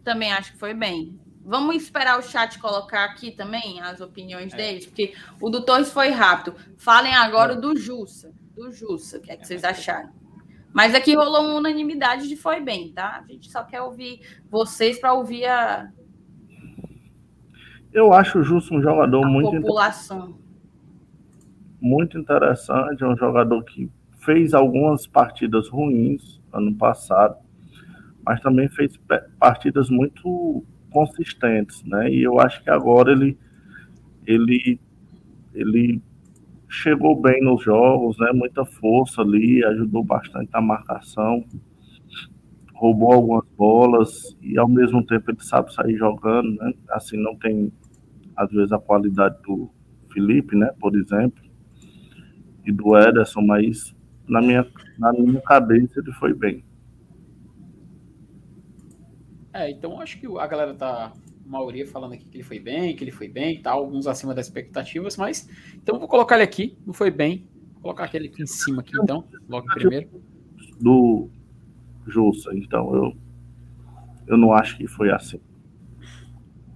Também acho que foi bem. Vamos esperar o chat colocar aqui também as opiniões é. deles, porque o do Torres foi rápido. Falem agora é. do Jussa. Do Jussa, o que é que vocês acharam? Mas aqui rolou uma unanimidade de foi bem, tá? A gente só quer ouvir vocês para ouvir a. Eu acho justo um jogador muito. População. Muito interessante. É um jogador que fez algumas partidas ruins ano passado, mas também fez partidas muito consistentes, né? E eu acho que agora ele ele, ele chegou bem nos jogos, né? Muita força ali, ajudou bastante na marcação, roubou algumas bolas e ao mesmo tempo ele sabe sair jogando, né? Assim não tem às vezes a qualidade do Felipe, né? Por exemplo, e do Ederson, mas na minha na minha cabeça ele foi bem. É, então acho que a galera tá maioria falando aqui que ele foi bem, que ele foi bem, tá, alguns acima das expectativas, mas então vou colocar ele aqui, não foi bem. Vou colocar aquele aqui em cima aqui então, logo primeiro. Do Jussa, então eu eu não acho que foi assim.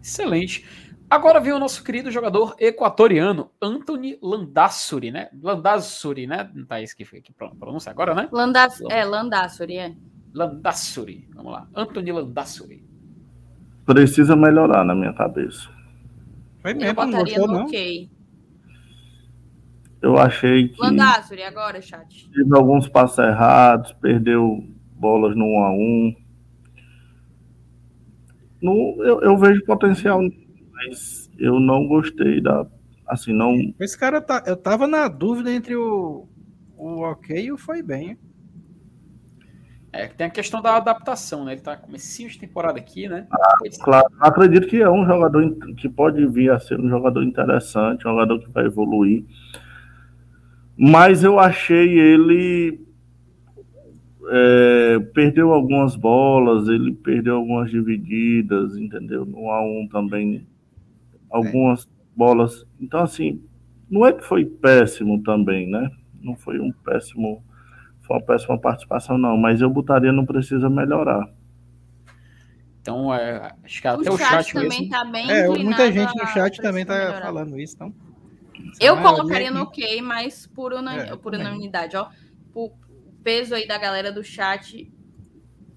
Excelente. Agora vem o nosso querido jogador equatoriano, Anthony Landassuri, né? Landassuri, né? Não tá isso que foi aqui pronúncia agora, né? Landas, é, Landassuri, é. Landassuri, vamos lá. Anthony Landassuri precisa melhorar na minha cabeça. Foi mesmo, eu botaria não gostou, no ok. Eu achei que. Landassuri, agora, chat. Teve alguns passos errados, perdeu bolas no 1 a 1 no, eu, eu vejo potencial, mas eu não gostei da. Assim, não. Esse cara tá. Eu tava na dúvida entre o, o ok e o foi bem. É, tem a questão da adaptação, né? Ele tá comecinho de temporada aqui, né? Ah, claro, acredito que é um jogador que pode vir a ser um jogador interessante, um jogador que vai evoluir. Mas eu achei ele é, perdeu algumas bolas, ele perdeu algumas divididas, entendeu? No A1 também algumas é. bolas. Então assim, não é que foi péssimo também, né? Não foi um péssimo foi uma péssima participação, não, mas eu botaria não precisa melhorar. Então, é, acho que até o, o chat, chat também mesmo... tá bem é, muita gente no chat também tá melhorar. falando isso, então. Eu colocaria no ok, mas por, una... é, por unanimidade, ó. O peso aí da galera do chat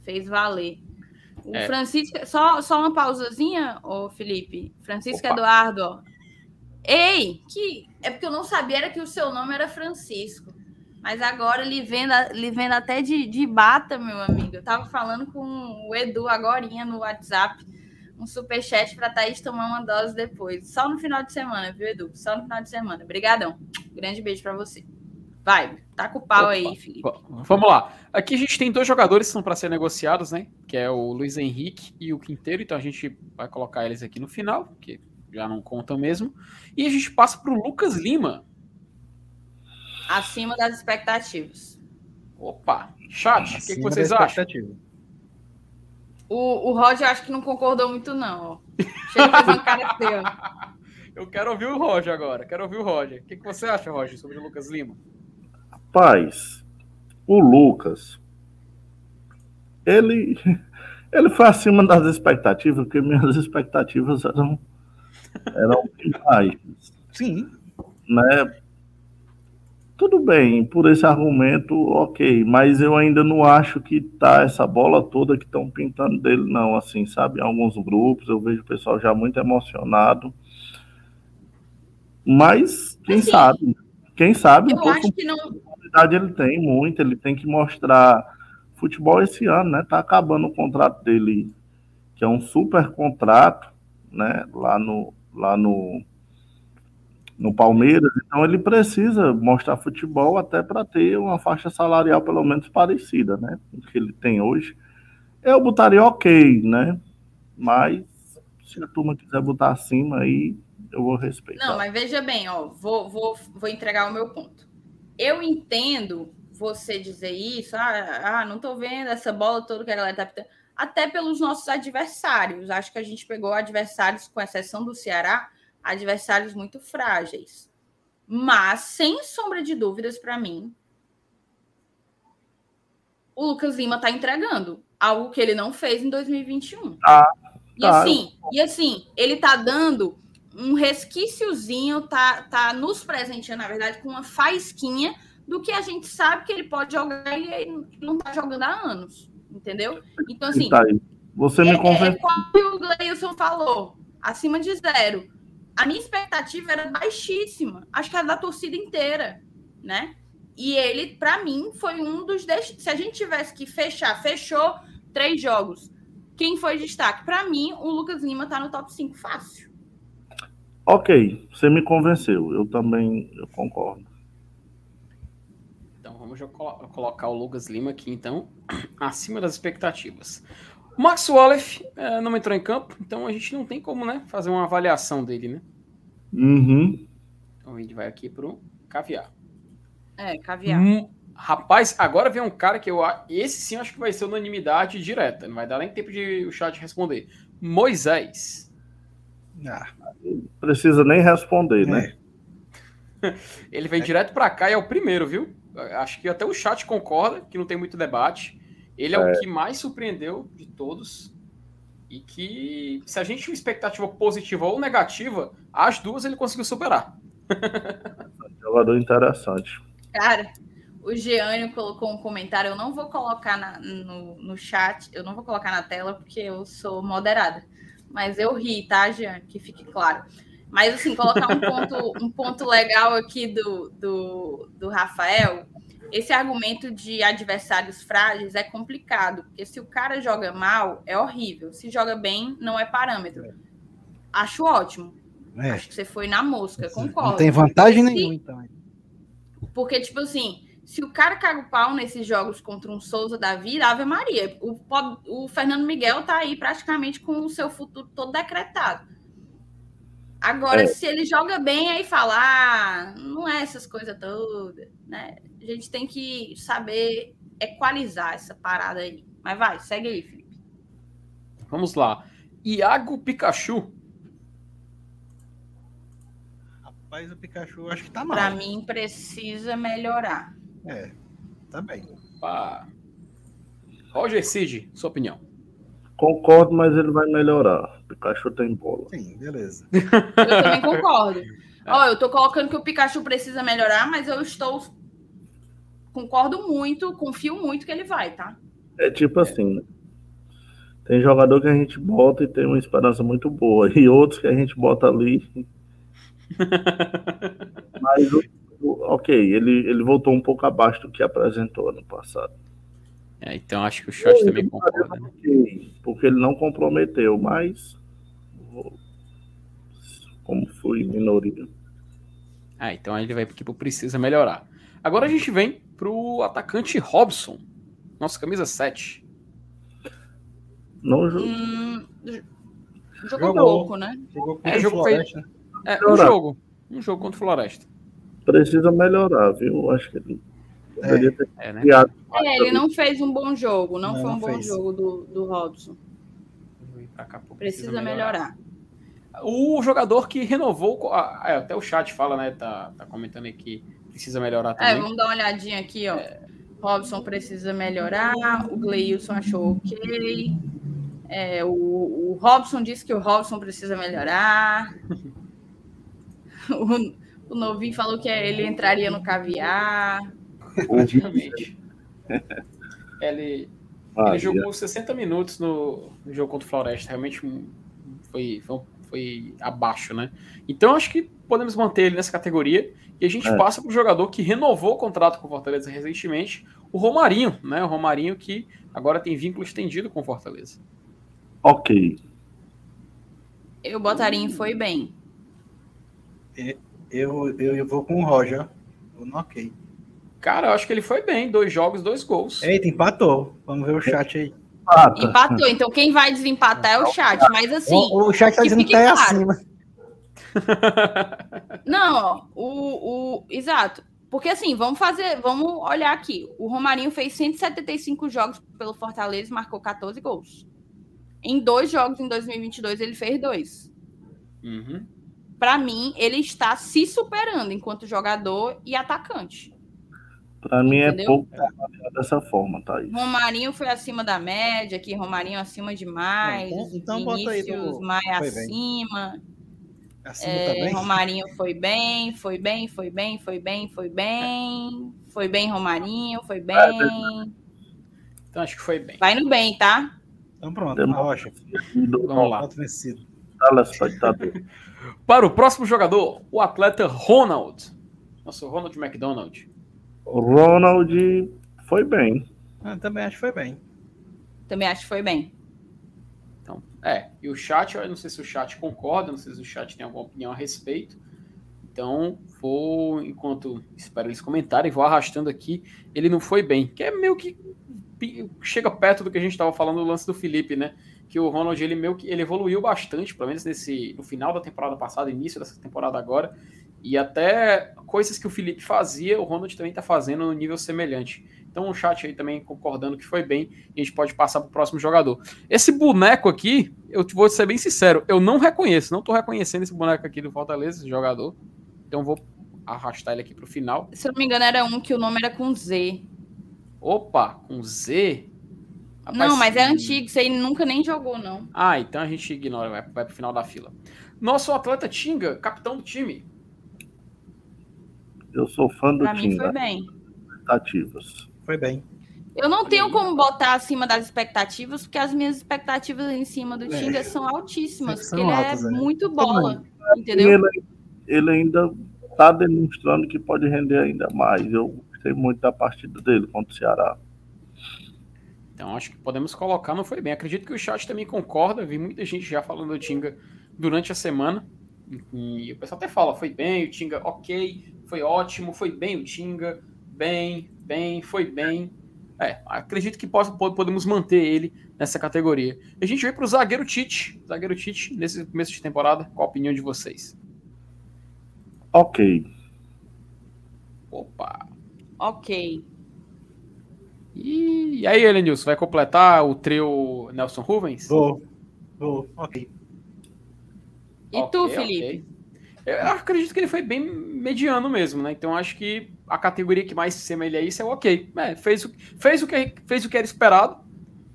fez valer. O é. Francisco, só, só uma pausazinha, ô Felipe. Francisco Opa. Eduardo, ó. Ei, que é porque eu não sabia era que o seu nome era Francisco. Mas agora ele vendo, ele vendo até de, de bata, meu amigo. Eu tava falando com o Edu agora no WhatsApp, um superchat para Thaís tomar uma dose depois. Só no final de semana, viu, Edu? Só no final de semana. Obrigadão. Grande beijo para você. Vai, tá com o pau Opa. aí, Felipe. Vamos lá. Aqui a gente tem dois jogadores que são para ser negociados, né? Que é o Luiz Henrique e o Quinteiro. Então a gente vai colocar eles aqui no final, que já não contam mesmo. E a gente passa para o Lucas Lima, Acima das expectativas. Opa! Chat, o que, que, vocês acham? O, o Roger acho que não concordou muito, não. Chega a fazer um cara. (laughs) Eu quero ouvir o Roger agora. Quero ouvir o Roger. O que, que você acha, Roger, sobre o Lucas Lima? Rapaz, o Lucas, ele, (laughs) ele foi acima das expectativas, porque minhas (laughs) expectativas eram, eram demais. Sim. Né? Tudo bem, por esse argumento, ok, mas eu ainda não acho que tá essa bola toda que estão pintando dele, não, assim, sabe? Em alguns grupos eu vejo o pessoal já muito emocionado. Mas, quem assim, sabe? Quem sabe? Eu acho que não. ele tem muito, ele tem que mostrar futebol esse ano, né? Tá acabando o contrato dele, que é um super contrato, né? Lá no, lá no no Palmeiras, então ele precisa mostrar futebol até para ter uma faixa salarial pelo menos parecida, né? Com que ele tem hoje. Eu botaria ok, né? Mas se a turma quiser botar acima aí, eu vou respeitar. Não, mas veja bem, ó, vou, vou, vou entregar o meu ponto. Eu entendo você dizer isso, ah, ah não tô vendo essa bola toda que a galera tá pitando, até pelos nossos adversários. Acho que a gente pegou adversários, com exceção do Ceará, adversários muito frágeis. Mas, sem sombra de dúvidas, para mim, o Lucas Lima está entregando algo que ele não fez em 2021. Ah, e tá. assim, e assim, ele está dando um resquíciozinho, tá, tá nos presenteando, na verdade, com uma faísquinha do que a gente sabe que ele pode jogar e ele não está jogando há anos. Entendeu? Então, assim. Tá Você me é, convenceu. É, como o Gleison falou, acima de zero a minha expectativa era baixíssima, acho que era da torcida inteira, né? E ele, para mim, foi um dos. Se a gente tivesse que fechar, fechou três jogos. Quem foi destaque? Para mim, o Lucas Lima tá no top 5 fácil. Ok, você me convenceu. Eu também eu concordo. Então vamos colo colocar o Lucas Lima aqui, então, (clears throat) acima das expectativas. O Max Wallace é, não entrou em campo, então a gente não tem como né, fazer uma avaliação dele, né? Uhum. Então a gente vai aqui pro caviar. É, caviar. Hum, rapaz, agora vem um cara que eu esse sim acho que vai ser unanimidade direta, não vai dar nem tempo de o chat responder. Moisés. Ah. Precisa nem responder, né? é. (laughs) né? Ele vem é. direto para cá e é o primeiro, viu? Acho que até o chat concorda que não tem muito debate. Ele é, é, o que mais surpreendeu de todos. E que, se a gente tinha uma expectativa positiva ou negativa, as duas ele conseguiu superar. (laughs) Jogador interessante. Cara, o Geânio colocou um comentário. Eu não vou colocar na, no, no chat, eu não vou colocar na tela, porque eu sou moderada. Mas eu ri, tá, Geânio? Que fique claro. Mas, assim, colocar um ponto, um ponto legal aqui do, do, do Rafael esse argumento de adversários frágeis é complicado, porque se o cara joga mal, é horrível. Se joga bem, não é parâmetro. É. Acho ótimo. É. Acho que você foi na mosca, concordo. Não tem vantagem nenhuma, então. Porque, tipo assim, se o cara caga o pau nesses jogos contra um Souza da vida, Ave Maria, o, o Fernando Miguel tá aí praticamente com o seu futuro todo decretado. Agora, é. se ele joga bem, aí falar, ah, não é essas coisas todas, né? A gente tem que saber equalizar essa parada aí. Mas vai, segue aí, Felipe. Vamos lá. Iago Pikachu. Rapaz, o Pikachu acho que tá mal. Pra mim, precisa melhorar. É, também. Opa. Roger Cid, sua opinião. Concordo, mas ele vai melhorar. O Pikachu tem bola. Sim, beleza. Eu também concordo. (laughs) Ó, eu tô colocando que o Pikachu precisa melhorar, mas eu estou concordo muito, confio muito que ele vai, tá? É tipo assim, né? Tem jogador que a gente bota e tem uma esperança muito boa, e outros que a gente bota ali. (laughs) Mas, ok, ele, ele voltou um pouco abaixo do que apresentou ano passado. É, então acho que o shot também concorda. Né? Porque ele não comprometeu, mas como foi minoria. Ah, então ele vai porque precisa melhorar. Agora a gente vem pro atacante Robson. Nossa, camisa 7. Não jogou. Hum, jogou, jogou pouco, né? Jogou é, jogo Floresta. Foi... É, um jogo. Um jogo contra o Floresta. Precisa melhorar, viu? Acho que ele é, ter é, né? é, ele não fez um bom jogo, não, não foi um bom fez. jogo do, do Robson. Cá, precisa, precisa melhorar. melhorar. O jogador que renovou, é, até o chat fala, né? Tá, tá comentando aqui precisa melhorar é, também. É, vamos dar uma olhadinha aqui, ó. É... Robson precisa melhorar, o Gleilson achou ok. É, o, o Robson disse que o Robson precisa melhorar. (laughs) o, o Novinho falou que ele entraria no caviar. Praticamente. (laughs) ele, ah, ele jogou 60 minutos no, no, jogo contra o Floresta. Realmente foi, foi, foi abaixo, né? Então acho que podemos manter ele nessa categoria. E a gente é. passa para o jogador que renovou o contrato com o Fortaleza recentemente, o Romarinho, né? O Romarinho que agora tem vínculo estendido com o Fortaleza. Ok. Eu botaria em foi bem. Eu, eu, eu vou com o Roger. Eu não ok. Cara, eu acho que ele foi bem. Dois jogos, dois gols. Eita, empatou. Vamos ver o chat aí. Empatou. Então quem vai desempatar é o chat. Mas assim. O, o chat tá dizendo que tá claro. acima. (laughs) Não, o, o. Exato. Porque assim, vamos fazer, vamos olhar aqui. O Romarinho fez 175 jogos pelo Fortaleza e marcou 14 gols. Em dois jogos em 2022 ele fez dois. Uhum. Para mim, ele está se superando enquanto jogador e atacante. Para mim é pouco dessa forma, Thaís. Romarinho foi acima da média, aqui Romarinho acima demais. Então, então bota aí do... Maia acima. Bem. Acima é, também? Romarinho foi bem, foi bem, foi bem, foi bem, foi bem. Foi bem, Romarinho, foi bem. Então acho que foi bem. Vai no bem, tá? Então pronto, Demo... rocha. Vamos lá. (laughs) Para o próximo jogador, o atleta Ronald. Nosso Ronald McDonald. O Ronald foi bem. Eu também acho que foi bem. Também acho que foi bem. É, e o chat, eu não sei se o chat concorda, não sei se o chat tem alguma opinião a respeito. Então, vou, enquanto espero eles comentarem, vou arrastando aqui. Ele não foi bem, que é meio que chega perto do que a gente estava falando no lance do Felipe, né? Que o Ronald ele meio que ele evoluiu bastante, pelo menos nesse no final da temporada passada, início dessa temporada agora, e até coisas que o Felipe fazia, o Ronald também está fazendo no nível semelhante. Então o chat aí também concordando que foi bem, e a gente pode passar para o próximo jogador. Esse boneco aqui, eu vou ser bem sincero, eu não reconheço, não estou reconhecendo esse boneco aqui do Fortaleza, esse jogador. Então vou arrastar ele aqui para o final. Se eu não me engano, era um que o nome era com Z. Opa, com Z? Rapaz, não, mas é antigo, isso aí nunca nem jogou, não. Ah, então a gente ignora, vai, vai pro final da fila. Nosso atleta Tinga, capitão do time. Eu sou fã do pra Tinga. Mim foi bem. Expectativas. Foi bem. Eu não tenho como botar acima das expectativas, porque as minhas expectativas em cima do Tinga é. são altíssimas, são porque altas, ele é, é muito bola, entendeu? Ele, ele ainda está demonstrando que pode render ainda mais. Eu gostei muito da partida dele contra o Ceará. Então acho que podemos colocar, não foi bem. Acredito que o chat também concorda. Vi muita gente já falando do Tinga durante a semana. E o pessoal até fala, foi bem, o Tinga, ok, foi ótimo, foi bem o Tinga, bem, bem, foi bem. É, acredito que possa, podemos manter ele nessa categoria. A gente vai para o zagueiro Tite. Zagueiro Tite, nesse começo de temporada, qual a opinião de vocês? Ok. Opa. Ok. E, aí, Elenilson, vai completar o trio Nelson Rubens? Vou. Vou, ok. E okay, tu, Felipe? Okay. Eu acredito que ele foi bem mediano mesmo, né? Então acho que a categoria que mais se semelha a isso é o ok. É, fez, o, fez, o que, fez o que era esperado,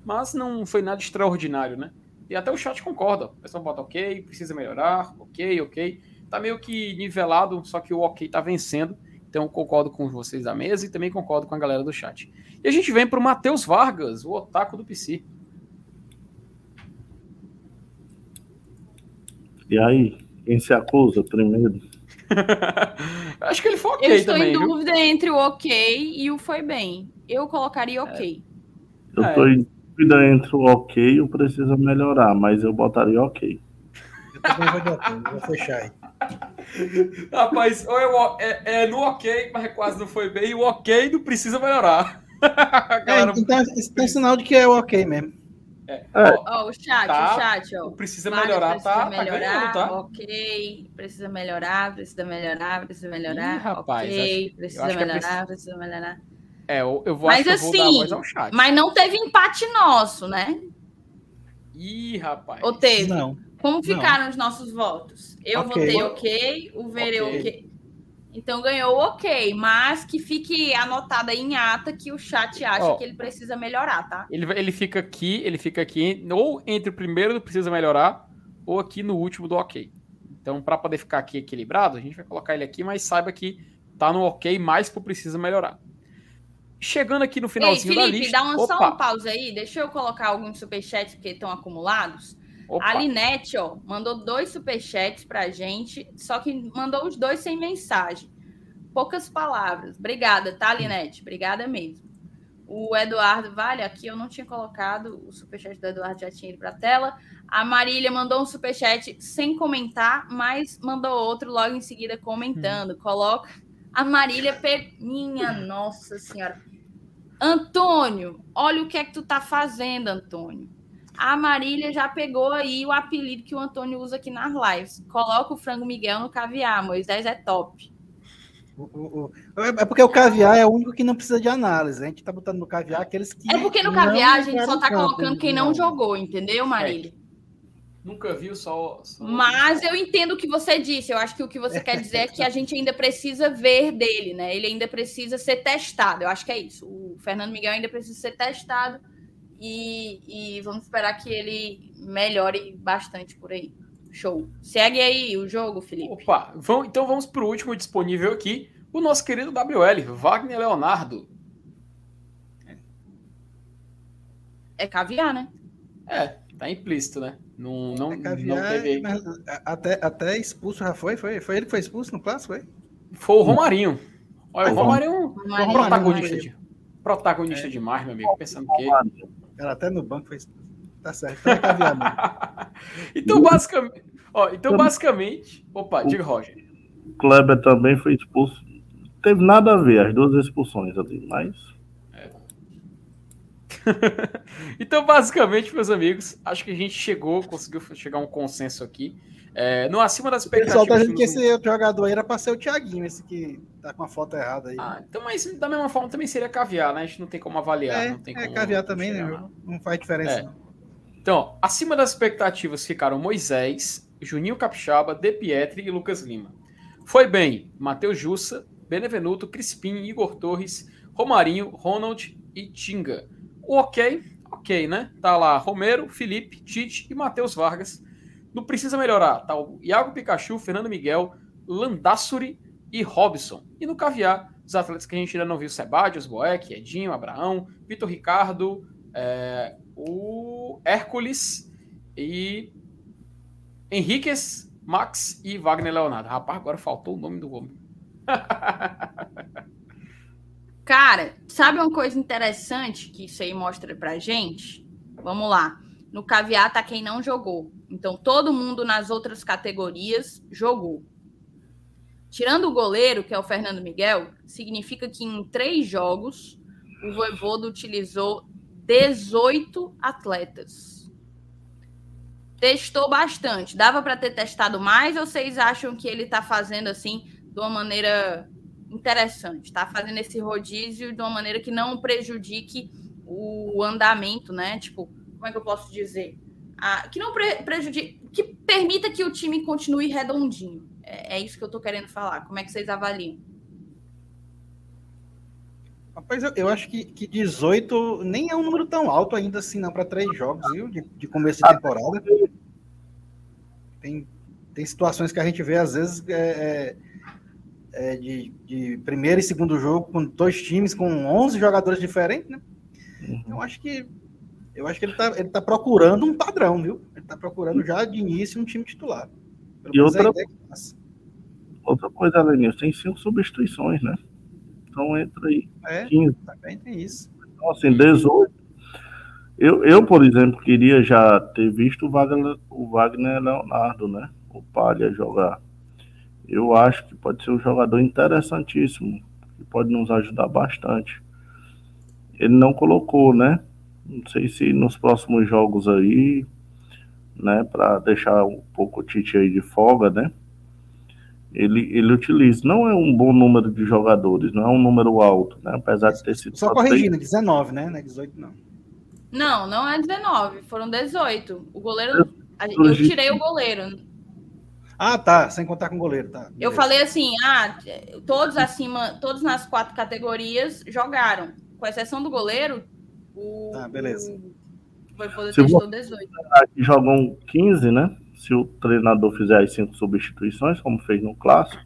mas não foi nada extraordinário, né? E até o chat concorda. O pessoal bota ok, precisa melhorar, ok, ok. Tá meio que nivelado, só que o ok tá vencendo. Então concordo com vocês da mesa e também concordo com a galera do chat. E a gente vem para o Matheus Vargas, o otaku do PC. E aí, quem se acusa primeiro? (laughs) Acho que ele foi ok Eu estou também, em dúvida viu? entre o ok e o foi bem. Eu colocaria ok. É. Eu estou é. em dúvida entre o ok e o precisa melhorar, mas eu botaria ok. Eu também vou vou fechar aí. (laughs) Rapaz, ou eu, é, é, no ok, mas quase não foi bem, e o ok não precisa melhorar. (laughs) Galera... é, então, isso tem sinal de que é o ok mesmo. É. Ó, o chat, tá, o chat, ó. Precisa melhorar, precisa tá? Melhorar, tá ganhando, tá? Ok, precisa melhorar, precisa melhorar, precisa melhorar. Ih, rapaz, ok, acho, precisa melhorar, precisa... precisa melhorar. É, eu, eu vou mas assim, vou Mas não teve empate nosso, né? Ih, rapaz. Ou teve? Não. Como ficaram não. os nossos votos? Eu okay. votei ok, o Verê ok. Então ganhou ok, mas que fique anotado aí em ata que o chat acha oh, que ele precisa melhorar, tá? Ele, ele fica aqui, ele fica aqui, ou entre o primeiro do precisa melhorar, ou aqui no último do ok. Então, para poder ficar aqui equilibrado, a gente vai colocar ele aqui, mas saiba que tá no ok mais pro precisa melhorar. Chegando aqui no finalzinho Ei, Felipe, da lista. dá uma, só uma pausa aí, deixa eu colocar alguns superchats que estão acumulados. Opa. A Linete, ó, mandou dois superchats pra gente, só que mandou os dois sem mensagem. Poucas palavras. Obrigada, tá, Linete? Obrigada mesmo. O Eduardo, vale, aqui eu não tinha colocado, o superchat do Eduardo já tinha ido para a tela. A Marília mandou um superchat sem comentar, mas mandou outro logo em seguida comentando. Hum. Coloca a Marília, per... minha nossa senhora. Antônio, olha o que é que tu tá fazendo, Antônio. A Marília já pegou aí o apelido que o Antônio usa aqui nas lives. Coloca o frango Miguel no caviar, Moisés é top. O, o, o, é porque o caviar é o único que não precisa de análise. A gente tá botando no caviar aqueles que. É porque no caviar a gente só tá colocando quem não, jogou, entendeu, Marília? É. Nunca viu só, só, Mas eu entendo o que você disse. Eu acho que o que você quer dizer é que a (laughs) gente ainda precisa ver dele, né? Ele ainda precisa ser testado. Eu acho que é isso. O Fernando Miguel ainda precisa ser testado e, e vamos esperar que ele melhore bastante por aí. Show. Segue aí o jogo, Felipe. Opa, vamos, então vamos para o último disponível aqui. O nosso querido WL, Wagner Leonardo. É caviar, né? É, tá implícito, né? Não, não, é caviar, não teve. Até, até expulso já foi? foi? Foi ele que foi expulso no clássico, foi? Foi o Romarinho. Olha, o Romarinho, é um protagonista, de, protagonista é. demais, meu amigo. Pensando que. Ela até no banco foi expulso. Tá certo, (laughs) então então, basicamente. Ó, então, basicamente. Opa, diga, Roger. Kleber também foi expulso. Teve nada a ver as duas expulsões ali, mas. É. (laughs) então, basicamente, meus amigos, acho que a gente chegou, conseguiu chegar a um consenso aqui. É, no acima das expectativas. O pessoal tá dizendo que esse jogador aí era para ser o Thiaguinho, esse que tá com a foto errada aí. Ah, então, mas da mesma forma também seria caviar, né? A gente não tem como avaliar. É, não tem é como caviar também, né? Não. não faz diferença. É. Então, acima das expectativas ficaram Moisés, Juninho Capixaba, De Pietri e Lucas Lima. Foi bem Matheus Jussa, Benevenuto, Crispim, Igor Torres, Romarinho, Ronald e Tinga. O ok, ok, né? Tá lá Romero, Felipe, Tite e Matheus Vargas não precisa melhorar. Tá o Iago Pikachu, Fernando Miguel, Landassuri e Robson. E no caviar, os atletas que a gente ainda não viu: Sebadios, Boeck, Edinho, Abraão, Vitor Ricardo, é, o Hércules e Henriquez, Max e Wagner Leonardo. Rapaz, agora faltou o nome do homem. (laughs) Cara, sabe uma coisa interessante que isso aí mostra pra gente? Vamos lá. No caviar tá quem não jogou. Então, todo mundo nas outras categorias jogou. Tirando o goleiro, que é o Fernando Miguel, significa que em três jogos o Voivodo utilizou 18 atletas. Testou bastante. Dava para ter testado mais ou vocês acham que ele está fazendo assim de uma maneira interessante? Está fazendo esse rodízio de uma maneira que não prejudique o andamento, né? Tipo, como é que eu posso dizer? Ah, que não pre prejudique, que permita que o time continue redondinho. É, é isso que eu estou querendo falar. Como é que vocês avaliam? Rapaz, eu, eu acho que, que 18 nem é um número tão alto ainda assim, não, para três jogos, viu? De, de começo de temporada. Tem, tem situações que a gente vê, às vezes, é, é, é de, de primeiro e segundo jogo, com dois times, com 11 jogadores diferentes, né? Uhum. Eu acho que eu acho que ele está ele tá procurando um padrão, viu? Ele está procurando já de início um time titular. Pelo e outra, é outra coisa, Lenilson, tem cinco substituições, né? Então entra aí. É, 15. também tem isso. Então, assim, 18. Eu, eu, por exemplo, queria já ter visto o Wagner, o Wagner Leonardo, né? O Palha jogar. Eu acho que pode ser um jogador interessantíssimo, que pode nos ajudar bastante. Ele não colocou, né? Não sei se nos próximos jogos aí, né, para deixar um pouco o Tite aí de folga, né? Ele, ele utiliza. Não é um bom número de jogadores, não é um número alto, né? Apesar de ter sido. Só corrigindo, 19, né? Não é 18, não. Não, não é 19, foram 18. O goleiro. Eu tirei o goleiro. Ah, tá, sem contar com o goleiro, tá. Beleza. Eu falei assim, ah, todos acima, todos nas quatro categorias jogaram. Com exceção do goleiro, o, ah, beleza. O Voivoda testou 18. Aqui jogam 15, né? Se o treinador fizer as cinco substituições, como fez no clássico,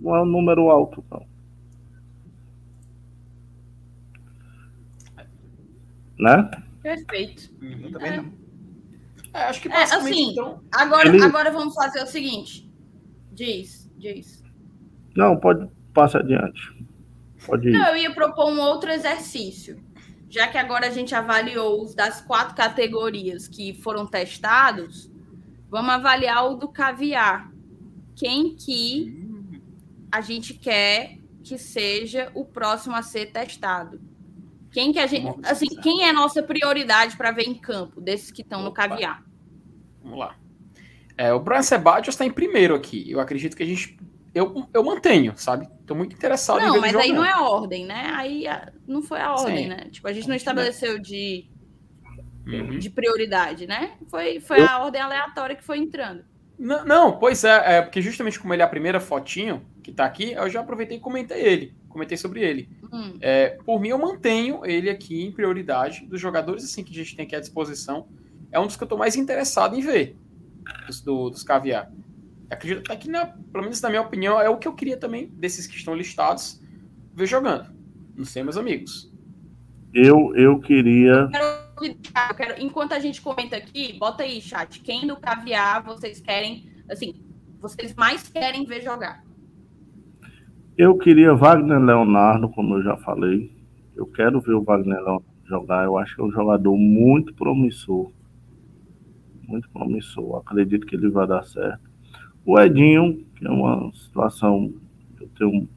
não é um número alto, não. Né? Perfeito. Uhum. também é. não. É, acho que é, assim, então... agora, Ele... agora vamos fazer o seguinte. Diz, diz. Não, pode passar adiante. Pode ir. Não, eu ia propor um outro exercício já que agora a gente avaliou os das quatro categorias que foram testados, vamos avaliar o do caviar. Quem que a gente quer que seja o próximo a ser testado? Quem que a gente, assim, quem é a nossa prioridade para ver em campo desses que estão no caviar? Vamos lá. É, o Brian Sebadios está em primeiro aqui. Eu acredito que a gente eu, eu mantenho, sabe? Tô muito interessado não, em ver mas aí não é a ordem, né? Aí não foi a ordem, Sim. né? Tipo, a gente não estabeleceu de, uhum. de prioridade, né? Foi, foi a ordem aleatória que foi entrando. Não, não, pois é, é, porque justamente como ele é a primeira fotinho que tá aqui, eu já aproveitei e comentei ele, comentei sobre ele. Hum. É, por mim, eu mantenho ele aqui em prioridade dos jogadores assim que a gente tem aqui à disposição. É um dos que eu tô mais interessado em ver, dos, do, dos caviar. Acredito até que, na, pelo menos na minha opinião, é o que eu queria também desses que estão listados ver jogando. Não sei, meus amigos. Eu, eu queria. Eu quero, eu quero, enquanto a gente comenta aqui, bota aí, chat. Quem do caviar vocês querem, assim, vocês mais querem ver jogar? Eu queria Wagner Leonardo, como eu já falei. Eu quero ver o Wagner Leonardo jogar. Eu acho que é um jogador muito promissor. muito promissor. Acredito que ele vai dar certo. O Edinho, que é uma situação eu tenho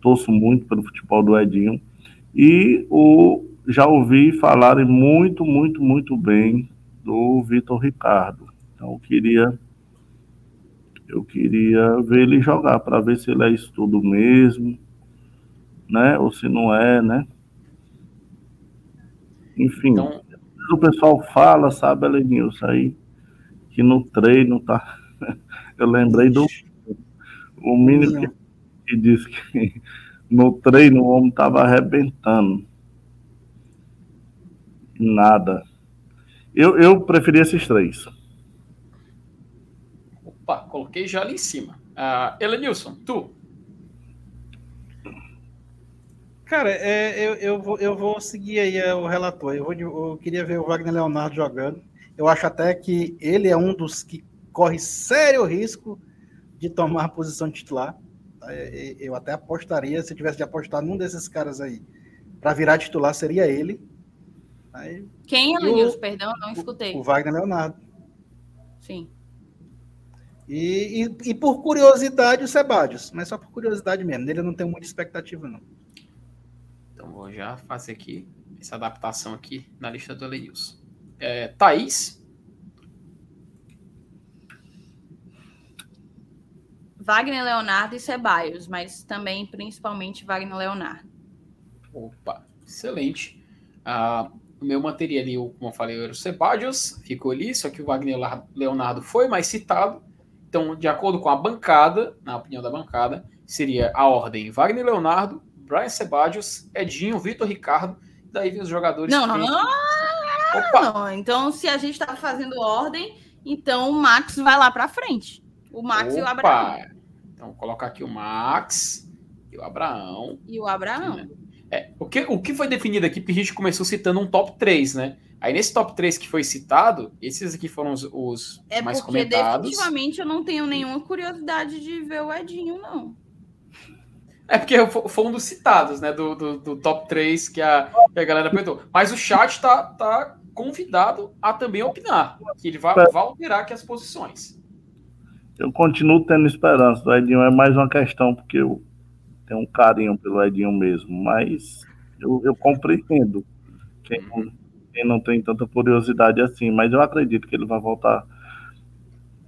torço muito pelo futebol do Edinho. E o já ouvi falarem muito, muito, muito bem do Vitor Ricardo. Então eu queria eu queria ver ele jogar para ver se ele é isso tudo mesmo, né? Ou se não é, né? Enfim, então... o pessoal fala, sabe, Elenilson, aí que no treino tá. Eu lembrei do o menino que, que disse que (laughs) no treino o homem tava arrebentando. Nada. Eu, eu preferi esses três. Opa, coloquei já ali em cima. Uh, Elenilson, tu? Cara, é, eu, eu, vou, eu vou seguir aí é, o relator. Eu, vou, eu queria ver o Wagner Leonardo jogando. Eu acho até que ele é um dos que corre sério risco de tomar a posição de titular. É, eu até apostaria, se tivesse de apostar num desses caras aí, para virar titular, seria ele. Aí, Quem, Elenilson? Perdão, não escutei. O Wagner Leonardo. Sim. E, e, e, por curiosidade, o Sebadios, mas só por curiosidade mesmo. Nele eu não tenho muita expectativa, não. Então vou já fazer aqui essa adaptação aqui na lista do Elenilson. É, Thaís. Wagner Leonardo e Ceballos, mas também principalmente Wagner Leonardo. Opa, excelente. Ah, o meu manteria ali, como eu falei, era o Ceballos, ficou ali, só que o Wagner Leonardo foi mais citado. Então, de acordo com a bancada, na opinião da bancada, seria a ordem Wagner Leonardo, Brian Ceballos, Edinho, Vitor Ricardo, daí vem os jogadores. Não, não, não, não, não. Então, se a gente está fazendo ordem, então o Max vai lá para frente. O Max Opa. e o Abraão. Então, colocar aqui o Max e o Abraão. E o Abraão. Aqui, né? É, o, que, o que foi definido aqui, porque a gente começou citando um top 3, né? Aí nesse top 3 que foi citado, esses aqui foram os, os é mais comentados. definitivamente eu não tenho nenhuma curiosidade de ver o Edinho, não. É porque foi um dos citados, né? Do, do, do top 3 que a, que a galera perguntou. Mas o chat tá, tá convidado a também opinar. Que ele vai, vai alterar aqui as posições eu continuo tendo esperança. O Edinho é mais uma questão, porque eu tenho um carinho pelo Edinho mesmo, mas eu, eu compreendo quem não, quem não tem tanta curiosidade assim, mas eu acredito que ele vai voltar.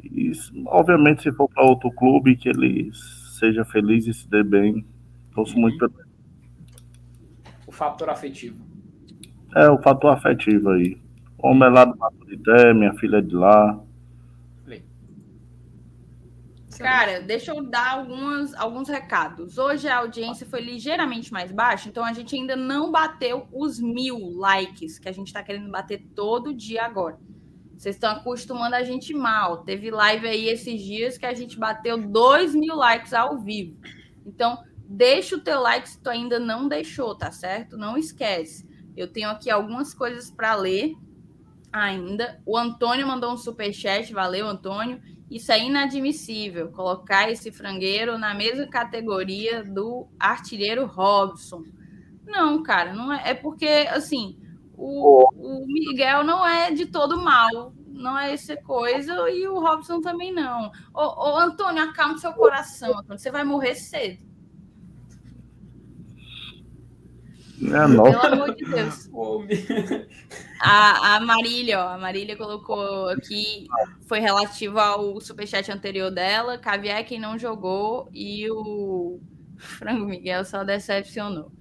E, obviamente, se for para outro clube, que ele seja feliz e se dê bem. Torço uhum. muito pelo. O fator afetivo. É, o fator afetivo aí. O homem é lá do Maturité, minha filha é de lá. Cara, deixa eu dar algumas, alguns recados. Hoje a audiência foi ligeiramente mais baixa, então a gente ainda não bateu os mil likes que a gente está querendo bater todo dia agora. Vocês estão acostumando a gente mal. Teve live aí esses dias que a gente bateu dois mil likes ao vivo. Então, deixa o teu like se tu ainda não deixou, tá certo? Não esquece. Eu tenho aqui algumas coisas para ler ainda. O Antônio mandou um super chat, valeu, Antônio. Isso é inadmissível, colocar esse frangueiro na mesma categoria do artilheiro Robson. Não, cara, não é, é porque, assim, o, o Miguel não é de todo mal, não é essa coisa, e o Robson também não. Ô, ô Antônio, acalme seu coração, Antônio, você vai morrer cedo. É, não. Pelo amor de Deus. (laughs) A, a Marília, ó, a Marília colocou aqui, foi relativo ao superchat anterior dela, Caviar quem não jogou e o Frango Miguel só decepcionou.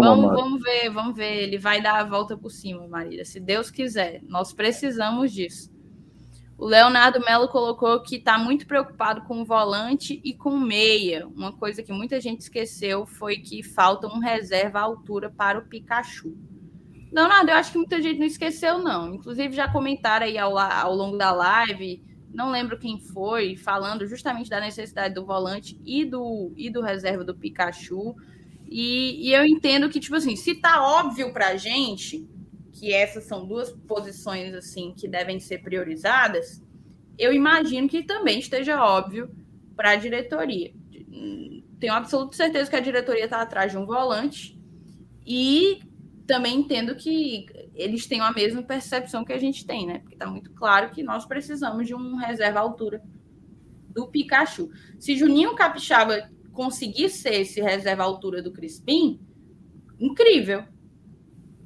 vamos, vamos ver, vamos ver. Ele vai dar a volta por cima, Marília, se Deus quiser. Nós precisamos disso. O Leonardo Melo colocou que está muito preocupado com o volante e com o meia. Uma coisa que muita gente esqueceu foi que falta um reserva à altura para o Pikachu. Leonardo, eu acho que muita gente não esqueceu, não. Inclusive, já comentaram aí ao, ao longo da live, não lembro quem foi, falando justamente da necessidade do volante e do, e do reserva do Pikachu. E, e eu entendo que, tipo assim, se tá óbvio pra gente que essas são duas posições assim que devem ser priorizadas, eu imagino que também esteja óbvio para a diretoria. Tenho absoluta certeza que a diretoria está atrás de um volante e também entendo que eles tenham a mesma percepção que a gente tem, né? Porque está muito claro que nós precisamos de um reserva altura do Pikachu. Se Juninho Capixaba conseguir ser esse reserva altura do Crispim, incrível.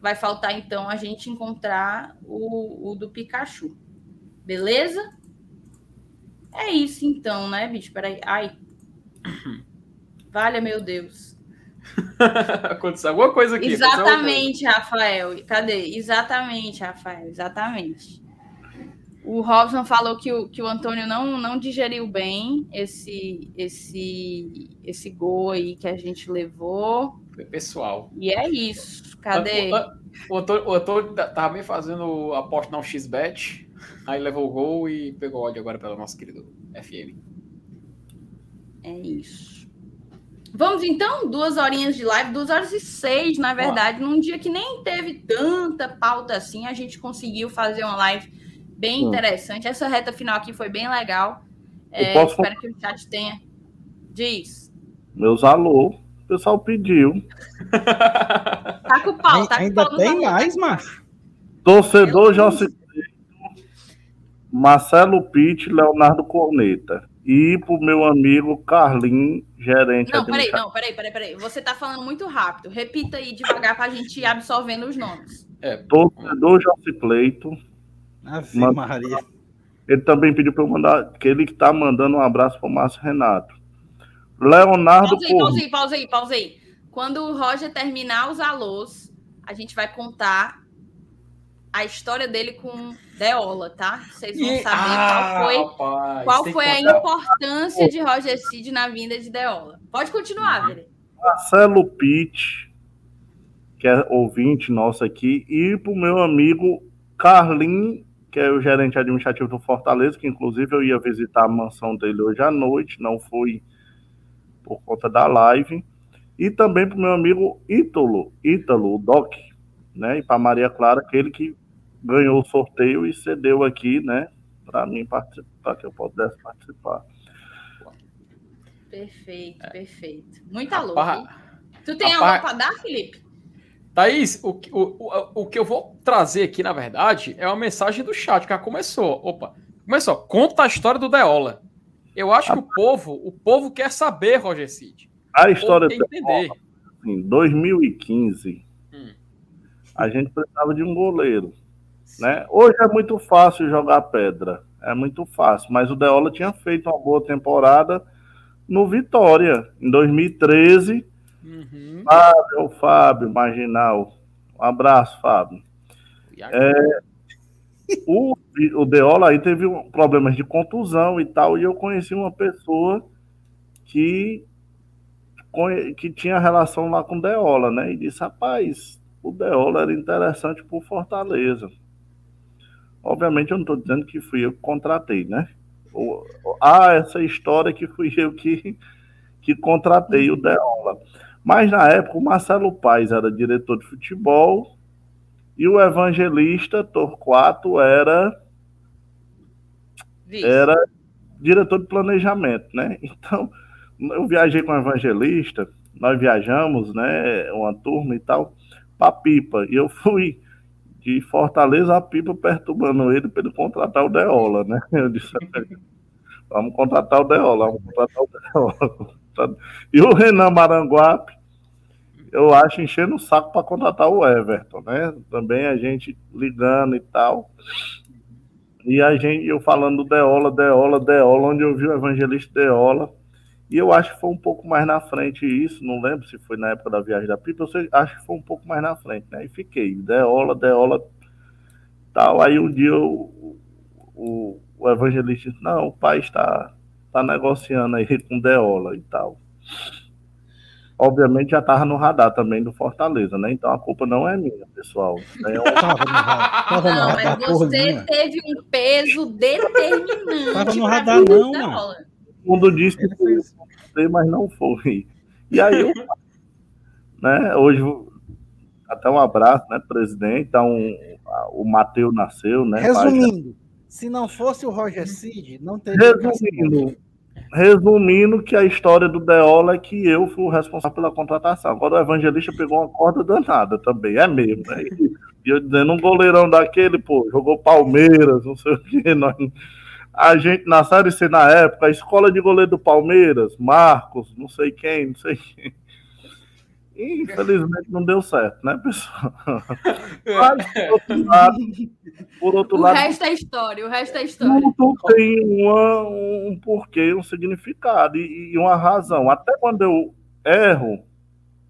Vai faltar então a gente encontrar o, o do Pikachu. Beleza? É isso então, né, bicho? Peraí. Ai. Valha, meu Deus. (laughs) Aconteceu alguma coisa aqui. Exatamente, Rafael. Cadê? Exatamente, Rafael. Exatamente. O Robson falou que o, que o Antônio não, não digeriu bem esse, esse, esse gol aí que a gente levou. Pessoal. E é isso. Cadê? O, o, Antônio, o Antônio tava bem fazendo aposta no X-Bet, aí levou o gol e pegou ódio agora pelo nosso querido FM. É isso. Vamos então, duas horinhas de live, duas horas e seis, na verdade, num dia que nem teve tanta pauta assim, a gente conseguiu fazer uma live bem hum. interessante. Essa reta final aqui foi bem legal. É, posso... Espero que o chat tenha. Diz. Meus alô, pessoal pediu. tá com o pau, tá com Ainda pau tem mais, macho. Torcedor José Marcelo Pitt, Leonardo Corneta. E pro meu amigo Carlinhos, gerente. Não, peraí, não, peraí, peraí, peraí. Você tá falando muito rápido. Repita aí devagar pra gente ir absorvendo os nomes. É. Torcedor José Pleito. Ave Maria. Ele também pediu para eu mandar, que ele está mandando um abraço para o Márcio Renato. Leonardo. Pausa aí, pausa aí, pausa aí, pausa aí. Quando o Roger terminar os alôs, a gente vai contar a história dele com Deola, tá? Vocês vão saber ah, qual foi, rapaz, qual foi a importância de Roger Cid na vinda de Deola. Pode continuar, Vere. Marcelo Pitt, que é ouvinte nosso aqui, e para o meu amigo Carlin que é o gerente administrativo do Fortaleza, que inclusive eu ia visitar a mansão dele hoje à noite, não fui por conta da live. E também para o meu amigo Ítalo, Ítalo, o Doc, né? E para Maria Clara, aquele que ganhou o sorteio e cedeu aqui, né? Para mim participar, que eu pudesse participar. Perfeito, perfeito. Muita louca. Tu tem algo para dar, Felipe? Thaís, o, o, o, que eu vou trazer aqui, na verdade, é uma mensagem do chat que começou. Opa, começou. Conta a história do Deola. Eu acho que o povo, o povo quer saber, Roger Cid. A história do entender. Em 2015, hum. a gente precisava de um goleiro. Né? Hoje é muito fácil jogar pedra. É muito fácil. Mas o Deola tinha feito uma boa temporada no Vitória. Em 2013 Uhum. Fábio, Fábio, Marginal. Um abraço, Fábio. É, o, o Deola aí teve problemas de contusão e tal, e eu conheci uma pessoa que, que tinha relação lá com o Deola, né? E disse, rapaz, o Deola era interessante por Fortaleza. Obviamente eu não estou dizendo que fui eu que contratei, né? Ah, essa história que fui eu que, que contratei o Deola. Mas na época o Marcelo Paes era diretor de futebol e o evangelista Torquato era era diretor de planejamento, né? (laughs) Então, eu viajei com o evangelista, nós viajamos, né, uma turma e tal, para Pipa, e eu fui de Fortaleza a Pipa perturbando ele para ele contratar o Deola, né? (laughs) Eu disse, vamos contratar o Deola, vamos contratar o Deola. (laughs) E o Renan Maranguape, eu acho enchendo o saco para contratar o Everton, né? Também a gente ligando e tal. E a gente, eu falando Deola, Deola, Deola, onde eu vi o evangelista Deola. E eu acho que foi um pouco mais na frente isso, não lembro se foi na época da viagem da Pipa, eu acho que foi um pouco mais na frente, né? E fiquei, Deola, Deola, tal. Aí um dia eu, o, o evangelista disse, não, o pai está tá negociando aí com Deola e tal obviamente já estava no radar também do Fortaleza, né? Então a culpa não é minha, pessoal. É um... (laughs) tava no, radar, não, mas você teve um peso determinante. Tava no radar, não, mano. O mundo disse que foi, mas não foi. E aí, eu, né? Hoje, até um abraço, né, presidente? Então, o Matheus nasceu, né? Resumindo, se não fosse o Roger Cid, não teria. Resumindo, Resumindo, que a história do Deola é que eu fui o responsável pela contratação. Agora o evangelista pegou uma corda danada também, é mesmo. Né? E eu dizendo, um goleirão daquele, pô, jogou Palmeiras, não sei o quê. Nós... A gente, na Série C na época, a escola de goleiro do Palmeiras, Marcos, não sei quem, não sei quem. E, infelizmente não deu certo, né, pessoal? Mas, por outro lado, por outro o lado, resto é história, o resto é história. tudo tem uma, um porquê, um significado e, e uma razão. Até quando eu erro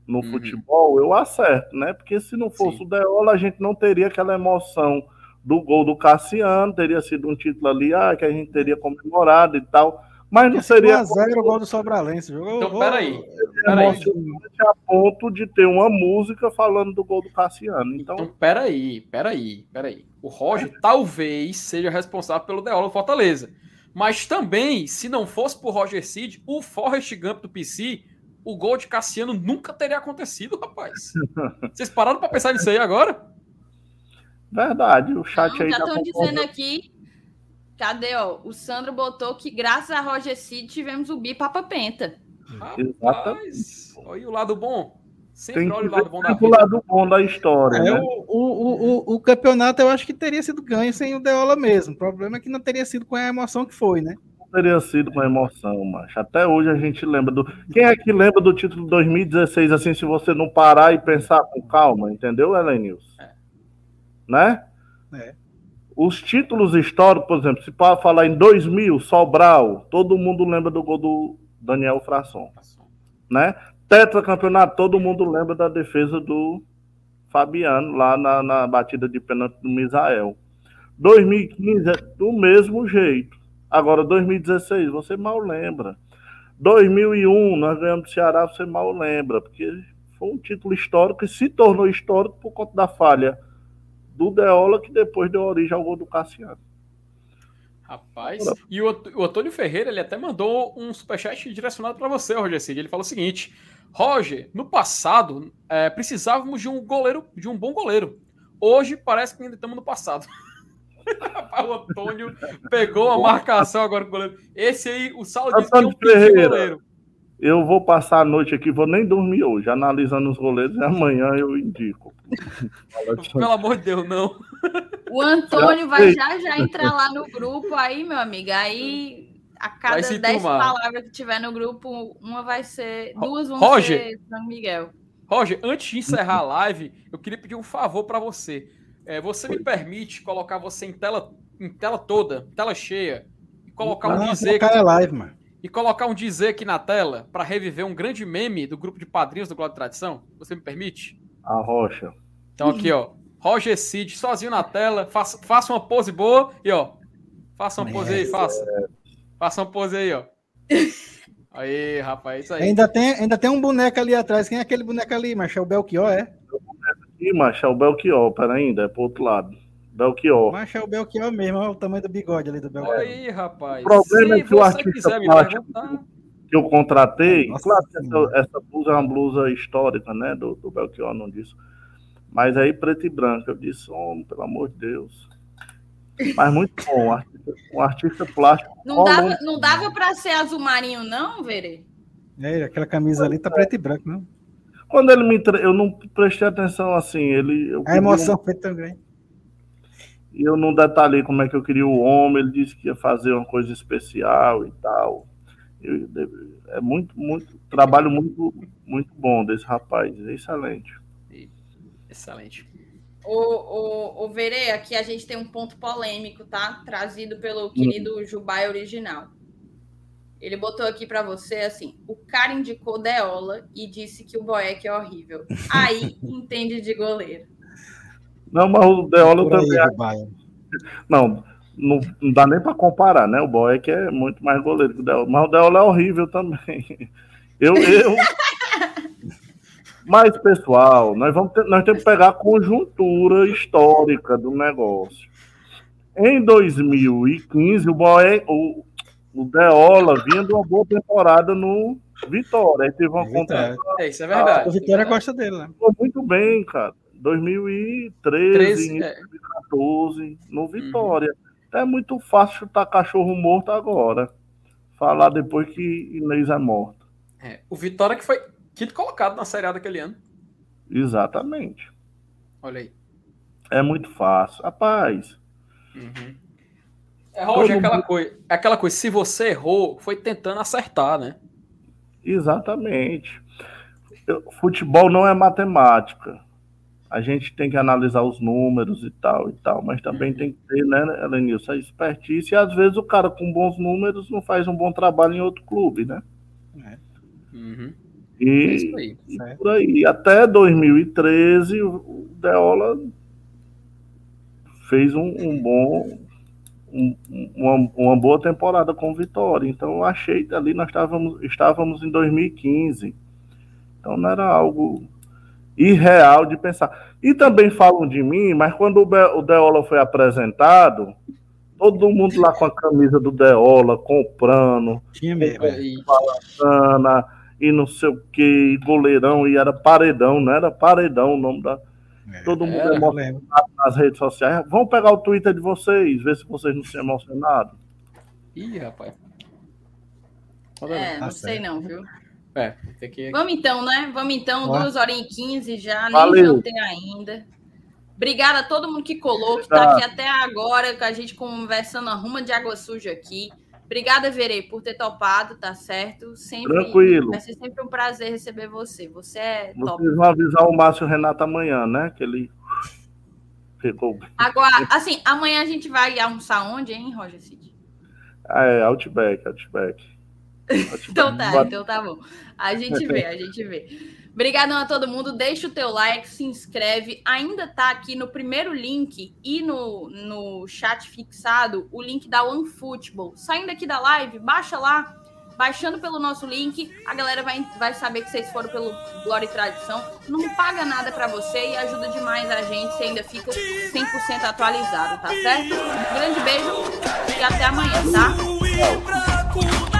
no Uhum. futebol, eu acerto, né? Porque se não fosse Sim. o Deola, a gente não teria aquela emoção do gol do Cassiano, teria sido um título ali, ah, que a gente teria comemorado e tal. Mas não seria 1x0 o gol do Sobralense. Jogou, Então, peraí. Peraí. emocionante a ponto de ter uma música falando do gol do Cassiano. Então, Então, peraí, peraí, peraí. O Roger talvez seja responsável pelo Deola do Fortaleza. Mas também, se não fosse por Roger Cid, o Forrest Gump do PC, o gol de Cassiano nunca teria acontecido, rapaz. (laughs) Vocês pararam pra pensar nisso aí agora? verdade, o chat Não, aí já tá estão dizendo aqui. Cadê, ó? O Sandro botou que graças a Roger Cid tivemos o Bi Papa Penta. Rapaz, olha o lado bom. Sempre Tem olha o lado bom da o lado bom da história, É, né? o, o, o, o- campeonato eu acho que teria sido ganho sem o Deola mesmo. O problema é que não teria sido com a emoção que foi, né? teria sido com emoção, macho. Até hoje a gente lembra do. Quem é que lembra do título de 2016, assim, se você não parar e pensar com calma, entendeu, Helenilson? É. Né? É. Os títulos históricos, por exemplo, se para falar em 2000, Sobral, todo mundo lembra do gol do Daniel Frasson, né? Tetracampeonato, todo mundo lembra da defesa do Fabiano lá na, na batida de pênalti do Misael. 2015 é do mesmo jeito. Agora, 2016, você mal lembra. 2001, nós ganhamos do Ceará, você mal lembra, porque foi um título histórico e se tornou histórico por conta da falha do Deola, que depois deu origem ao gol do Cassiano. Rapaz, e o, Ant- o Antônio Ferreira, ele até mandou um superchat direcionado para você, Roger Cid. Ele falou o seguinte: Roger, no passado, é, precisávamos de um goleiro, de um bom goleiro. Hoje parece que ainda estamos no passado. (laughs) O Antônio pegou a marcação agora com o goleiro. Esse aí, o Saulo disse que é um goleiro. Eu vou passar a noite aqui, vou nem dormir hoje, analisando os goleiros, e amanhã eu indico. (laughs) Pelo amor de Deus, não. O Antônio vai já já entrar lá no grupo aí, meu amigo. Aí a cada se 10 turmar. palavras que tiver no grupo, uma vai ser. Duas vão Roger. ser São Miguel. Roger, antes de encerrar a live, eu queria pedir um favor para você. É, você me permite colocar você em tela, em tela toda, tela cheia, e colocar um Não, dizer colocar é live, mano. E colocar um dizer aqui na tela para reviver um grande meme do grupo de padrinhos do Glória e Tradição? Você me permite? A rocha. Então aqui, ó, Roger Cid sozinho na tela, faça, faça uma pose boa e ó, faça uma pose aí, faça. Faça uma pose aí, ó. (laughs) Aí, rapaz, isso aí. Ainda tem, ainda tem um boneco ali atrás. Quem é aquele boneco ali, macho? É o Belchior, é? Ih, macho, é o Belchior, pera ainda, é pro outro lado. Belchior. Macho é o Belchior mesmo, olha o tamanho do bigode ali do Belchior. Aí, rapaz. O problema Se é que o artista plástico- perguntar, que eu contratei, Nossa claro que essa, essa blusa é uma blusa histórica, né, do, do Belchior, não disse. Mas aí preto e branco, eu disse, homem, pelo amor de Deus. Mas muito bom, um artista, um artista plástico. Não dava, não dava para ser azul marinho, não, Verê? É, aquela camisa ali tá preto e branco, não? Quando ele me entre... eu não prestei atenção assim, ele eu A emoção foi tão grande. E eu não detalhei como é que eu queria o homem, ele disse que ia fazer uma coisa especial e tal. Eu- é muito, muito, trabalho muito, muito bom desse rapaz, é excelente. excelente. O, o, o Verê, aqui a gente tem um ponto polêmico, tá? Trazido pelo querido Jubai original. Ele botou aqui para você assim: o cara indicou Deola e disse que o Boeck é horrível. (laughs) Aí entende de goleiro. Não, mas o Deola aí, também. Dubai. Não, não, não dá nem para comparar, né? O Boeck é muito mais goleiro que o Deola. Mas o Deola é horrível também. (laughs) Eu. eu... Mas, pessoal, nós, vamos ter- nós temos que pegar a conjuntura histórica do negócio. Em 2015, o, Boeck, o, o Deola vinha de uma boa temporada no Vitória. Aí teve uma Vitória. contratação É, isso é O verdade. Vitória gosta dele, né? muito bem, cara. 2013, 13, início é. de 2014, no Vitória. É muito fácil chutar cachorro morto agora. Falar depois que Inês é morta. É, o Vitória que foi quinto colocado na Série A daquele ano. Exatamente. Olha aí. É muito fácil. Rapaz. Uhum. É, Roger, aquela, mundo... coisa, aquela coisa, se você errou, foi tentando acertar, né? Exatamente. Futebol não é matemática. A gente tem que analisar os números e tal e tal, mas também uhum. tem que ter, né, Elenilson, a expertise. E às vezes o cara com bons números não faz um bom trabalho em outro clube, né? É. Uhum. E, é aí, e por aí. Até 2013, o Deola fez um, um bom. Um, uma, uma, boa temporada com vitória. Então eu achei que ali nós estávamos, estávamos em 2015. Então não era algo irreal de pensar. E também falam de mim, mas quando o Deola foi apresentado, todo mundo lá com a camisa do Deola, comprando, Tinha mesmo. Balançana, e não sei o que, goleirão, e era paredão, não era paredão o nome da. É, todo mundo é, emocionado nas redes sociais. Vamos pegar o Twitter de vocês, ver se vocês não se emocionaram. Ih, rapaz. É, não tá sei não, viu? É, tem que... Vamos então, né? Vamos então, Boa. 2 horas e 15 já, nem Valeu. jantei ainda. Obrigada a todo mundo que colou, que está aqui até agora, com a gente conversando a ruma de água suja aqui. Obrigada, Verê, por ter topado, tá certo? Sempre, Tranquilo. Vai ser sempre um prazer receber você. Você é top. Vocês vão avisar o Márcio Renato amanhã, né? Que ele ficou. Agora, assim, amanhã a gente vai almoçar onde, hein, Roger Cid? Ah, é, Outback. Outback. (laughs) então tá, então tá bom. A gente vê, a gente vê. Obrigadão a todo mundo. Deixa o teu like, se inscreve. Ainda tá aqui no primeiro link e no, no chat fixado o link da OneFootball. Saindo aqui da live, baixa lá. Baixando pelo nosso link, a galera vai, vai saber que vocês foram pelo Glória e Tradição. Não paga nada para você e ajuda demais a gente. Você ainda fica 100% atualizado, tá certo? Um grande beijo e até amanhã, tá?